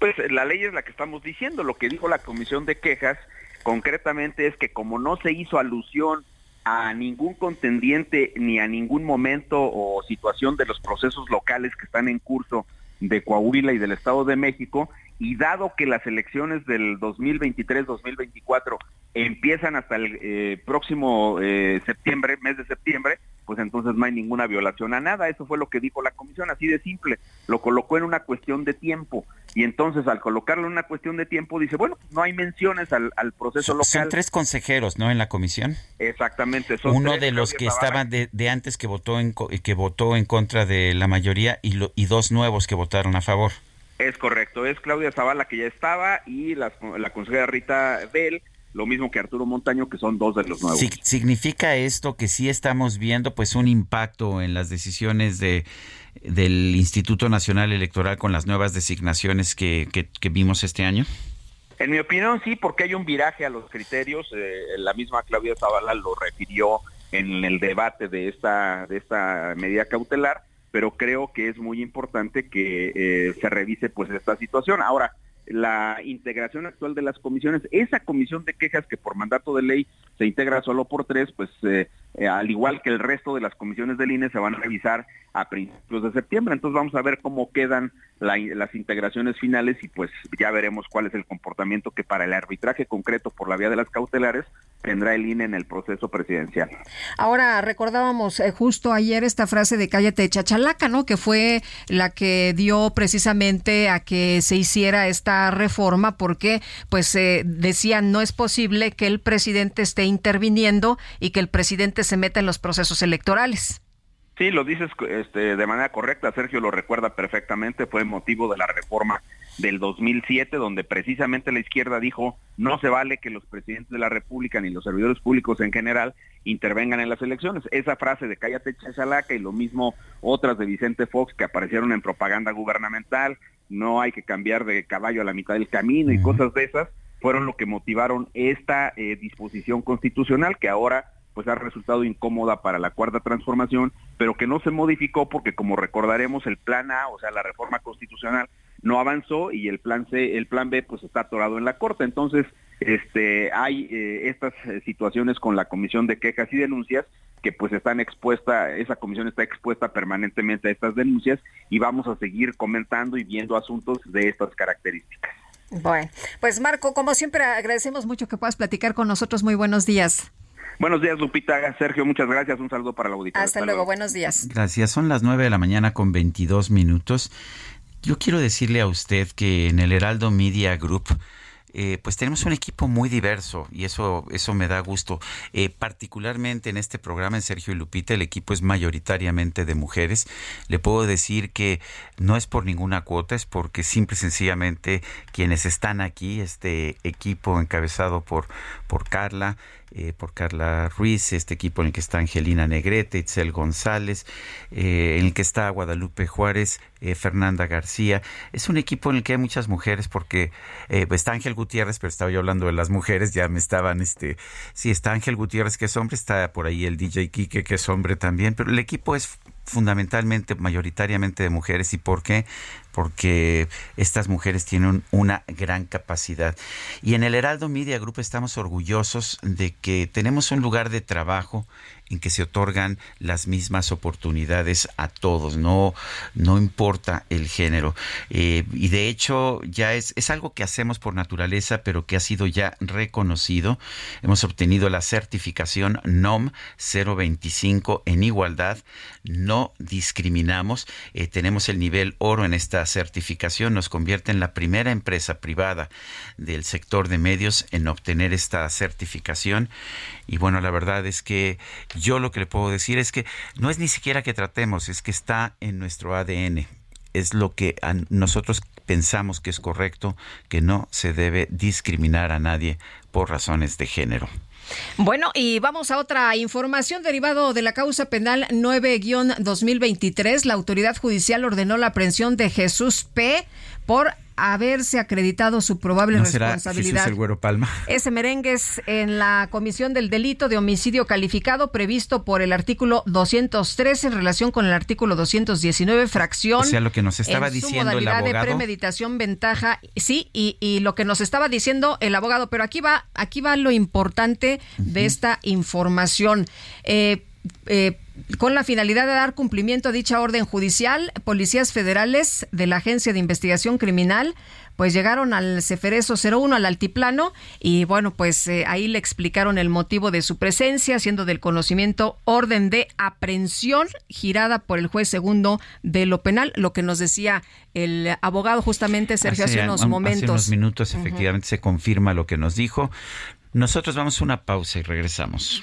S35: Pues la ley es la que estamos diciendo. Lo que dijo la Comisión de Quejas concretamente es que como no se hizo alusión a ningún contendiente ni a ningún momento o situación de los procesos locales que están en curso de Coahuila y del Estado de México, y dado que las elecciones del 2023-2024 empiezan hasta el eh, próximo eh, septiembre, mes de septiembre, pues entonces no hay ninguna violación a nada. Eso fue lo que dijo la comisión, así de simple. Lo colocó en una cuestión de tiempo. Y entonces al colocarlo en una cuestión de tiempo dice, bueno, no hay menciones al, al proceso
S1: son,
S35: local.
S1: Son tres consejeros, ¿no? En la comisión.
S35: Exactamente. Son
S1: Uno
S35: tres,
S1: de los que estaban de, de, antes que votó en que votó en contra de la mayoría y, lo, y dos nuevos que votaron a favor.
S35: Es correcto, es Claudia Zavala que ya estaba y la, la consejera Rita Bell, lo mismo que Arturo Montaño, que son dos de los nuevos.
S1: ¿Significa esto que sí estamos viendo pues un impacto en las decisiones de del Instituto Nacional Electoral con las nuevas designaciones que, que, que vimos este año?
S35: En mi opinión sí, porque hay un viraje a los criterios. Eh, la misma Claudia Zavala lo refirió en el debate de esta de esta medida cautelar pero creo que es muy importante que eh, se revise pues esta situación. Ahora, la integración actual de las comisiones. Esa comisión de quejas que por mandato de ley se integra solo por tres, pues eh, eh, al igual que el resto de las comisiones del INE se van a revisar a principios de septiembre. Entonces vamos a ver cómo quedan las integraciones finales y pues ya veremos cuál es el comportamiento que para el arbitraje concreto por la vía de las cautelares tendrá el INE en el proceso presidencial.
S2: Ahora recordábamos eh, justo ayer esta frase de cállate chachalaca, ¿no? Que fue la que dio precisamente a que se hiciera esta reforma porque pues eh, decían no es posible que el presidente esté interviniendo y que el presidente se meta en los procesos electorales.
S35: Sí, lo dices este, de manera correcta, Sergio lo recuerda perfectamente, fue motivo de la reforma del 2007, donde precisamente la izquierda dijo no se vale que los presidentes de la República ni los servidores públicos en general intervengan en las elecciones. Esa frase de cállate chachalaca y lo mismo otras de Vicente Fox que aparecieron en propaganda gubernamental, no hay que cambiar de caballo a la mitad del camino y cosas de esas, fueron lo que motivaron esta eh, disposición constitucional que ahora pues ha resultado incómoda para la cuarta transformación, pero que no se modificó porque como recordaremos el plan A, o sea, la reforma constitucional no avanzó y el plan C, el plan B pues está atorado en la corte. Entonces, este hay eh, estas eh, situaciones con la Comisión de Quejas y Denuncias que pues están expuesta, esa comisión está expuesta permanentemente a estas denuncias y vamos a seguir comentando y viendo asuntos de estas características.
S2: Bueno, pues Marco, como siempre agradecemos mucho que puedas platicar con nosotros. Muy buenos días.
S35: Buenos días, Lupita. Sergio, muchas gracias. Un saludo para la auditoría.
S2: Hasta, luego. buenos días.
S1: Gracias. Son las nueve de la mañana con 22 minutos. Yo quiero decirle a usted que en el Heraldo Media Group eh, pues tenemos un equipo muy diverso y eso, eso me da gusto. Eh, particularmente en este programa, en Sergio y Lupita, el equipo es mayoritariamente de mujeres. Le puedo decir que no es por ninguna cuota, es porque simple y sencillamente quienes están aquí, este equipo encabezado por, por Carla, eh, por Carla Ruiz, este equipo en el que está Angelina Negrete, Itzel González, eh, en el que está Guadalupe Juárez, eh, Fernanda García. Es un equipo en el que hay muchas mujeres porque está Ángel Gutiérrez, pero estaba yo hablando de las mujeres, ya me estaban, este, sí, está Ángel Gutiérrez que es hombre, está por ahí el DJ Kike que es hombre también, pero el equipo es fundamentalmente, mayoritariamente de mujeres. ¿Y por qué? Porque estas mujeres tienen una gran capacidad. Y en el Heraldo Media Group estamos orgullosos de que tenemos un lugar de trabajo en que se otorgan las mismas oportunidades a todos, no, no importa el género. Eh, y de hecho ya es, es algo que hacemos por naturaleza, pero que ha sido ya reconocido. Hemos obtenido la certificación NOM 025 en igualdad, no discriminamos. Eh, tenemos el nivel oro en esta certificación, nos convierte en la primera empresa privada del sector de medios en obtener esta certificación. Y bueno, la verdad es que yo lo que le puedo decir es que no es ni siquiera que tratemos, es que está en nuestro ADN. Es lo que nosotros pensamos que es correcto, que no se debe discriminar a nadie por razones de género.
S2: Bueno, y vamos a otra información derivado de la causa penal 9-2023. La autoridad judicial ordenó la aprehensión de Jesús P. por haberse acreditado su probable responsabilidad.
S1: el Güero Palma.
S2: Ese merengue es en la comisión del delito de homicidio calificado previsto por el artículo 213 en relación con el artículo 219 fracción. O
S1: sea, lo que nos estaba diciendo el abogado.
S2: de premeditación, ventaja, sí, y, y, lo que nos estaba diciendo el abogado. Pero aquí va, aquí va lo importante de esta información. Eh, eh, con la finalidad de dar cumplimiento a dicha orden judicial, policías federales de la Agencia de Investigación Criminal pues llegaron al Ceferezo 01, al altiplano, y bueno, pues eh, ahí le explicaron el motivo de su presencia, haciendo del conocimiento orden de aprehensión girada por el juez segundo de lo penal, lo que nos decía el abogado justamente Sergio hace, unos momentos. Hace
S1: unos minutos efectivamente se confirma lo que nos dijo. Nosotros vamos a una pausa y regresamos.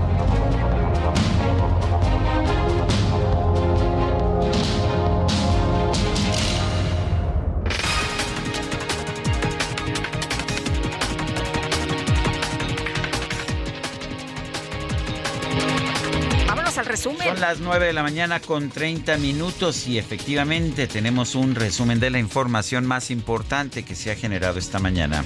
S2: Resumen.
S1: Son las 9 de la mañana con 30 minutos y efectivamente tenemos un resumen de la información más importante que se ha generado esta mañana.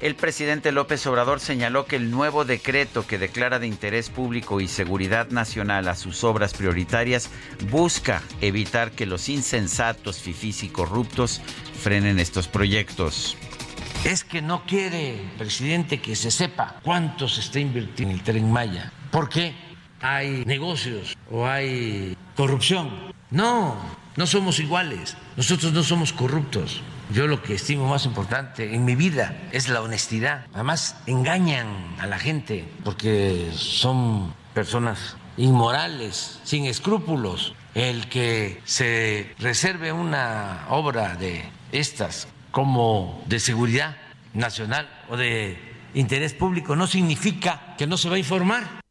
S1: El presidente López Obrador señaló que el nuevo decreto que declara de interés público y seguridad nacional a sus obras prioritarias busca evitar que los insensatos, fifís y corruptos frenen estos proyectos.
S16: Es que no quiere el presidente que se sepa cuánto se está invirtiendo en el tren Maya. ¿Por qué? Hay negocios o hay corrupción. No, no somos iguales. Nosotros no somos corruptos. Yo lo que estimo más importante en mi vida es la honestidad. Además, engañan a la gente porque son personas inmorales, sin escrúpulos. El que se reserve una obra de estas como de seguridad nacional o de interés público no significa que no se va a informar.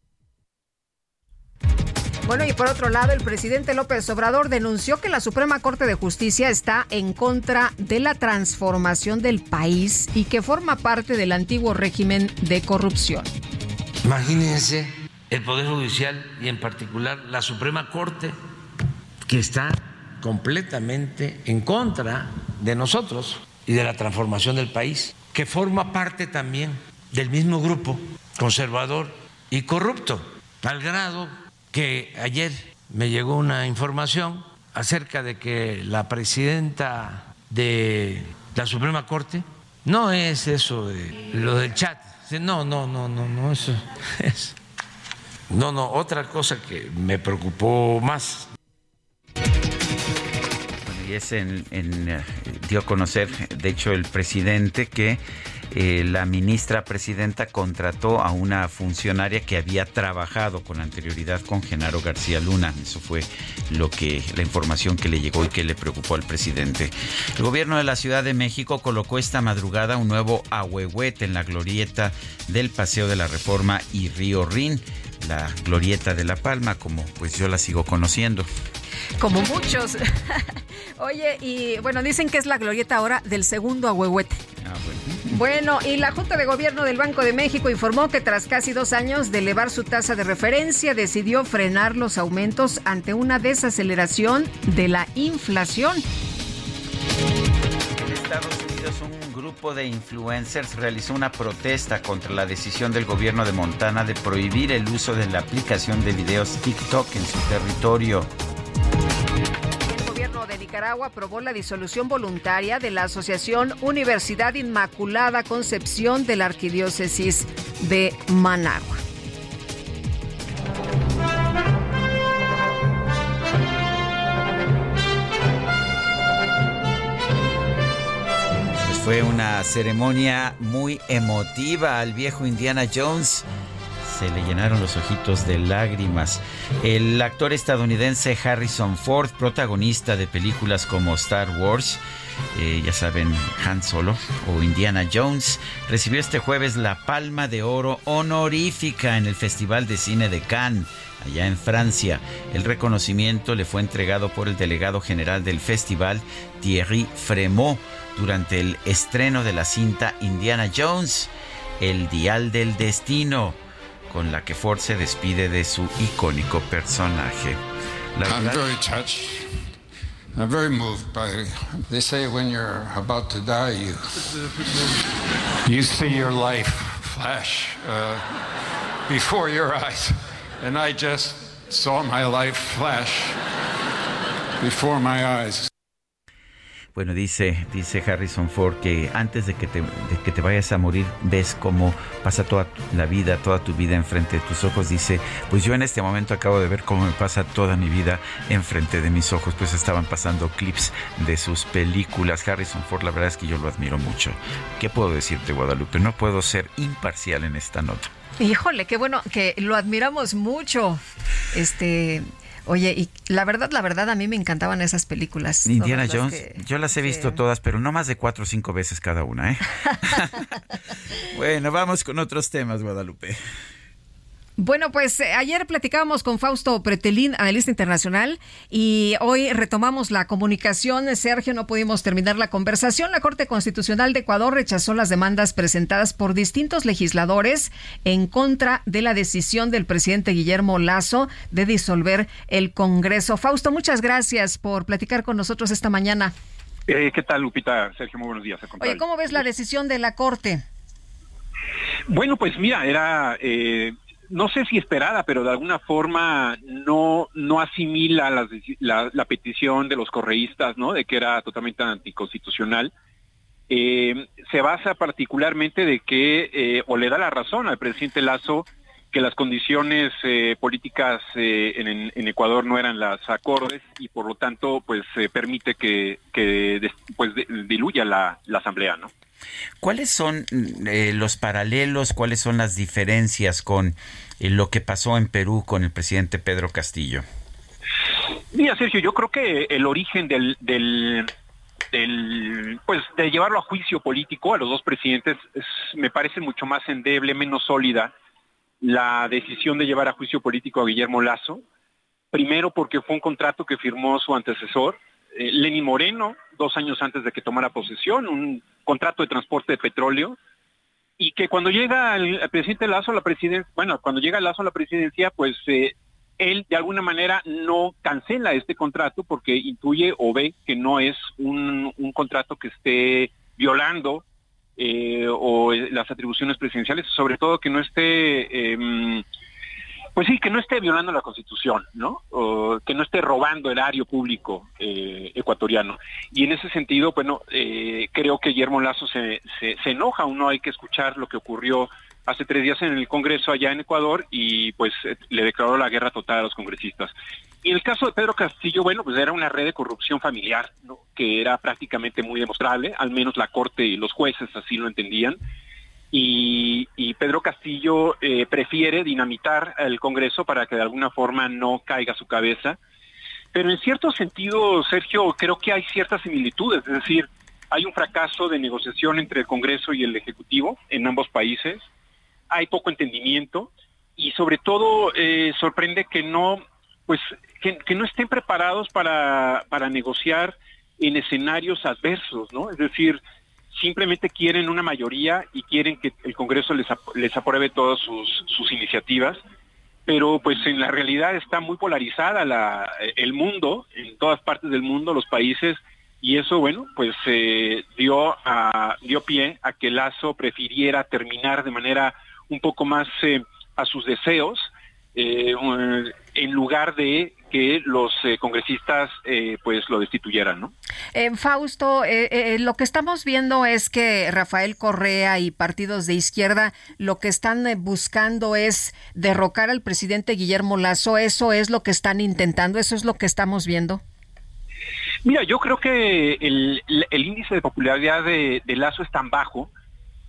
S2: Bueno, y por otro lado, el presidente López Obrador denunció que la Suprema Corte de Justicia está en contra de la transformación del país y que forma parte del antiguo régimen de corrupción.
S16: Imagínense el Poder Judicial y en particular la Suprema Corte que está completamente en contra de nosotros y de la transformación del país, que forma parte también del mismo grupo conservador y corrupto, al grado que ayer me llegó una información acerca de que la presidenta de la Suprema Corte no es eso de lo del chat, no, no, no, no, no, eso [LAUGHS] es. No, no, otra cosa que me preocupó más
S1: es eh, dio a conocer, de hecho, el presidente que eh, la ministra presidenta contrató a una funcionaria que había trabajado con anterioridad con Genaro García Luna. Eso fue lo que la información que le llegó y que le preocupó al presidente. El gobierno de la Ciudad de México colocó esta madrugada un nuevo ahuehuete en la glorieta del Paseo de la Reforma y Río Rin, la glorieta de La Palma, como pues yo la sigo conociendo.
S2: Como muchos. [LAUGHS] Oye, y bueno, dicen que es la glorieta ahora del segundo ahuehuete.
S1: Ah, bueno.
S2: Bueno, y la Junta de Gobierno del Banco de México informó que tras casi dos años de elevar su tasa de referencia, decidió frenar los aumentos ante una desaceleración de la inflación.
S1: En Estados Unidos, un grupo de influencers realizó una protesta contra la decisión del gobierno de Montana de prohibir el uso de la aplicación de videos TikTok en su territorio.
S2: El gobierno de Nicaragua aprobó la disolución voluntaria de la Asociación Universidad Inmaculada Concepción de la Arquidiócesis de Managua.
S1: Fue una ceremonia muy emotiva al viejo Indiana Jones. Se le llenaron los ojitos de lágrimas. El actor estadounidense Harrison Ford, protagonista de películas como Star Wars, eh, ya saben, Han Solo o Indiana Jones, recibió este jueves la Palma de Oro honorífica en el Festival de Cine de Cannes, allá en Francia. El reconocimiento le fue entregado por el delegado general del festival, Thierry Fremont, durante el estreno de la cinta Indiana Jones, El Dial del Destino, con la que Ford se despide de su icónico personaje. La
S33: I'm
S1: verdad-
S33: very touched. I'm very moved by. They say when you're about to die, you you see your life flash uh, before your eyes, and I just saw my life flash before my eyes.
S1: Bueno, dice, dice Harrison Ford que antes de que, te, de que te vayas a morir, ves cómo pasa toda la vida, toda tu vida enfrente de tus ojos. Dice, pues yo en este momento acabo de ver cómo me pasa toda mi vida enfrente de mis ojos. Pues estaban pasando clips de sus películas. Harrison Ford, la verdad es que yo lo admiro mucho. ¿Qué puedo decirte, Guadalupe? No puedo ser imparcial en esta nota.
S2: Híjole, qué bueno que lo admiramos mucho. Este, Oye, y la verdad, la verdad, a mí me encantaban esas películas.
S1: Indiana Jones, yo las he visto todas, pero no más de cuatro o cinco veces cada una, ¿eh? [LAUGHS] [LAUGHS] bueno, vamos con otros temas, Guadalupe.
S2: Bueno, pues eh, ayer platicábamos con Fausto Pretelín, analista internacional, y hoy retomamos la comunicación. Sergio, no pudimos terminar la conversación. La Corte Constitucional de Ecuador rechazó las demandas presentadas por distintos legisladores en contra de la decisión del presidente Guillermo Lazo de disolver el Congreso. Fausto, muchas gracias por platicar con nosotros esta mañana.
S36: Eh, ¿Qué tal, Lupita? Sergio, muy buenos días.
S2: Oye, ¿cómo ves la decisión de la Corte?
S36: Bueno, pues mira, era eh, no sé si esperada, pero de alguna forma no, no asimila la, petición de los correístas, ¿no? De que era totalmente anticonstitucional. Eh, se basa particularmente de que, eh, o le da la razón al presidente Lazo, que las condiciones eh, políticas en, Ecuador no eran las acordes y por lo tanto, pues permite que, pues, diluya la, la asamblea, ¿no?
S1: ¿Cuáles son eh, los paralelos, cuáles son las diferencias con eh, lo que pasó en Perú con el presidente Pedro Castillo?
S36: Mira, Sergio, yo creo que el origen del, del, pues de llevarlo a juicio político a los dos presidentes me parece mucho más endeble, menos sólida la decisión de llevar a juicio político a Guillermo Lazo. Primero porque fue un contrato que firmó su antecesor, eh, Lenín Moreno, dos años antes de que tomara posesión, un contrato de transporte de petróleo, y que cuando llega el, presidente Lazo a la presidencia, bueno, cuando llega Lazo a la presidencia, pues eh, él de alguna manera no cancela este contrato porque intuye o ve que no es un, contrato que esté violando eh, o las atribuciones presidenciales, sobre todo que no esté em, pues sí, que no esté violando la Constitución, ¿no? que no esté robando erario público eh, ecuatoriano. Y en ese sentido, bueno, eh, creo que Guillermo Lazo se, se, enoja, uno hay que escuchar lo que ocurrió hace tres días en el Congreso allá en Ecuador y pues eh, le declaró la guerra total a los congresistas. Y el caso de Pedro Castillo, bueno, pues era una red de corrupción familiar, ¿no? que era prácticamente muy demostrable, al menos la Corte y los jueces así lo entendían y, Pedro Castillo eh, prefiere dinamitar el Congreso para que de alguna forma no caiga su cabeza. Pero en cierto sentido, Sergio, creo que hay ciertas similitudes, es decir, hay un fracaso de negociación entre el Congreso y el Ejecutivo en ambos países, hay poco entendimiento y sobre todo eh, sorprende que no, pues, que, no estén preparados para, para negociar en escenarios adversos, ¿no? Es decir, simplemente quieren una mayoría y quieren que el Congreso les, apruebe todas sus, iniciativas, pero pues en la realidad está muy polarizada la, el mundo, en todas partes del mundo, los países, y eso, bueno, pues eh, dio, dio pie a que Lazo prefiriera terminar de manera un poco más eh, a sus deseos, eh, en lugar de que los eh, congresistas eh, pues lo destituyeran, ¿no?
S2: Fausto, lo que estamos viendo es que Rafael Correa y partidos de izquierda lo que están buscando es derrocar al presidente Guillermo Lazo. ¿Eso es lo que están intentando? ¿Eso es lo que estamos viendo?
S36: Mira, yo creo que el, índice de popularidad de, Lazo es tan bajo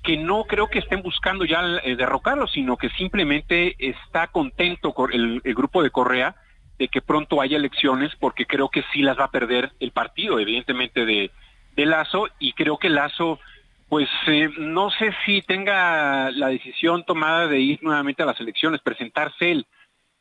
S36: que no creo que estén buscando ya derrocarlo, sino que simplemente está contento con el grupo de Correa de que pronto haya elecciones porque creo que sí las va a perder el partido, evidentemente de, de Lazo, y creo que Lazo, pues eh, no sé si tenga la decisión tomada de ir nuevamente a las elecciones, presentarse él,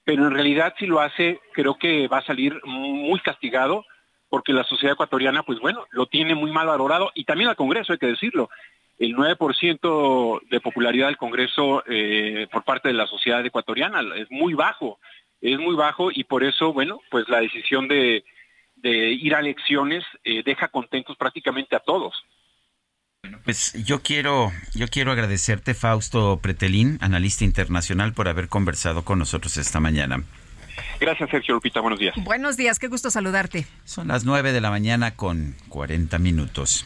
S36: pero en realidad si lo hace, creo que va a salir muy castigado porque la sociedad ecuatoriana, pues bueno, lo tiene muy mal valorado y también al Congreso, hay que decirlo. El 9% de popularidad del Congreso eh, por parte de la sociedad ecuatoriana es muy bajo es muy bajo y por eso, bueno, pues la decisión de, ir a elecciones eh, deja contentos prácticamente a todos.
S1: Pues yo quiero, yo quiero agradecerte, Fausto Pretelín, analista internacional, por haber conversado con nosotros esta mañana.
S36: Gracias, Sergio Lupita. Buenos días.
S2: Buenos días, qué gusto saludarte.
S1: Son las 9 de la mañana con 40 minutos.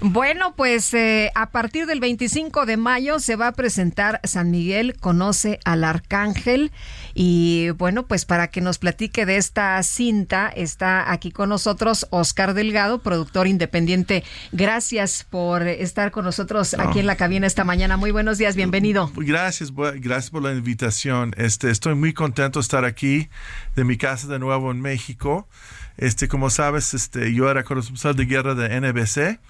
S2: Bueno, pues eh, a partir del 25 de mayo se va a presentar San Miguel Conoce al Arcángel. Y bueno, pues para que nos platique de esta cinta, está aquí con nosotros Oscar Delgado, productor independiente. Gracias por estar con nosotros aquí en la cabina esta mañana. Muy buenos días, bienvenido.
S37: Gracias, gracias por la invitación. Este, estoy muy contento de estar aquí de mi casa de nuevo en México. Este, como sabes, este, yo era corresponsal de guerra de NBC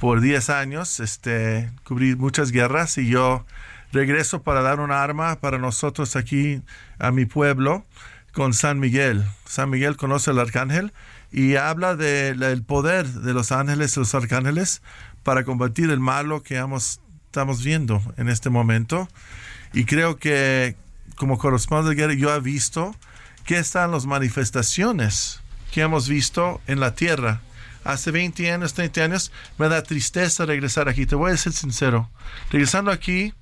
S37: por 10 años, este, cubrí muchas guerras y yo regreso para dar un arma para nosotros aquí a mi pueblo con San Miguel. San Miguel conoce al arcángel y habla del poder de los ángeles y los arcángeles para combatir el malo que estamos viendo en este momento. Y creo que como corresponsal de guerra yo he visto que están las manifestaciones que hemos visto en la tierra hace 20 años, 30 años, me da tristeza regresar aquí. Te voy a ser sincero. Regresando aquí,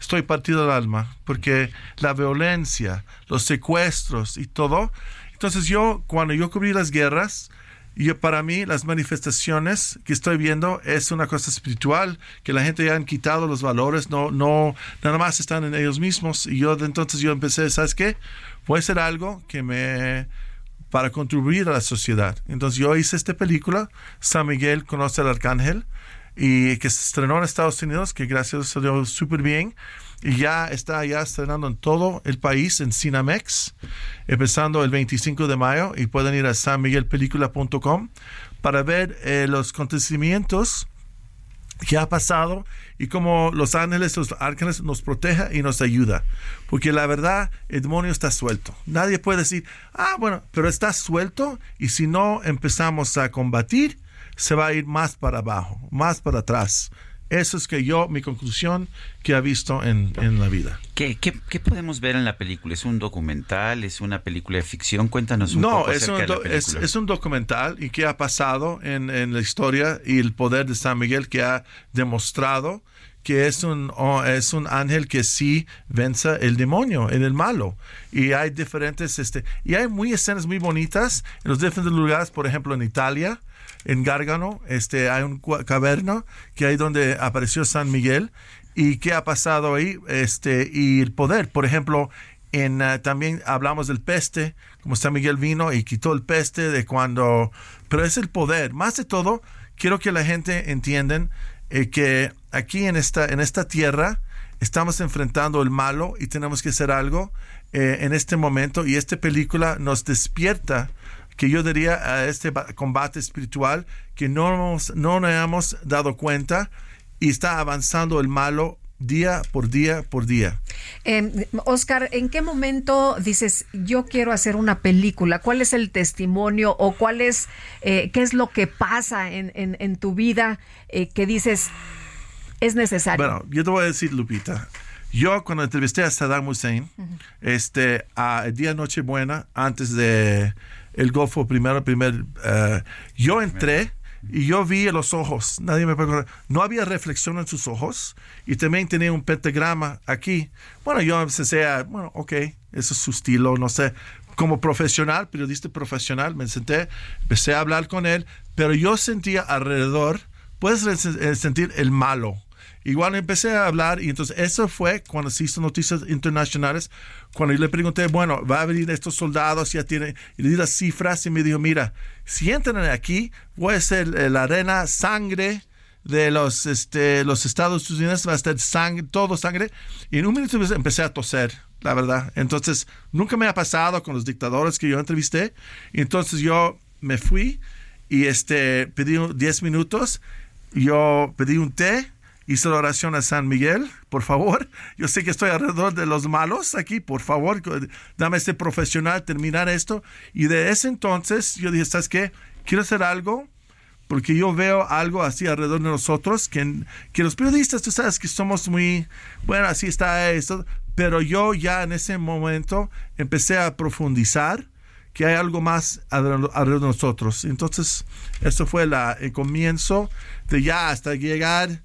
S37: estoy partido del alma, porque la violencia, los secuestros y todo. Entonces yo, cuando yo cubrí las guerras, yo, para mí las manifestaciones que estoy viendo es una cosa espiritual, que la gente ya han quitado los valores, no, no, nada más están en ellos mismos. Y yo entonces yo empecé, ¿sabes qué? Puede ser algo que me para contribuir a la sociedad. Entonces yo hice esta película, San Miguel conoce al arcángel, y que se estrenó en Estados Unidos, que gracias a Dios súper bien, y ya está ya estrenando en todo el país en Cinemex, empezando el 25 de mayo, y pueden ir a sanmiguelpelicula.com para ver eh, los acontecimientos que ha pasado y cómo los ángeles, los ángeles nos protege y nos ayuda. Porque la verdad, el demonio está suelto. Nadie puede decir, ah, bueno, pero está suelto y si no empezamos a combatir, se va a ir más para abajo, más para atrás. Eso es que yo, mi conclusión que he visto en, la vida.
S1: ¿Qué, ¿Qué, podemos ver en la película? ¿Es un documental? ¿Es una película de ficción? Cuéntanos un poco
S37: es un, es, es, un documental y qué ha pasado en, en, la historia y el poder de San Miguel que ha demostrado que es un, es un ángel que sí vence el demonio, en el malo. Y hay diferentes, este, y hay muy escenas muy bonitas en los diferentes lugares, por ejemplo en Italia, en Gárgano, este, hay un caverna que hay donde apareció San Miguel. Y qué ha pasado ahí, este, y el poder, por ejemplo, en, ah, también hablamos del peste, como San Miguel vino y quitó el peste de cuando, pero es el poder, más de todo, quiero que la gente entienda eh, que aquí en esta, en esta tierra estamos enfrentando el malo y tenemos que hacer algo eh, en este momento. Y esta película nos despierta que yo diría a este combate espiritual que no, no nos hemos dado cuenta y está avanzando el malo día por día por día.
S2: Eh, Oscar, ¿en qué momento dices yo quiero hacer una película? ¿Cuál es el testimonio o cuál es eh, qué es lo que pasa en, en, tu vida eh, que dices es necesario?
S37: Bueno, yo te voy a decir, Lupita. Yo cuando entrevisté a Saddam Hussein, este, a día Nochebuena, antes de el Golfo primero, primer, eh, yo entré y yo vi los ojos, nadie me puede no había reflexión en sus ojos y también tenía un pentagrama aquí. Bueno, yo empecé a, bueno, ok, ese es su estilo, no sé, como profesional, periodista profesional, me senté, empecé a hablar con él, pero yo sentía alrededor, puedes sentir el malo, Igual empecé a hablar y entonces eso fue cuando se hizo noticias internacionales, cuando yo le pregunté, bueno, va a venir estos soldados, ya tiene, y le di las cifras y me dijo, mira, si entran aquí, voy a ser la arena sangre de los, este, los Estados Unidos, va a estar sangre, todo sangre, y en un minuto empecé a toser, la verdad. Entonces, nunca me ha pasado con los dictadores que yo entrevisté, y entonces yo me fui y este, pedí 10 minutos, yo pedí un té, hice la oración a San Miguel, por favor. Yo sé que estoy alrededor de los malos aquí, por favor, dame este profesional, terminar esto. Y de ese entonces yo dije, ¿sabes qué? Quiero hacer algo porque yo veo algo así alrededor de nosotros, que, que los periodistas, tú sabes que somos muy, bueno, así está esto, pero yo ya en ese momento empecé a profundizar que hay algo más alrededor de nosotros. Entonces, eso fue la, el comienzo de ya hasta llegar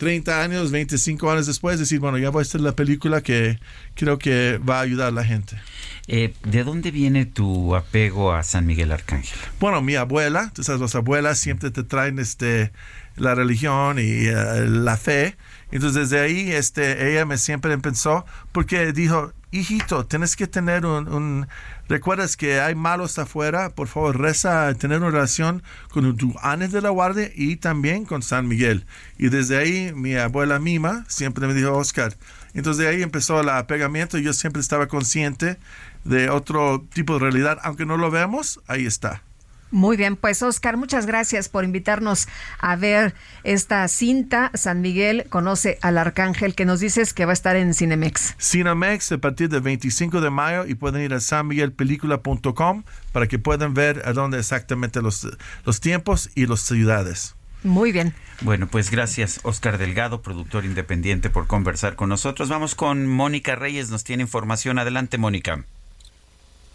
S37: 30 años, 25 años después, decir, bueno, ya voy a hacer la película que creo que va a ayudar a la gente.
S1: Eh, ¿De dónde viene tu apego a San Miguel Arcángel?
S37: Bueno, mi abuela, tú sabes, las abuelas siempre te traen este la religión y eh, la fe. Entonces desde ahí este, ella me siempre pensó, porque dijo, hijito, tienes que tener un, recuerdas que hay malos afuera, por favor reza, tener una relación con tu ángel de la guardia y también con San Miguel. Y desde ahí mi abuela Mima siempre me dijo, Oscar, entonces de ahí empezó el apegamiento y yo siempre estaba consciente de otro tipo de realidad, aunque no lo vemos, ahí está.
S2: Muy bien, pues Oscar, muchas gracias por invitarnos a ver esta cinta. San Miguel conoce al arcángel que nos dices que va a estar en Cinemex.
S37: Cinemex a partir del 25 de mayo y pueden ir a sanmiguelpelicula.com para que puedan ver a dónde exactamente los, los tiempos y las ciudades.
S2: Muy bien.
S1: Bueno, pues gracias Oscar Delgado, productor independiente, por conversar con nosotros. Vamos con Mónica Reyes, nos tiene información. Adelante, Mónica.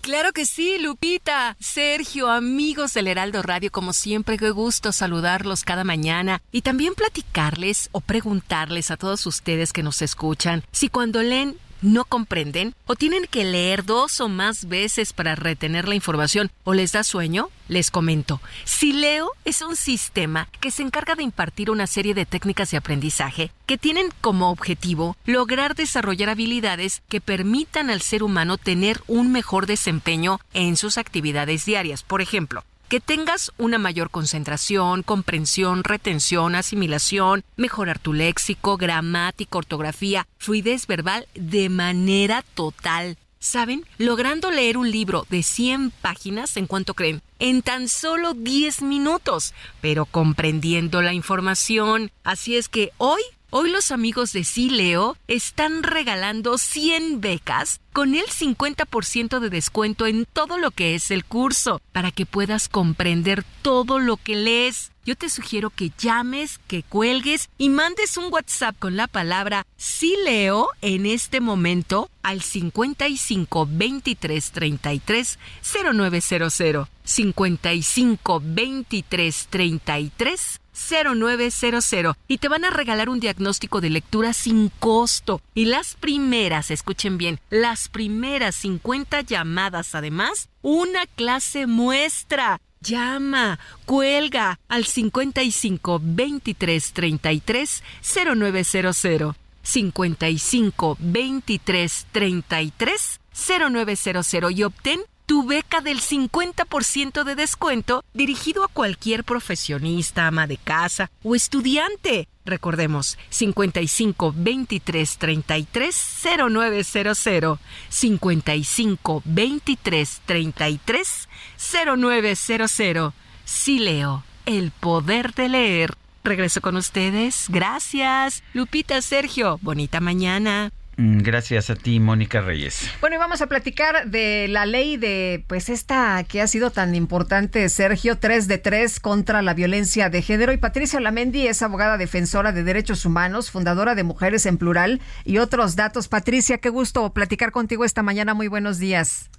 S28: Claro que sí, Lupita. Sergio, amigos del Heraldo Radio, como siempre, qué gusto saludarlos cada mañana y también platicarles o preguntarles a todos ustedes que nos escuchan si cuando leen no comprenden o tienen que leer dos o más veces para retener la información o les da sueño? Les comento, Sileo es un sistema que se encarga de impartir una serie de técnicas de aprendizaje que tienen como objetivo lograr desarrollar habilidades que permitan al ser humano tener un mejor desempeño en sus actividades diarias. Por ejemplo, que tengas una mayor concentración, comprensión, retención, asimilación, mejorar tu léxico, gramática, ortografía, fluidez verbal de manera total. ¿Saben? Logrando leer un libro de 100 páginas, ¿en cuanto creen? En tan solo 10 minutos, pero comprendiendo la información. Así es que hoy Hoy los amigos de Sileo están regalando 100 becas con el 50% de descuento en todo lo que es el curso para que puedas comprender todo lo que lees. Yo te sugiero que llames, que cuelgues y mandes un WhatsApp con la palabra Sileo en este momento al 55 23 33 0900 55 23 33 0900 y te van a regalar un diagnóstico de lectura sin costo. Y las primeras, escuchen bien, las primeras 50 llamadas además, una clase muestra. Llama, cuelga al 55 23 33 0900. 55 23 33 0900 y obtén tu beca del 50% de descuento dirigido a cualquier profesionista, ama de casa o estudiante. Recordemos 55 23 33 0900 55 23 33 0900 Sí leo, el poder de leer. Regreso con ustedes. Gracias. Lupita, Sergio, bonita mañana.
S1: Mm, gracias a ti, Mónica Reyes.
S2: Bueno, y vamos a platicar de la ley de, pues esta que ha sido tan importante, Sergio, 3 de 3 contra la violencia de género. Y Patricia Lamendi es abogada defensora de derechos humanos, fundadora de Mujeres en Plural y otros datos. Patricia, qué gusto platicar contigo esta mañana. Muy buenos días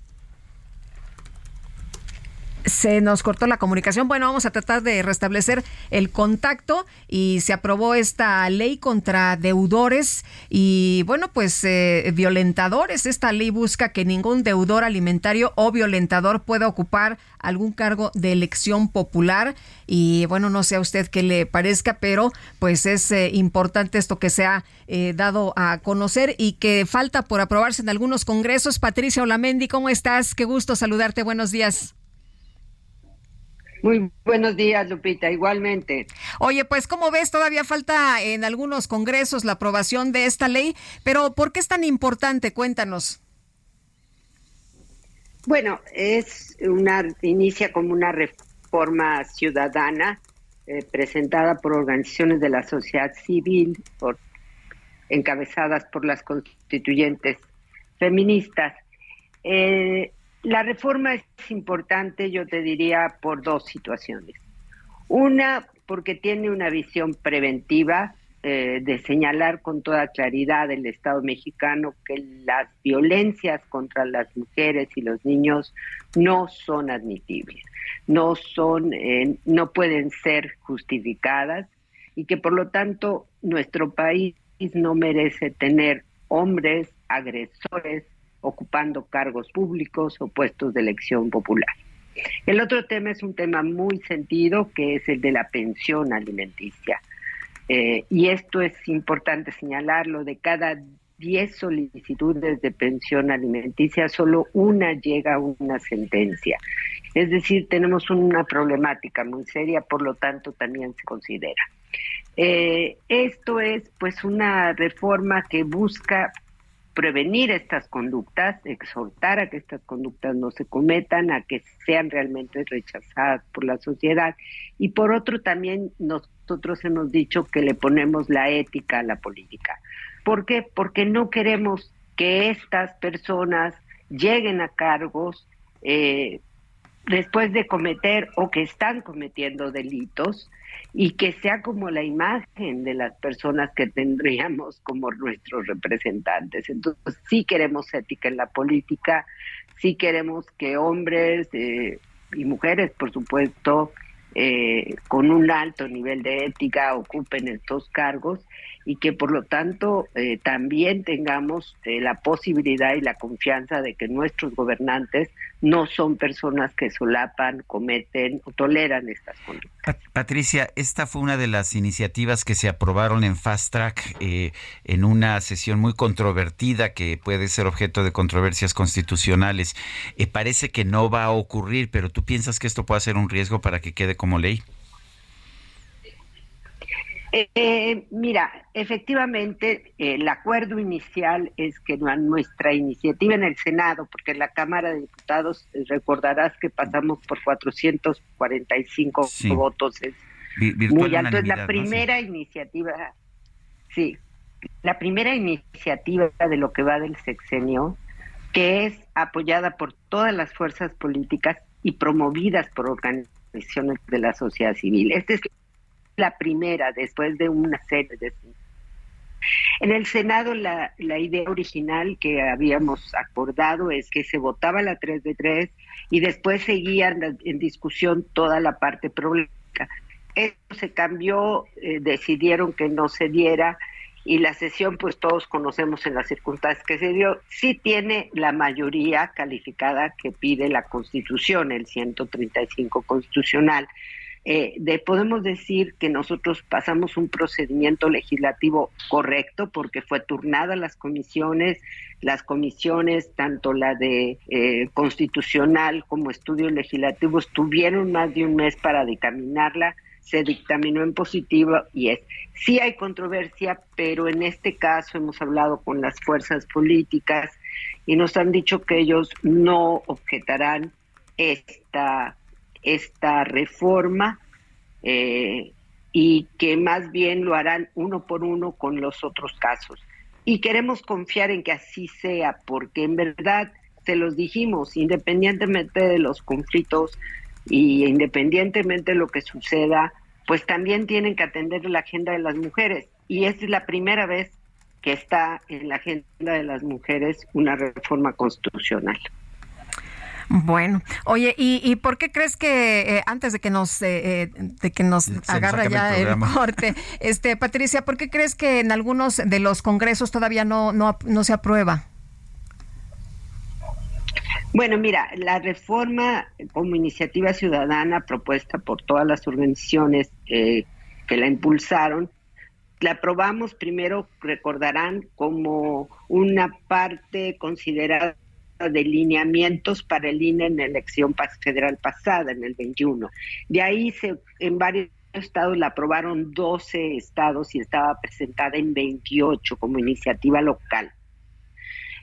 S2: se nos cortó la comunicación. Bueno, vamos a tratar de restablecer el contacto y se aprobó esta ley contra deudores y, bueno, pues eh, violentadores. Esta ley busca que ningún deudor alimentario o violentador pueda ocupar algún cargo de elección popular y, bueno, no sé a usted qué le parezca, pero pues es eh, importante esto que se ha eh, dado a conocer y que falta por aprobarse en algunos congresos. Patricia Olamendi, ¿cómo estás? Qué gusto saludarte. Buenos días.
S38: Muy buenos días, Lupita, igualmente.
S2: Oye, pues como ves, todavía falta en algunos congresos la aprobación de esta ley, pero ¿por qué es tan importante? Cuéntanos.
S38: Bueno, es una inicia como una reforma ciudadana eh, presentada por organizaciones de la sociedad civil, por, encabezadas por las constituyentes feministas. Eh, la reforma es importante, yo te diría, por dos situaciones. Una, porque tiene una visión preventiva eh, de señalar con toda claridad el Estado mexicano que las violencias contra las mujeres y los niños no son admitibles, no son, eh, no pueden ser justificadas y que por lo tanto nuestro país no merece tener hombres agresores ocupando cargos públicos o puestos de elección popular. El otro tema es un tema muy sentido, que es el de la pensión alimenticia. Eh, y esto es importante señalarlo, de cada 10 solicitudes de pensión alimenticia, solo una llega a una sentencia. Es decir, tenemos una problemática muy seria, por lo tanto también se considera. Eh, esto es pues una reforma que busca prevenir estas conductas, exhortar a que estas conductas no se cometan, a que sean realmente rechazadas por la sociedad. Y por otro, también nosotros hemos dicho que le ponemos la ética a la política. ¿Por qué? Porque no queremos que estas personas lleguen a cargos eh, después de cometer o que están cometiendo delitos y que sea como la imagen de las personas que tendríamos como nuestros representantes. Entonces, sí queremos ética en la política, sí queremos que hombres eh, y mujeres, por supuesto, eh, con un alto nivel de ética ocupen estos cargos y que por lo tanto eh, también tengamos la posibilidad y la confianza de que nuestros gobernantes no son personas que solapan, cometen o toleran estas conductas.
S1: Patricia, esta fue una de las iniciativas que se aprobaron en Fast Track eh, en una sesión muy controvertida que puede ser objeto de controversias constitucionales. parece que no va a ocurrir, pero ¿tú piensas que esto puede ser un riesgo para que quede como ley?
S38: Eh, mira, efectivamente, el acuerdo inicial es que nuestra iniciativa en el Senado, porque en la Cámara de Diputados eh, recordarás que pasamos por 445 votos, es muy alto. Es la primera iniciativa, sí, la primera iniciativa de lo que va del sexenio, que es apoyada por todas las fuerzas políticas y promovidas por organizaciones de la sociedad civil. Este es la primera después de una serie de... En el Senado la, idea original que habíamos acordado es que se votaba la 3 de 3 y después seguían en discusión toda la parte problemática. Esto se cambió, eh, decidieron que no se diera y la sesión, pues todos conocemos en las circunstancias que se dio, sí tiene la mayoría calificada que pide la Constitución, el 135 constitucional. Eh, de, podemos decir que nosotros pasamos un procedimiento legislativo correcto porque fue turnada las comisiones, las comisiones, tanto la de eh, constitucional como estudios legislativos, tuvieron más de un mes para dictaminarla, se dictaminó en positivo y es, sí hay controversia, pero en este caso hemos hablado con las fuerzas políticas y nos han dicho que ellos no objetarán esta esta reforma eh, y que más bien lo harán uno por uno con los otros casos. Y queremos confiar en que así sea, porque en verdad, se los dijimos, independientemente de los conflictos y independientemente de lo que suceda, pues también tienen que atender la agenda de las mujeres. Y es la primera vez que está en la agenda de las mujeres una reforma constitucional.
S2: Bueno, oye, ¿y, por qué crees que eh, antes de que nos eh, eh, de que nos agarra ya el, corte, [LAUGHS] este Patricia, por qué crees que en algunos de los congresos todavía no no, no se aprueba?
S38: Bueno, mira, la reforma como iniciativa ciudadana propuesta por todas las organizaciones que la impulsaron, la aprobamos primero, recordarán, como una parte considerada de lineamientos para el INE en la elección federal pasada, en el 21. De ahí se, en varios estados la aprobaron 12 estados y estaba presentada en 28 como iniciativa local.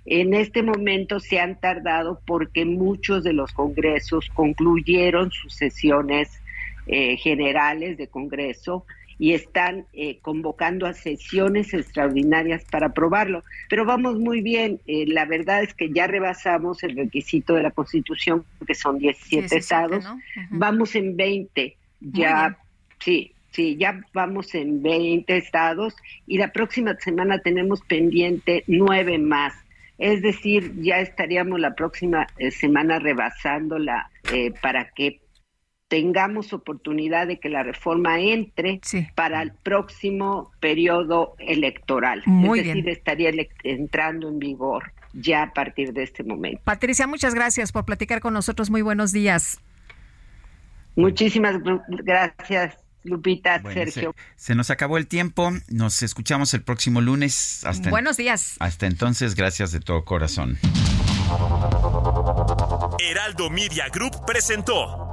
S38: En este momento se han tardado porque muchos de los congresos concluyeron sus sesiones eh, generales de congreso y están eh, convocando a sesiones extraordinarias para aprobarlo. Pero vamos muy bien, eh, la verdad es que ya rebasamos el requisito de la Constitución, que son 17, estados, vamos en 20, ya, sí, sí, ya vamos en 20 estados y la próxima semana tenemos pendiente nueve más. Es decir, ya estaríamos la próxima eh, semana rebasándola para que tengamos oportunidad de que la reforma entre para el próximo periodo electoral. es decir, estaría entrando en vigor ya a partir de este momento.
S2: Patricia, muchas gracias por platicar con nosotros. Muy buenos días.
S38: Muchísimas gracias. Lupita, Sergio.
S1: Se, nos acabó el tiempo. Nos escuchamos el próximo lunes. Hasta
S2: Buenos días.
S1: Hasta entonces, gracias de todo corazón.
S11: Heraldo Media Group presentó